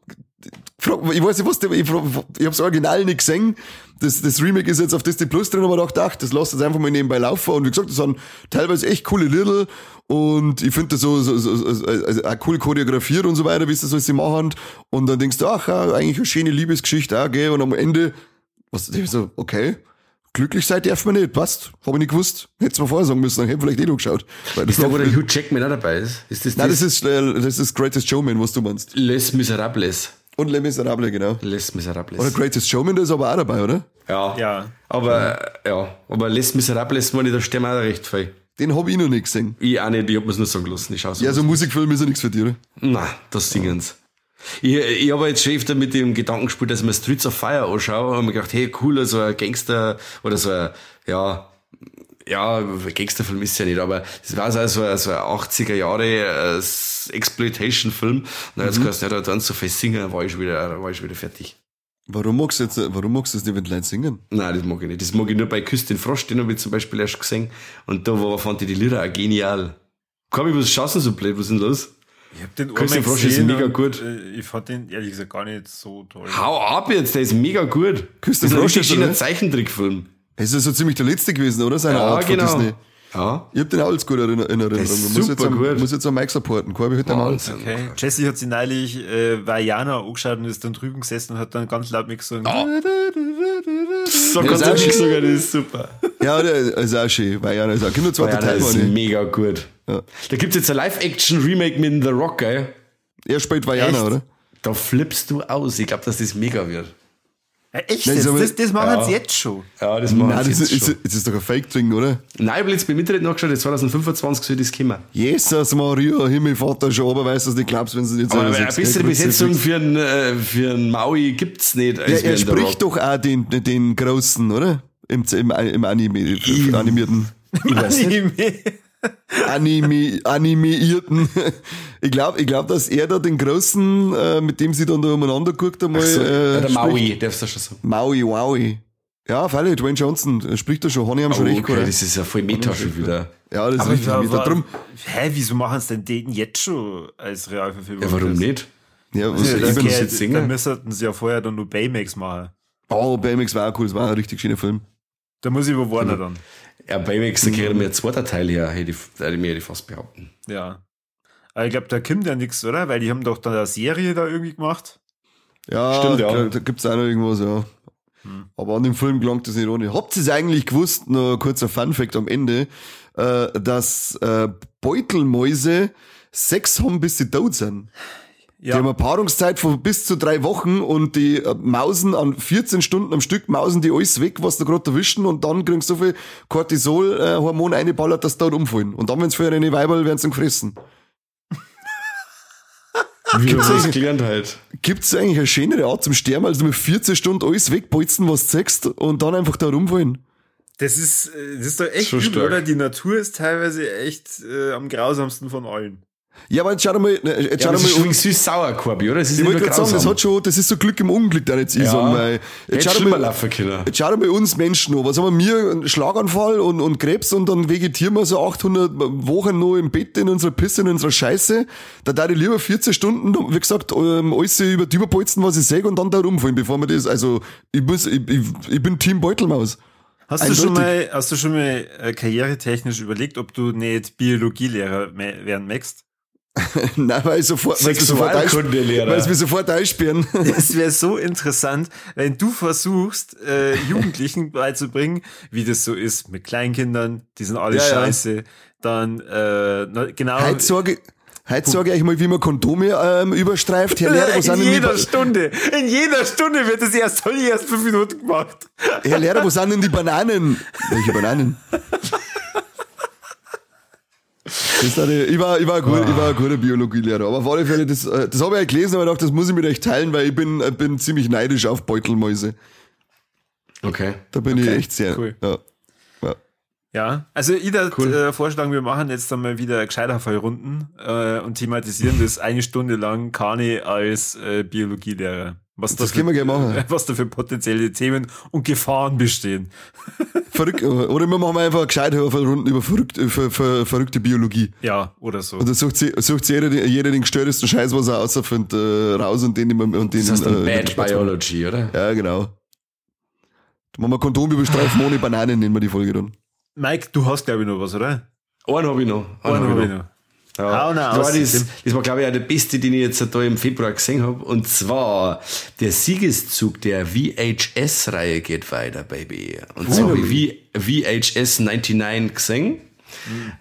Ich weiß nicht, was ich, ich hab's Original nicht gesehen. Das, das Remake ist jetzt auf Disney Plus drin, aber ich dachte, ach, das lasst jetzt einfach mal nebenbei laufen. Und wie gesagt, das sind teilweise echt coole Little und ich finde das so, so, so, so also auch cool choreografiert und so weiter, wie sie das alles machen. Und dann denkst du, ach, ja, eigentlich eine schöne Liebesgeschichte auch, gell? Und am Ende, was, ich so, okay. Glücklich seid darf man nicht, passt. Hab ich nicht gewusst. Hätt's mir vorher sagen müssen, dann hätte ich vielleicht eh noch geschaut. Weil das Ist da, wo der Hugh Jackman auch dabei ist? Ist das Nein, das? das ist, äh, das ist Greatest Showman, was du meinst. Les Miserables. Und Les Miserables, genau. Les Miserables. Oder Greatest Showman, der ist aber auch dabei, oder? ja. Ja. Aber, ja. Aber Les Miserables, meine ich, da sterben auch recht viel. Den hab ich noch nicht gesehen. Ich auch nicht, ich hab mir's nur sagen lassen. Ich schau so. Ja, so Musikfilm ist ja nichts für dich, oder? Nein, das Singen's. Ich, ich habe jetzt schon öfter mit dem Gedanken gespielt, dass ich mir Streets of Fire anschaue und mir gedacht, hey, cool, so ein Gangster oder so ein, ja, ja, Gangsterfilm ist ja nicht, aber das war so ein, so ein, so ein 80er Jahre äh, Exploitation-Film. Und jetzt kannst du ja da dann so viel singen, war ich schon wieder, war ich wieder fertig. Warum magst du jetzt, warum magst du das nicht, wenn die Leute singen? Nein, das mag ich nicht. Das mag ich nur bei Küss den Frosch, den habe ich zum Beispiel erst gesehen. Und da war, fand ich die Lieder auch genial. Komm, ich was schaust du so blöd? Was ist denn los? Ich hab den Christian Frosch ist mega gut. äh, Ich fand den ehrlich gesagt gar nicht so toll. Hau ab jetzt, der ist mega gut. Ist ein Frosch ist, oder? Zeichentrickfilm. Es ist so ziemlich der letzte gewesen, oder? Seine Ja, Art von genau. Disney. Ja. Ich hab den auch als gut in in Erinnerung. muss jetzt super am, gut. muss jetzt am Mike supporten. Corby hört den mal. Wahnsinn. Okay. Jesse hat sie neulich äh, Vajana angeschaut und ist dann drüben gesessen und hat dann ganz laut mitgesungen. So Ja, auch du nicht schön. sagen, das ist super. Ja, der ist auch schön. Ja, ist auch. Gibt nur Ja, Teil, das ist mega gut. Ja. Da gibt's jetzt ein Live-Action-Remake mit The Rock, gell? Er spielt Vajana, Echt? oder? Da flippst du aus. Ich glaube, dass das mega wird. Ja, echt? Nein, jetzt? ist Das, das machen Ja. sie jetzt schon. Ja, das machen Nein, sie das jetzt ist, schon. ist, das ist doch ein Fake-Ding, oder? Nein, ich habe jetzt beim Internet nachgeschaut, jetzt 2025 soll das kommen. Jesus Maria, Himmelvater schon, aber weißt du das nicht glaubst, wenn sie jetzt Aber eine bessere Besetzung ist- für einen, äh, für einen Maui gibt's nicht. Ja, er spricht doch auch den, den Großen, oder? Im, im, im Anime, animierten. Anime. Anime, animierten. Ich glaube, ich glaub, dass er da den Großen, äh, mit dem sie dann da umeinander guckt, einmal. So, äh, ja, der. Maui, darfst du schon sagen. Maui, Wowi. Ja, freilich, Dwayne Johnson äh, spricht da schon. Honey haben schon Oh, recht, okay, das ist ja voll Meta schon wieder. Ja, das Aber ist richtig. wa- Drum, Hä, wieso machen sie denn den jetzt schon als Realverfilmung? Ja, warum nicht? ja, was Ja, ich geht- jetzt singen? Dann müssten sie ja vorher dann nur Baymax machen. Oh, BMX war auch cool, das war ein richtig schöner Film. Da muss ich über Warner dann. Ja, Baymax, da kriegt mir ein zweiter Teil her, hätte ich, hätte ich mir hätte ich fast behaupten. Ja. Aber ich glaube, da kommt ja nichts, oder? Weil die haben doch dann eine Serie da irgendwie gemacht. Ja, Stimmt, ja. Da, da gibt's auch noch irgendwas, ja. Aber an dem Film gelangt das nicht ohne. Habt ihr es eigentlich gewusst, nur ein kurzer Funfact am Ende, äh, dass äh, Beutelmäuse Sex haben, bis sie tot sind? Die haben eine Paarungszeit von bis zu drei Wochen und die äh, mausen an 14 Stunden am Stück, mausen die alles weg, was da gerade erwischen und dann kriegen sie so viel Cortisol-Hormon äh, eingeballert, dass sie da umfallen. Und dann, wenn sie für ihre Weiberl werden sie gefressen. Wie du das gelernt halt. Gibt's eigentlich eine schönere Art zum Sterben, als mit 14 Stunden alles wegbolzen, was du sagst, und dann einfach da rumfallen? Das ist, äh, das ist doch echt Schon übel, stark. oder? Die Natur ist teilweise echt äh, am grausamsten von allen. Ja, aber jetzt schau dir mal, ne, jetzt Ja, schau dir das ist mal schon um. süß-sauer, Korbi, oder? Das ist Ich wollte gerade sagen, das hat schon, das ist so Glück im Unglück, da jetzt ich Ja. sagen, weil Hätte jetzt schau mal, laufen können. Jetzt schau mal uns Menschen an. Was haben wir? Einen Schlaganfall und, und Krebs und dann vegetieren wir so 800 Wochen noch im Bett in unserer Pisse, in unserer Scheiße. Da darf ich lieber 14 Stunden, wie gesagt, ähm, alles über die überbolzen, was ich sage und dann da rumfallen, bevor wir das, also, ich muss, ich, ich, ich bin Team Beutelmaus. Hast du schon mal, hast du schon mal äh, karrieretechnisch überlegt, ob du nicht Biologielehrer werden möchtest? Nein, weil ich sofort, weil sie sofort, weil sie mich sofort einsperren. Das wäre so interessant, wenn du versuchst, äh, Jugendlichen beizubringen, wie das so ist mit Kleinkindern, die sind alle Ja, ja. scheiße. Dann, äh, na, genau. Heute sage ich, heute sage ich mal, wie man Kondome ähm, überstreift. Herr Lehrer, wo sind in denn jeder die, Stunde, in jeder Stunde wird das erst, soll ich erst fünf Minuten gemacht. Herr Lehrer, wo sind denn die Bananen? Welche Bananen? Das ist eine, ich, war, ich, war ein gut, ich war ein guter Biologielehrer. Aber auf alle Fälle, das, äh, das habe ich ja gelesen, aber ich dachte, das muss ich mit euch teilen, weil ich bin, äh, bin ziemlich neidisch auf Beutelmäuse. Okay. Da bin ich echt sehr. cool. Ja. Ja. Ja, also ich würde Cool. äh, vorschlagen, wir machen jetzt einmal wieder Gescheiterfallrunden äh, und thematisieren das eine Stunde lang Kani als äh, Biologielehrer. Was Das für, können wir gerne machen. Was da für potenzielle Themen und Gefahren bestehen. Verrückt, oder wir machen einfach gescheite Runden über verrückt, ver, ver, verrückte Biologie. Ja, oder so. Und dann sucht, sie, sucht sie jeder, jeder den gestörtesten Scheiß, was er außerfindet, äh, raus und den, immer- und den Das heißt dann äh, Bad Biology, oder? Ja, genau. Da machen wir Kondom überstreifen ohne Bananen, nennen wir die Folge dann. Mike, du hast glaube ich noch was, oder? Einen habe ich noch. Einen Einen hab hab ich ich noch. Ja. Das, war das, das war, glaube ich, auch der beste, den ich jetzt da im Februar gesehen habe. Und zwar der Siegeszug der VHS-Reihe geht weiter, Baby. Und zwar habe ich VHS 99 gesehen.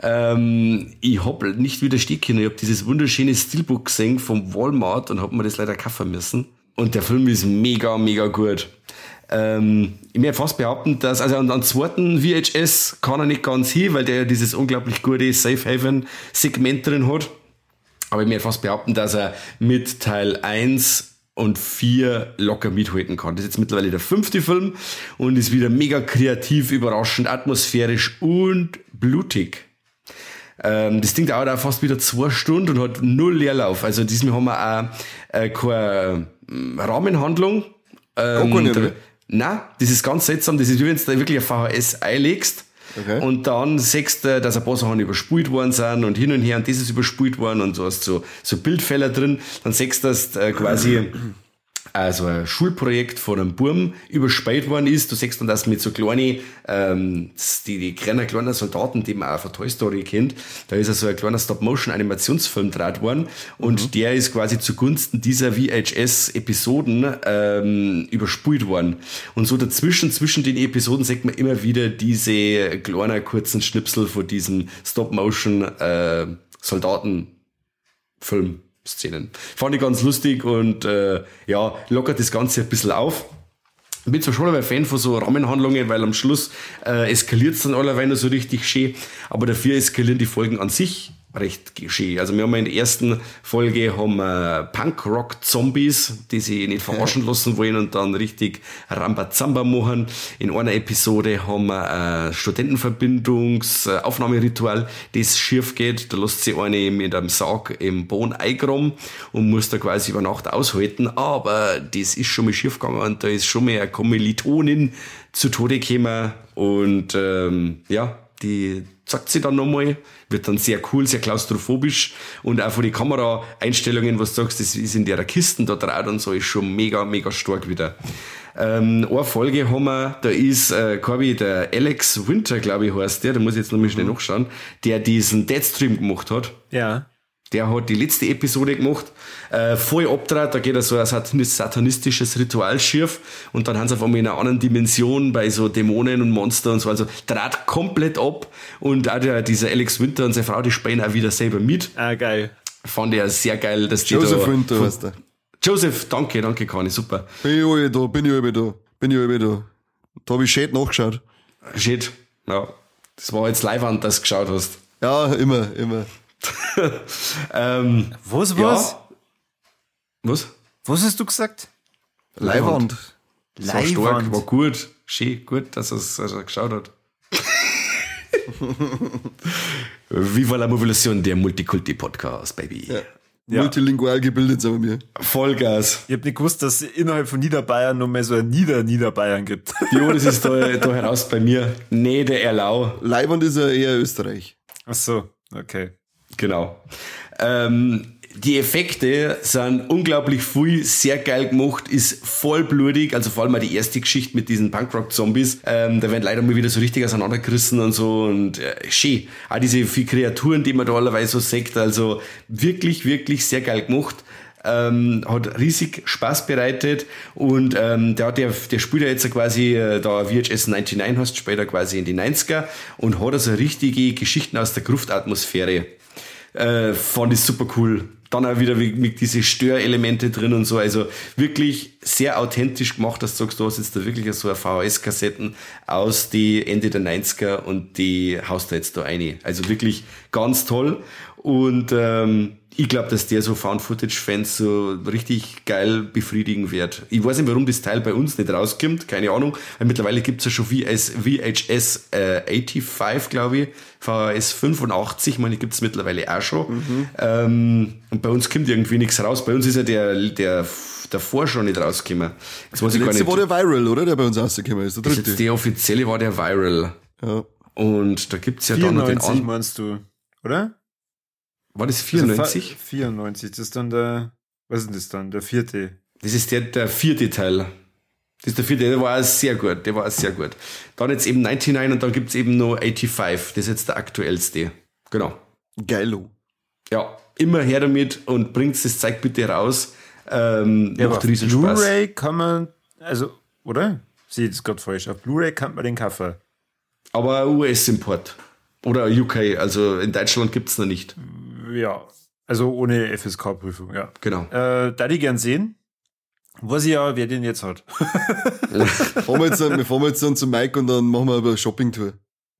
Ähm, ich habe nicht widerstehen können. Ich habe dieses wunderschöne Steelbook gesehen vom Walmart und habe mir das leider kaufen müssen. Und der Film ist mega, mega gut. Ähm, ich möchte fast behaupten, dass, also an, an zweiten VHS kann er nicht ganz hin, weil der ja dieses unglaublich gute Safe Haven Segment drin hat. Aber ich möchte fast behaupten, dass er mit Teil 1 und 4 locker mithalten kann. Das ist jetzt mittlerweile der fünfte Film und ist wieder mega kreativ, überraschend, atmosphärisch und blutig. Ähm, das Ding dauert auch fast wieder zwei Stunden und hat null Leerlauf. Also diesmal haben wir auch äh, keine ähm, Rahmenhandlung. Ähm, Nein, das ist ganz seltsam. Das ist wie wenn du da wirklich ein VHS einlegst. Okay. Und dann siehst du, dass ein paar Sachen überspult worden sind und hin und her und das ist überspult worden und du hast so, so Bildfehler drin. Dann siehst du, dass äh, quasi also ein Schulprojekt von einem Burm überspielt worden ist. Du siehst dann, dass mit so kleinen, ähm, die, die kleinen, kleinen Soldaten, die man auch von Toy Story kennt, da ist ja so ein kleiner Stop-Motion-Animationsfilm draht worden und der ist quasi zugunsten dieser VHS-Episoden ähm, überspult worden. Und so dazwischen, zwischen den Episoden sieht man immer wieder diese kleinen, kurzen Schnipsel von diesem Stop-Motion-Soldaten-Film. Szenen. Fand ich ganz lustig und äh, ja, lockert das Ganze ein bisschen auf. Ich bin zwar schon ein Fan von so Rahmenhandlungen, weil am Schluss äh, eskaliert es dann allerweil so richtig schön, aber dafür eskalieren die Folgen an sich recht schön. Also wir haben in der ersten Folge haben wir Punk-Rock-Zombies, die sich nicht verarschen lassen wollen und dann richtig Rambazamba machen. In einer Episode haben wir ein Studentenverbindungsaufnahmeritual, das schief geht. Da lässt sich eine mit einem Sarg im Boden eingraben und muss da quasi über Nacht aushalten. Aber das ist schon mal schief gegangen und da ist schon mal eine Kommilitonin zu Tode gekommen und ähm, ja, die sagt sie dann nochmal, wird dann sehr cool, sehr klaustrophobisch und auch von den Kameraeinstellungen, was du sagst, das ist in der Kisten da drauf und so, ist schon mega, mega stark wieder. Ähm, eine Folge haben wir, da ist, äh, Corby, der Alex Winter, glaube ich, heißt der, da muss ich jetzt nochmal schnell nachschauen, der diesen Deadstream gemacht hat. Ja. Der hat die letzte Episode gemacht, äh, voll abtrat, da geht er so ein satanis- satanistisches Ritual schief und dann haben sie auf einmal in einer anderen Dimension bei so Dämonen und Monster und so, also trat komplett ab und auch der, dieser Alex Winter und seine Frau, die spielen auch wieder selber mit. Ah, geil. Fand ich ja sehr geil, dass die Joseph da... Winter heißt der. Joseph, danke, danke, Conny, super. Bin ich alle da, bin ich alle da, bin ich alle da. Da habe ich shit nachgeschaut. Shit, ja. Das war jetzt live an, dass du geschaut hast. Ja, immer, immer. Ähm, Was, ja. was? Was? Was hast du gesagt? Leihwand. Das war stark, war gut. Schön, gut, dass er es geschaut hat. Viva la Mobilisation, der Multikulti-Podcast, Baby. Ja. Multilingual gebildet sind wir. Vollgas. Ich hab nicht gewusst, dass es innerhalb von Niederbayern noch mehr so ein Nieder-Niederbayern gibt. Jo, das ist da, da heraus bei mir. Nee, der Erlau. Leihwand ist ja eher Österreich. Ach so, okay. Genau. Ähm, die Effekte sind unglaublich viel, sehr geil gemacht, ist vollblutig, also vor allem mal die erste Geschichte mit diesen Punkrock-Zombies, ähm, da werden leider mal wieder so richtig auseinandergerissen und so und äh, schön. Auch diese vier Kreaturen, die man da allerweise so sagt, also wirklich, wirklich sehr geil gemacht. Ähm, hat riesig Spaß bereitet und ähm, der, der, der spielt ja jetzt quasi äh, da VHS 99 hast, später quasi in die 90er und hat also richtige Geschichten aus der Gruftatmosphäre äh, fand ich super cool. Dann auch wieder mit, diese Störelemente drin und so. Also wirklich sehr authentisch gemacht, dass du sagst, du hast jetzt da wirklich so eine VHS-Kassetten aus die Ende der 90er und die haust du jetzt da rein. Also wirklich ganz toll. Und ähm, ich glaube, dass der so Found-Footage-Fans so richtig geil befriedigen wird. Ich weiß nicht, warum das Teil bei uns nicht rauskommt, keine Ahnung. Weil mittlerweile gibt's ja schon VS, VHS äh, 85, glaube ich. VHS 85, meine, gibt's mittlerweile auch schon. Ähm, und bei uns kommt irgendwie nichts raus. Bei uns ist ja der, der davor schon nicht rausgekommen. Jetzt weiß Der ich gar letzte nicht. war der Viral, oder? Der bei uns rausgekommen ist. Der das ist jetzt dritte. der offizielle war der Viral. Ja. Und da gibt's ja dann noch den 94 anderen. meinst du, oder? War das Also 94? fa- 94, das ist dann der, was ist denn das dann, der vierte. Das ist der, der vierte Teil. Das ist der vierte, der war sehr gut, der war sehr gut. Dann jetzt eben 99 und dann gibt's eben noch 85, das ist jetzt der aktuellste. Genau. Geilo. Ja, immer her damit und bringt das Zeug bitte raus. Ähm, Ja, macht auf riesen Spaß. Blu-ray kann man, also, oder? Sehe ich das gerade falsch. Auf Blu-ray kann man den kaufen. Aber US-Import. Oder UK, also in Deutschland gibt's noch nicht. Ja. Also ohne FSK-Prüfung, ja. Genau. Äh, da die gern sehen. Weiß ich ja, wer den jetzt hat. Fahren wir, jetzt, dann- wir fahren jetzt dann zu Mike und dann machen wir eine Shopping-Tour.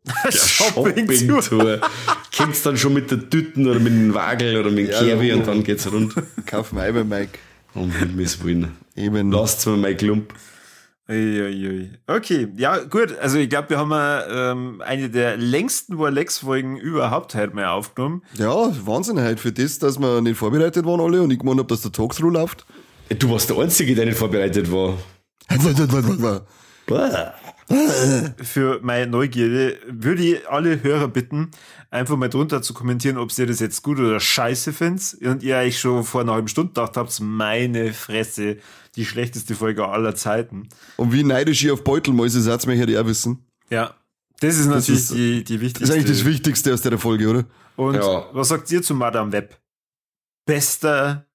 Shopping-Tour. Shopping-Tour. Kommt's dann schon mit der Tüten oder mit dem Wagel oder mit dem Ja, Kerwi und dann geht's rund. Kaufen wir ein bei Mike. Um Himmels Willen. Eben. Lasst's mir mein Klump. Uiuiui. Okay, ja, gut. Also ich glaube, wir haben äh, ähm, eine der längsten Warlex-Folgen überhaupt heute mal aufgenommen. Ja, Wahnsinn halt für das, dass wir nicht vorbereitet waren alle und ich gemeint hab, dass der Talkthrough läuft. Du warst der Einzige, der nicht vorbereitet war. Für meine Neugierde würde ich alle Hörer bitten, einfach mal drunter zu kommentieren, ob ihr das jetzt gut oder scheiße findet. Und ihr euch schon vor einer halben Stunde gedacht habt, meine Fresse, die schlechteste Folge aller Zeiten. Und wie neidisch ihr auf Beutelmäuse seid, möchte ich auch wissen. Ja, das ist natürlich ist- die, die Das wichtigste. ist eigentlich das Wichtigste aus der Folge, oder? Und Ja. was sagt ihr zu Madame Web? Bester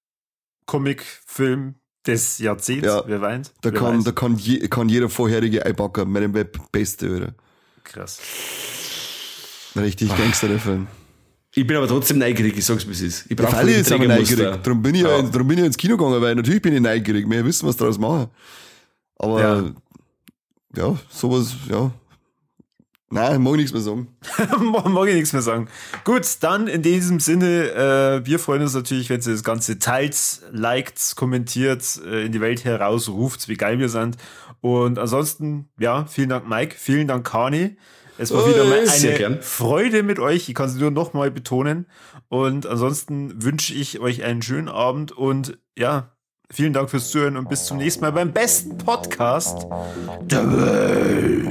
Comicfilm des Jahrzehnts, Ja. wer weint? Da wer kann, weiß? da kann, je, kann jeder vorherige Eibacker meinem Web Beste, oder? Krass. Richtig Gangster, der Film. Ich bin aber trotzdem neugierig, ich sag's es ist. Ich Ja, brauche Falle jetzt aber neugierig. Darum bin, ich ja. Ja. darum bin ich ins Kino gegangen, weil natürlich bin ich neugierig. Wir wissen, was daraus machen. Aber Ja. ja, sowas, ja. Nein, mag ich nichts mehr sagen. Mag mag ich nichts mehr sagen. Gut, dann in diesem Sinne, äh, wir freuen uns natürlich, wenn ihr das Ganze teilt, liked, kommentiert, äh, in die Welt herausruft, wie geil wir sind. Und ansonsten, ja, vielen Dank, Mike, vielen Dank, Kani. Es war Oh, wieder mal sehr eine. Freude mit euch. Ich kann es nur noch mal betonen. Und ansonsten wünsche ich euch einen schönen Abend und ja, vielen Dank fürs Zuhören und bis zum nächsten Mal beim besten Podcast der Welt.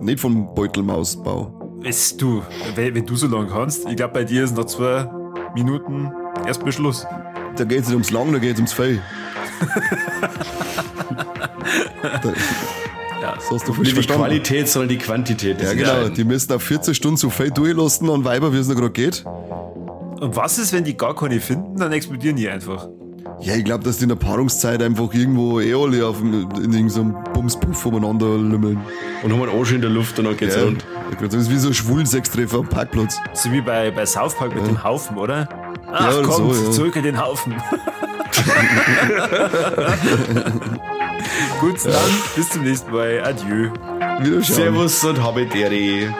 Nicht vom Beutelmausbau. Weißt du, wenn, du so lange kannst, ich glaube, bei dir ist noch zwei Minuten erst Beschluss. Da geht es nicht ums Lang, da geht es ums Fell. Ja. das hast du falsch Nicht die. Qualität, sondern die Quantität. Ja, genau. Die müssen auf 14 Stunden so viel durchlassen an Weiber, wie es noch gerade geht. Und was ist, wenn die gar keine finden, dann explodieren die einfach. Ja, ich glaube, dass die in der Paarungszeit einfach irgendwo eh alle auf, dem- in irgendeinem Bumspuff umeinander lümmeln. Und haben einen Arsch in der Luft und dann geht's Ja, rund. das ist wie so ein Schwulen-Sextreffer am Parkplatz. So wie bei, bei South Park mit dem Haufen, oder? Ach, Ja, kommt, so, ja. zurück in den Haufen. Gut, dann bis zum nächsten Mal. Adieu. Servus und habe Ehre.